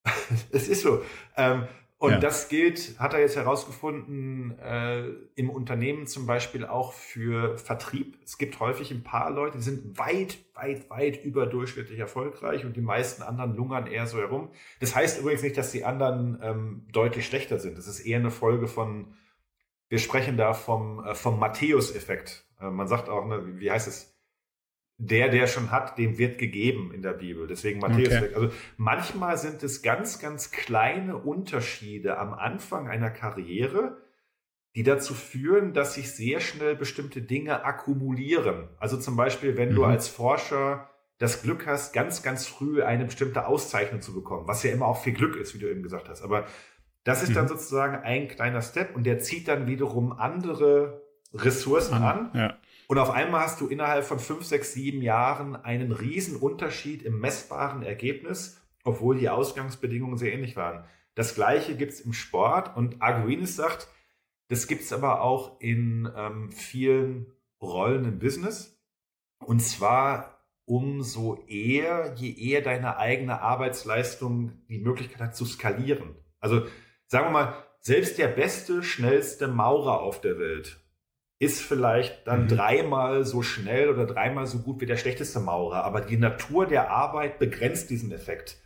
es ist so. Ähm, und ja. das gilt, hat er jetzt herausgefunden, äh, im Unternehmen zum Beispiel auch für Vertrieb. Es gibt häufig ein paar Leute, die sind weit, weit, weit überdurchschnittlich erfolgreich und die meisten anderen lungern eher so herum. Das heißt übrigens nicht, dass die anderen ähm, deutlich schlechter sind. Das ist eher eine Folge von, wir sprechen da vom, äh, vom Matthäus-Effekt. Äh, man sagt auch, ne, wie heißt es? Der, der schon hat, dem wird gegeben in der Bibel. Deswegen Matthäus. Okay. Also manchmal sind es ganz, ganz kleine Unterschiede am Anfang einer Karriere, die dazu führen, dass sich sehr schnell bestimmte Dinge akkumulieren. Also zum Beispiel, wenn mhm. du als Forscher das Glück hast, ganz, ganz früh eine bestimmte Auszeichnung zu bekommen, was ja immer auch viel Glück ist, wie du eben gesagt hast. Aber das ist mhm. dann sozusagen ein kleiner Step und der zieht dann wiederum andere Ressourcen an. an. Ja. Und auf einmal hast du innerhalb von fünf, sechs, sieben Jahren einen riesen Unterschied im messbaren Ergebnis, obwohl die Ausgangsbedingungen sehr ähnlich waren. Das gleiche gibt es im Sport und Arguinis sagt, das gibt es aber auch in ähm, vielen Rollen im Business. Und zwar umso eher, je eher deine eigene Arbeitsleistung die Möglichkeit hat zu skalieren. Also sagen wir mal, selbst der beste, schnellste Maurer auf der Welt ist vielleicht dann mhm. dreimal so schnell oder dreimal so gut wie der schlechteste Maurer. Aber die Natur der Arbeit begrenzt diesen Effekt.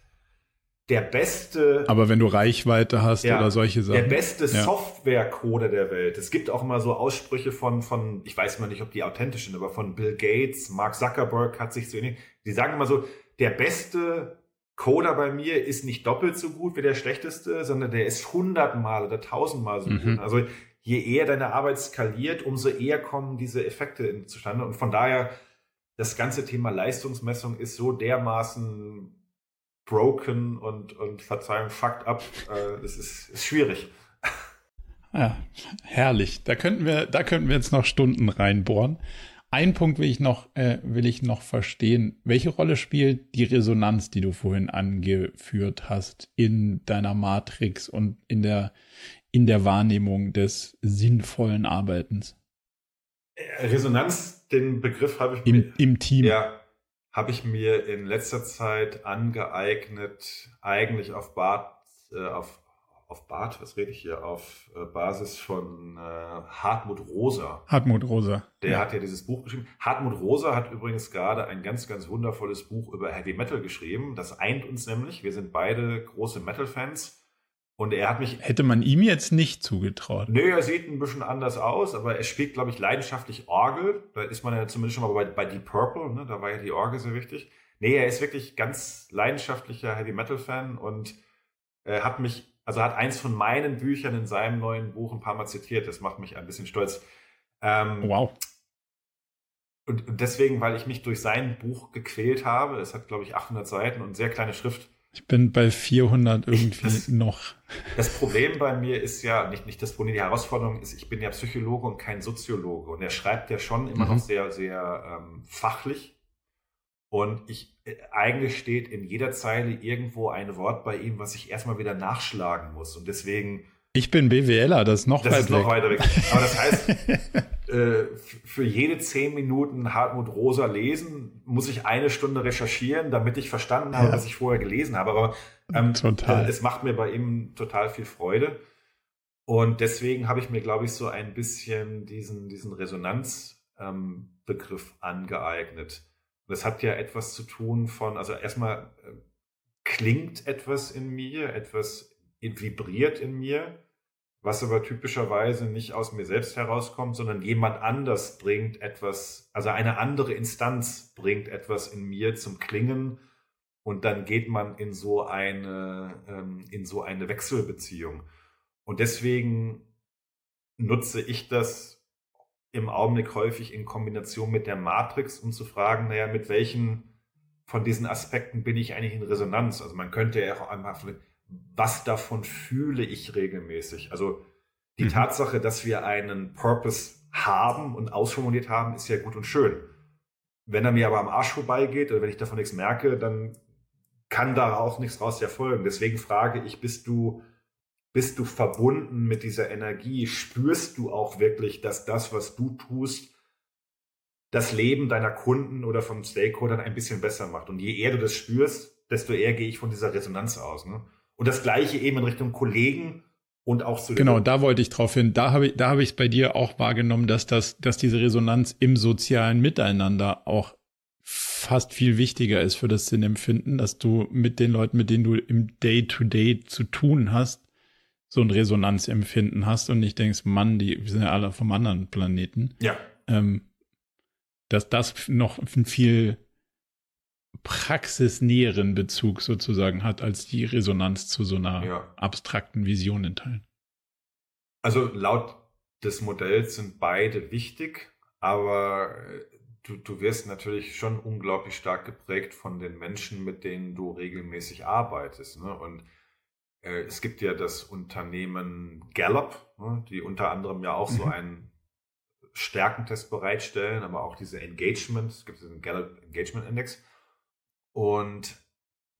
Der beste. Aber wenn du Reichweite hast ja, oder solche Sachen. Der beste ja. Softwarecoder der Welt. Es gibt auch immer so Aussprüche von, von, ich weiß mal nicht, ob die authentisch sind, aber von Bill Gates, Mark Zuckerberg hat sich so ähnlich. Die sagen immer so, der beste Coder bei mir ist nicht doppelt so gut wie der schlechteste, sondern der ist hundertmal oder tausendmal so mhm. gut. Also je eher deine Arbeit skaliert, umso eher kommen diese Effekte zustande. Und von daher, das ganze Thema Leistungsmessung ist so dermaßen broken und, und Verzeihung, fucked up. Äh, das ist, ist schwierig. Ja, herrlich. Da könnten wir, da könnten wir jetzt noch Stunden reinbohren. Ein Punkt will ich noch, äh, will ich noch verstehen. Welche Rolle spielt die Resonanz, die du vorhin angeführt hast, in deiner Matrix und in der, in der Wahrnehmung des sinnvollen Arbeitens? Resonanz, den Begriff habe ich Im, mir, im Team. Ja, habe ich mir in letzter Zeit angeeignet, eigentlich auf Bart, äh, auf, auf Bart, was rede ich hier, auf äh, Basis von äh, Hartmut Rosa. Hartmut Rosa. Der ja. hat ja dieses Buch geschrieben. Hartmut Rosa hat übrigens gerade ein ganz, ganz wundervolles Buch über Heavy Metal geschrieben. Das eint uns nämlich. Wir sind beide große Metal-Fans. Und er hat mich. Hätte man ihm jetzt nicht zugetraut. Nö, er sieht ein bisschen anders aus, aber er spielt, glaube ich, leidenschaftlich Orgel. Da ist man ja zumindest schon mal bei, bei Deep Purple, ne? da war ja die Orgel sehr wichtig. Nee, er ist wirklich ganz leidenschaftlicher Heavy Metal Fan und äh, hat mich, also hat eins von meinen Büchern in seinem neuen Buch ein paar Mal zitiert. Das macht mich ein bisschen stolz. Ähm, wow. und deswegen, weil ich mich durch sein Buch gequält habe, es hat, glaube ich, 800 Seiten und sehr kleine Schrift. Ich bin bei 400 irgendwie das, noch. Das Problem bei mir ist ja, nicht, nicht das Problem, die Herausforderung ist, ich bin ja Psychologe und kein Soziologe. Und er schreibt ja schon immer mhm. noch sehr, sehr ähm, fachlich. Und ich, äh, eigentlich steht in jeder Zeile irgendwo ein Wort bei ihm, was ich erstmal wieder nachschlagen muss. Und deswegen ich bin BWLer, das ist noch das weit ist weg. noch weiter weg. Aber das heißt, für jede zehn Minuten Hartmut Rosa lesen, muss ich eine Stunde recherchieren, damit ich verstanden habe, ja. was ich vorher gelesen habe. Aber ähm, total. Äh, es macht mir bei ihm total viel Freude. Und deswegen habe ich mir, glaube ich, so ein bisschen diesen, diesen Resonanzbegriff ähm, angeeignet. Das hat ja etwas zu tun von, also erstmal äh, klingt etwas in mir, etwas vibriert in mir was aber typischerweise nicht aus mir selbst herauskommt, sondern jemand anders bringt etwas, also eine andere Instanz bringt etwas in mir zum Klingen und dann geht man in so eine, ähm, in so eine Wechselbeziehung. Und deswegen nutze ich das im Augenblick häufig in Kombination mit der Matrix, um zu fragen, naja, mit welchen von diesen Aspekten bin ich eigentlich in Resonanz? Also man könnte ja auch einmal was davon fühle ich regelmäßig. Also die mhm. Tatsache, dass wir einen Purpose haben und ausformuliert haben, ist ja gut und schön. Wenn er mir aber am Arsch vorbeigeht oder wenn ich davon nichts merke, dann kann da auch nichts raus erfolgen. Deswegen frage ich, bist du, bist du verbunden mit dieser Energie? Spürst du auch wirklich, dass das, was du tust, das Leben deiner Kunden oder vom Stakeholder ein bisschen besser macht? Und je eher du das spürst, desto eher gehe ich von dieser Resonanz aus. Ne? Und das Gleiche eben in Richtung Kollegen und auch zu Genau, da wollte ich drauf hin. Da habe ich, da habe ich es bei dir auch wahrgenommen, dass das, dass diese Resonanz im sozialen Miteinander auch fast viel wichtiger ist für das Sinnempfinden, dass du mit den Leuten, mit denen du im Day-to-Day -Day zu tun hast, so ein Resonanzempfinden hast und nicht denkst, Mann, die sind ja alle vom anderen Planeten. Ja. Ähm, dass das noch ein viel praxisnäheren Bezug sozusagen hat, als die Resonanz zu so einer ja. abstrakten Vision in Teilen. Also laut des Modells sind beide wichtig, aber du, du wirst natürlich schon unglaublich stark geprägt von den Menschen, mit denen du regelmäßig arbeitest. Ne? Und äh, es gibt ja das Unternehmen Gallup, ne? die unter anderem ja auch mhm. so einen Stärkentest bereitstellen, aber auch diese Engagement, es gibt diesen Gallup Engagement Index. Und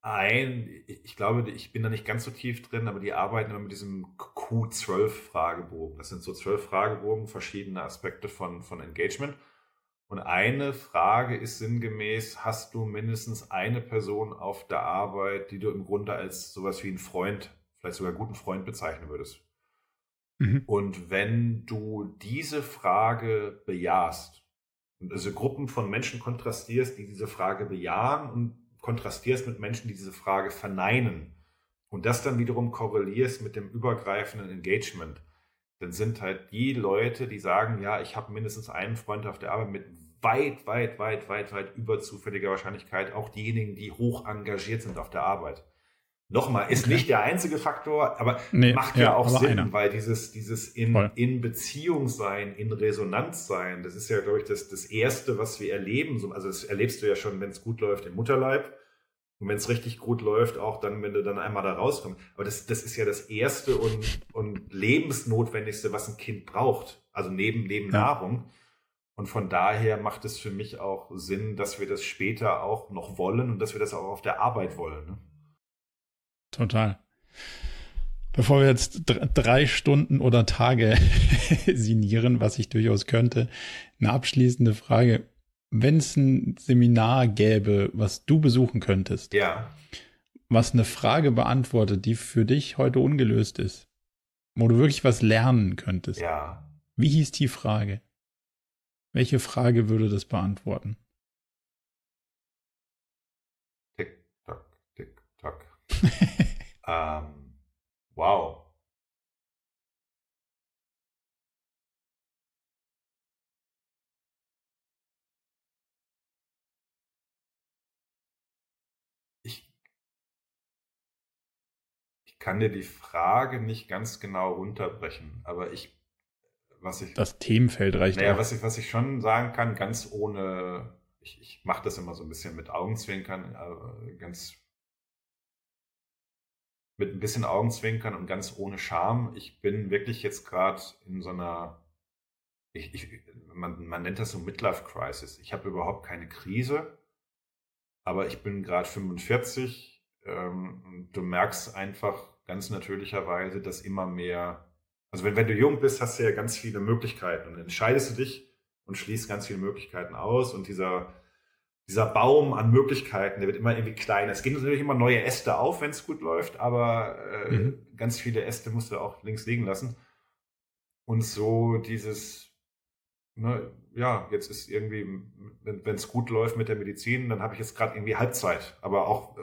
ein, ich glaube, ich bin da nicht ganz so tief drin, aber die arbeiten immer mit diesem Q12-Fragebogen. Das sind so zwölf Fragebogen, verschiedene Aspekte von, von Engagement. Und eine Frage ist sinngemäß, hast du mindestens eine Person auf der Arbeit, die du im Grunde als sowas wie einen Freund, vielleicht sogar guten Freund bezeichnen würdest? Mhm. Und wenn du diese Frage bejahst, also Gruppen von Menschen kontrastierst, die diese Frage bejahen und kontrastierst mit Menschen, die diese Frage verneinen und das dann wiederum korrelierst mit dem übergreifenden Engagement, dann sind halt die Leute, die sagen, ja, ich habe mindestens einen Freund auf der Arbeit mit weit, weit, weit, weit, weit überzufälliger Wahrscheinlichkeit auch diejenigen, die hoch engagiert sind auf der Arbeit. Nochmal, ist okay. nicht der einzige Faktor, aber nee, macht ja, ja auch Sinn, einer. weil dieses, dieses in, in Beziehung sein, in Resonanz sein, das ist ja, glaube ich, das, das Erste, was wir erleben. Also das erlebst du ja schon, wenn es gut läuft im Mutterleib. Und wenn es richtig gut läuft, auch dann, wenn du dann einmal da rauskommst. Aber das, das ist ja das Erste und, und Lebensnotwendigste, was ein Kind braucht. Also neben, neben ja. Nahrung. Und von daher macht es für mich auch Sinn, dass wir das später auch noch wollen und dass wir das auch auf der Arbeit wollen. Ne? Total. Bevor wir jetzt drei Stunden oder Tage sinieren, was ich durchaus könnte, eine abschließende Frage. Wenn es ein Seminar gäbe, was du besuchen könntest, ja. was eine Frage beantwortet, die für dich heute ungelöst ist, wo du wirklich was lernen könntest, ja. wie hieß die Frage? Welche Frage würde das beantworten? ähm, wow. Ich, ich kann dir die Frage nicht ganz genau runterbrechen, aber ich was ich, das Themenfeld reicht. Naja, was ich, was ich schon sagen kann, ganz ohne, ich, ich mache das immer so ein bisschen mit Augenzwinkern, äh, ganz mit ein bisschen Augenzwinkern und ganz ohne Scham. Ich bin wirklich jetzt gerade in so einer, ich, ich, man, man nennt das so Midlife Crisis. Ich habe überhaupt keine Krise, aber ich bin gerade 45. Ähm, du merkst einfach ganz natürlicherweise, dass immer mehr, also wenn, wenn du jung bist, hast du ja ganz viele Möglichkeiten und entscheidest du dich und schließt ganz viele Möglichkeiten aus und dieser dieser Baum an Möglichkeiten, der wird immer irgendwie kleiner. Es gehen natürlich immer neue Äste auf, wenn es gut läuft, aber äh, mhm. ganz viele Äste musst du auch links liegen lassen. Und so dieses, ne, ja, jetzt ist irgendwie, wenn es gut läuft mit der Medizin, dann habe ich jetzt gerade irgendwie Halbzeit. Aber auch, äh,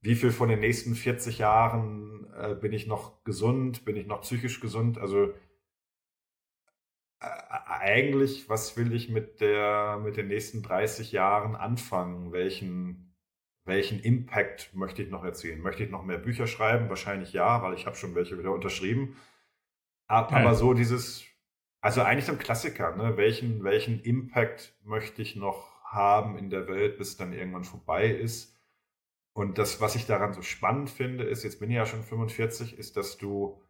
wie viel von den nächsten 40 Jahren äh, bin ich noch gesund, bin ich noch psychisch gesund? Also eigentlich, was will ich mit der, mit den nächsten 30 Jahren anfangen? Welchen, welchen Impact möchte ich noch erzielen? Möchte ich noch mehr Bücher schreiben? Wahrscheinlich ja, weil ich habe schon welche wieder unterschrieben. Aber ja. so dieses, also eigentlich so ein Klassiker, ne? Welchen, welchen Impact möchte ich noch haben in der Welt, bis es dann irgendwann vorbei ist? Und das, was ich daran so spannend finde, ist, jetzt bin ich ja schon 45, ist, dass du,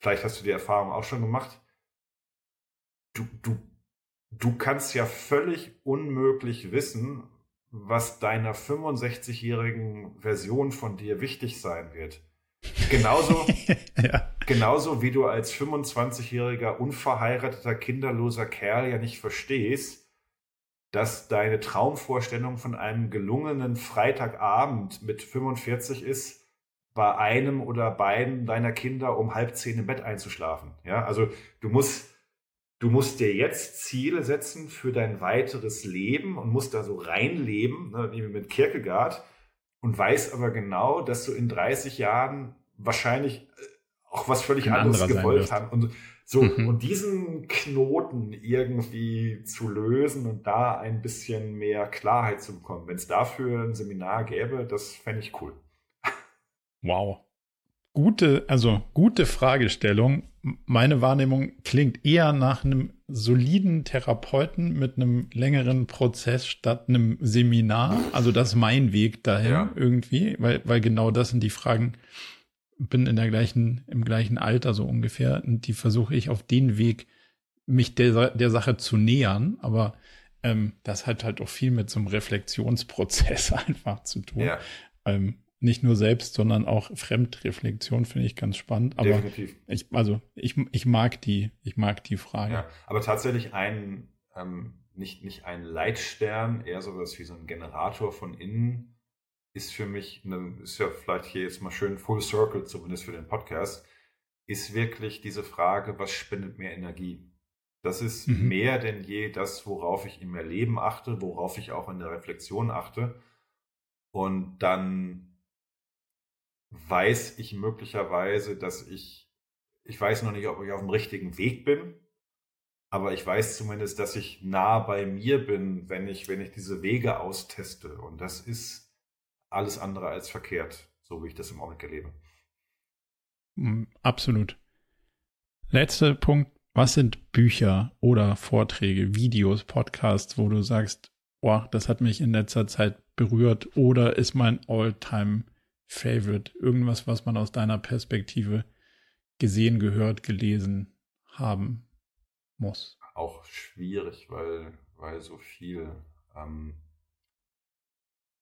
vielleicht hast du die Erfahrung auch schon gemacht, du, du, du kannst ja völlig unmöglich wissen, was deiner 65-jährigen Version von dir wichtig sein wird. Genauso, ja. genauso wie du als 25-jähriger unverheirateter, kinderloser Kerl ja nicht verstehst, dass deine Traumvorstellung von einem gelungenen Freitagabend mit 45 ist, bei einem oder beiden deiner Kinder um halb zehn im Bett einzuschlafen. Ja, also du musst, Du musst dir jetzt Ziele setzen für dein weiteres Leben und musst da so reinleben, ne, wie mit Kierkegaard, und weißt aber genau, dass du in 30 Jahren wahrscheinlich äh, auch was völlig anderes gewollt hast. Und so, mhm. und diesen Knoten irgendwie zu lösen und da ein bisschen mehr Klarheit zu bekommen. Wenn es dafür ein Seminar gäbe, das fände ich cool. Wow. Gute, also gute Fragestellung meine Wahrnehmung klingt eher nach einem soliden Therapeuten mit einem längeren Prozess statt einem Seminar. Also das ist mein Weg dahin ja. irgendwie, weil, weil genau das sind die Fragen. Bin in der gleichen, im gleichen Alter so ungefähr und die versuche ich auf den Weg, mich der, der Sache zu nähern. Aber ähm, das hat halt auch viel mit so einem Reflexionsprozess einfach zu tun. Ja. Ähm, nicht nur selbst, sondern auch Fremdreflexion finde ich ganz spannend. Aber Definitiv. Ich, also ich, ich mag die, ich mag die Frage. Ja, aber tatsächlich ein, ähm, nicht, nicht ein Leitstern, eher sowas wie so ein Generator von innen, ist für mich, eine, ist ja vielleicht hier jetzt mal schön Full Circle, zumindest für den Podcast, ist wirklich diese Frage, was spendet mir Energie? Das ist mhm. mehr denn je das, worauf ich in meinem Leben achte, worauf ich auch in der Reflexion achte. Und dann weiß ich möglicherweise, dass ich, ich weiß noch nicht, ob ich auf dem richtigen Weg bin, aber ich weiß zumindest, dass ich nah bei mir bin, wenn ich, wenn ich diese Wege austeste. Und das ist alles andere als verkehrt, so wie ich das im Augenblick erlebe. Mm, absolut. Letzter Punkt. Was sind Bücher oder Vorträge, Videos, Podcasts, wo du sagst, boah, das hat mich in letzter Zeit berührt oder ist mein All-Time Favorite? Irgendwas, was man aus deiner Perspektive gesehen, gehört, gelesen haben muss? Auch schwierig, weil, weil so viel. Ähm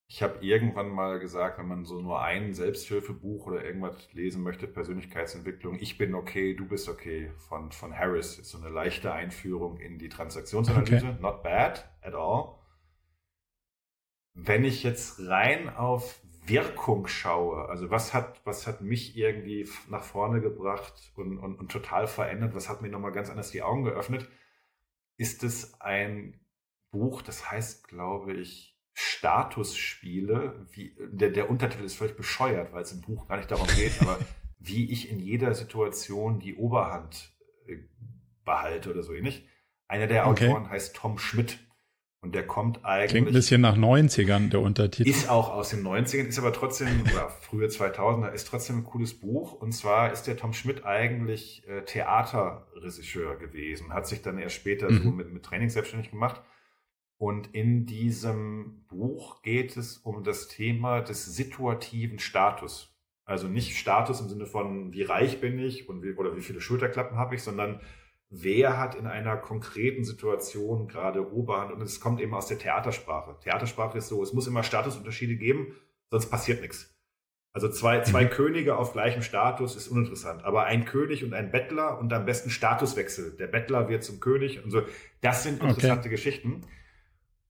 ich habe irgendwann mal gesagt, wenn man so nur ein Selbsthilfebuch oder irgendwas lesen möchte, Persönlichkeitsentwicklung, ich bin okay, du bist okay, von, von Harris, ist so eine leichte Einführung in die Transaktionsanalyse. Okay. Not bad at all. Wenn ich jetzt rein auf Wirkung schaue, also was hat, was hat mich irgendwie nach vorne gebracht und, und, und total verändert, was hat mir nochmal ganz anders die Augen geöffnet, ist es ein Buch, das heißt, glaube ich, Statusspiele. Wie, der, der Untertitel ist völlig bescheuert, weil es im Buch gar nicht darum geht, aber wie ich in jeder Situation die Oberhand äh, behalte oder so ähnlich. Einer der okay. Autoren heißt Tom Schmidt Und der kommt eigentlich. Klingt ein bisschen nach 90ern, der Untertitel. Ist auch aus den 90ern, ist aber trotzdem, oder frühe 2000er, ist trotzdem ein cooles Buch. Und zwar ist der Tom Schmidt eigentlich äh, Theaterregisseur gewesen, hat sich dann erst später mhm. so mit, mit Training selbstständig gemacht. Und in diesem Buch geht es um das Thema des situativen Status. Also nicht Status im Sinne von, wie reich bin ich und wie, oder wie viele Schulterklappen habe ich, sondern wer hat in einer konkreten Situation gerade Oberhand. Und es kommt eben aus der Theatersprache. Theatersprache ist so, es muss immer Statusunterschiede geben, sonst passiert nichts. Also zwei, zwei mhm. Könige auf gleichem Status ist uninteressant. Aber ein König und ein Bettler und am besten Statuswechsel. Der Bettler wird zum König und so. Das sind interessante okay. Geschichten.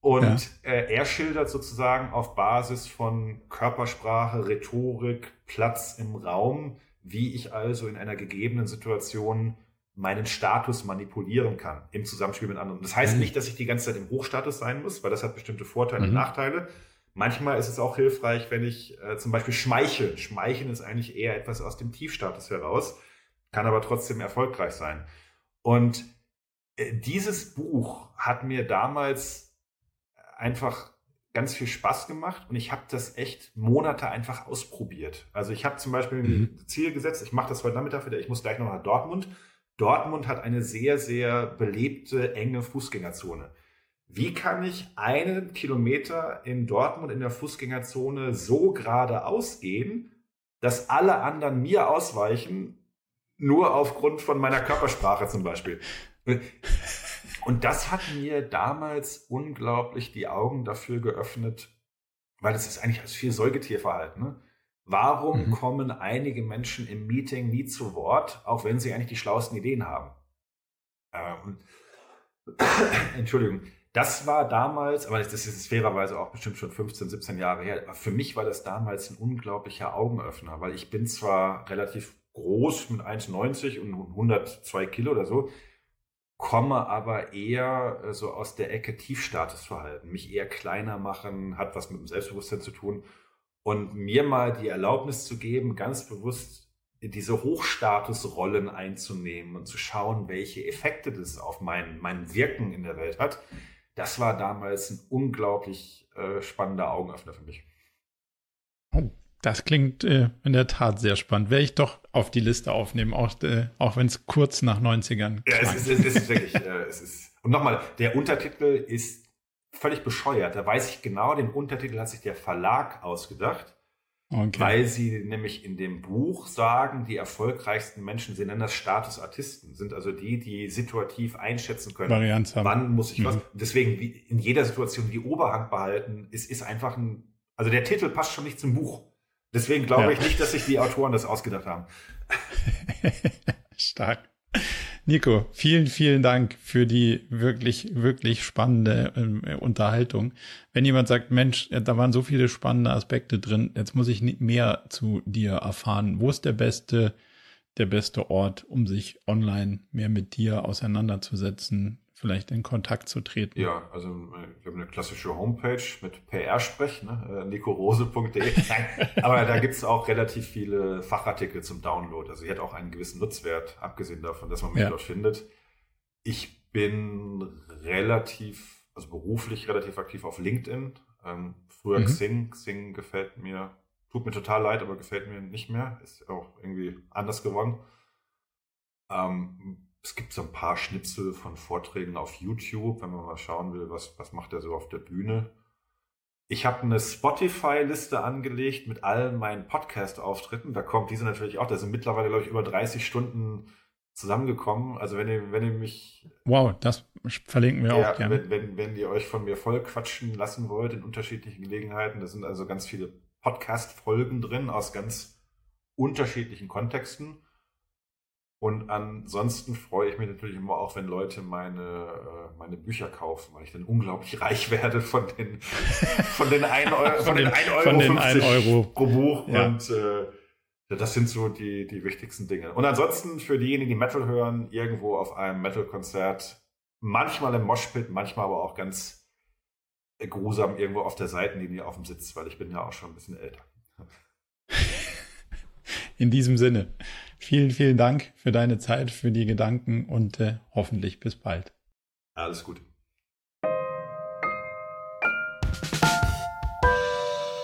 Und ja. äh, er schildert sozusagen auf Basis von Körpersprache, Rhetorik, Platz im Raum, wie ich also in einer gegebenen Situation meinen Status manipulieren kann im Zusammenspiel mit anderen. Das heißt mhm. nicht, dass ich die ganze Zeit im Hochstatus sein muss, weil das hat bestimmte Vorteile mhm. und Nachteile. Manchmal ist es auch hilfreich, wenn ich äh, zum Beispiel schmeichel. Schmeicheln ist eigentlich eher etwas aus dem Tiefstatus heraus, kann aber trotzdem erfolgreich sein. Und äh, dieses Buch hat mir damals einfach ganz viel Spaß gemacht und ich habe das echt Monate einfach ausprobiert. Also ich habe zum Beispiel mhm. ein Ziel gesetzt, ich mache das heute Nachmittag wieder, ich muss gleich noch nach Dortmund. Dortmund hat eine sehr, sehr belebte, enge Fußgängerzone. Wie kann ich einen Kilometer in Dortmund in der Fußgängerzone so geradeaus gehen, dass alle anderen mir ausweichen, nur aufgrund von meiner Körpersprache zum Beispiel? Und das hat mir damals unglaublich die Augen dafür geöffnet, weil es ist eigentlich als viel Säugetierverhalten. Ne? Warum mhm. kommen einige Menschen im Meeting nie zu Wort, auch wenn sie eigentlich die schlauesten Ideen haben? Ähm, Entschuldigung. Das war damals, aber das ist fairerweise auch bestimmt schon 15, 17 Jahre her. Aber für mich war das damals ein unglaublicher Augenöffner, weil ich bin zwar relativ groß mit 1,90 und 102 Kilo oder so, komme aber eher äh, so aus der Ecke Tiefstatusverhalten, mich eher kleiner machen, hat was mit dem Selbstbewusstsein zu tun und mir mal die Erlaubnis zu geben, ganz bewusst diese Hochstatusrollen einzunehmen und zu schauen, welche Effekte das auf mein, mein Wirken in der Welt hat, das war damals ein unglaublich äh, spannender Augenöffner für mich. Das klingt äh, in der Tat sehr spannend. Werde ich doch auf die Liste aufnehmen, auch, äh, auch wenn es kurz nach 90ern Ja, es ist, es ist, wirklich, äh, es ist. Und nochmal, der Untertitel ist völlig bescheuert. Da weiß ich genau, den Untertitel hat sich der Verlag ausgedacht. Okay. Weil sie nämlich in dem Buch sagen, die erfolgreichsten Menschen, sie nennen das Statusartisten, sind also die, die situativ einschätzen können, Varianz haben. wann muss ich mhm. was. deswegen in jeder Situation die Oberhand behalten, ist, ist einfach ein, also der Titel passt schon nicht zum Buch. Deswegen glaube ja. ich nicht, dass sich die Autoren das ausgedacht haben. Stark. Nico, vielen, vielen Dank für die wirklich, wirklich spannende äh, Unterhaltung. Wenn jemand sagt, Mensch, da waren so viele spannende Aspekte drin, jetzt muss ich mehr zu dir erfahren. Wo ist der beste, der beste Ort, um sich online mehr mit dir auseinanderzusetzen, vielleicht in Kontakt zu treten? Ja, also äh, wir haben eine klassische Homepage mit PR-Sprech, ne? Äh, nicorose.de. Aber da gibt es auch relativ viele Fachartikel zum Download. Also ich hat auch einen gewissen Nutzwert, abgesehen davon, dass man mich ja. dort findet. Ich bin relativ, also beruflich relativ aktiv auf LinkedIn. Ähm, früher mhm. Xing. Xing gefällt mir, tut mir total leid, aber gefällt mir nicht mehr. Ist auch irgendwie anders geworden. Ähm, es gibt so ein paar Schnipsel von Vorträgen auf YouTube, wenn man mal schauen will, was, was macht er so auf der Bühne. Ich habe eine Spotify-Liste angelegt mit allen meinen Podcast-Auftritten. Da kommt diese natürlich auch. Da sind mittlerweile, glaube ich, über 30 Stunden zusammengekommen. Also wenn ihr, wenn ihr mich. Wow, das verlinken wir ja, auch gerne. Wenn, wenn, wenn ihr euch von mir voll quatschen lassen wollt in unterschiedlichen Gelegenheiten, da sind also ganz viele Podcast-Folgen drin aus ganz unterschiedlichen Kontexten. Und ansonsten freue ich mich natürlich immer auch, wenn Leute meine, äh, meine Bücher kaufen, weil ich dann unglaublich reich werde von den, von den 1 Euro, von, den 1 Euro, von den 1 Euro pro Buch. Ja. Und äh, das sind so die, die wichtigsten Dinge. Und ansonsten für diejenigen, die Metal hören, irgendwo auf einem Metal-Konzert, manchmal im Moshpit, manchmal aber auch ganz grusam irgendwo auf der Seitenlinie auf dem Sitz, weil ich bin ja auch schon ein bisschen älter. In diesem Sinne. Vielen, vielen Dank für deine Zeit, für die Gedanken und äh, hoffentlich bis bald. Alles gut.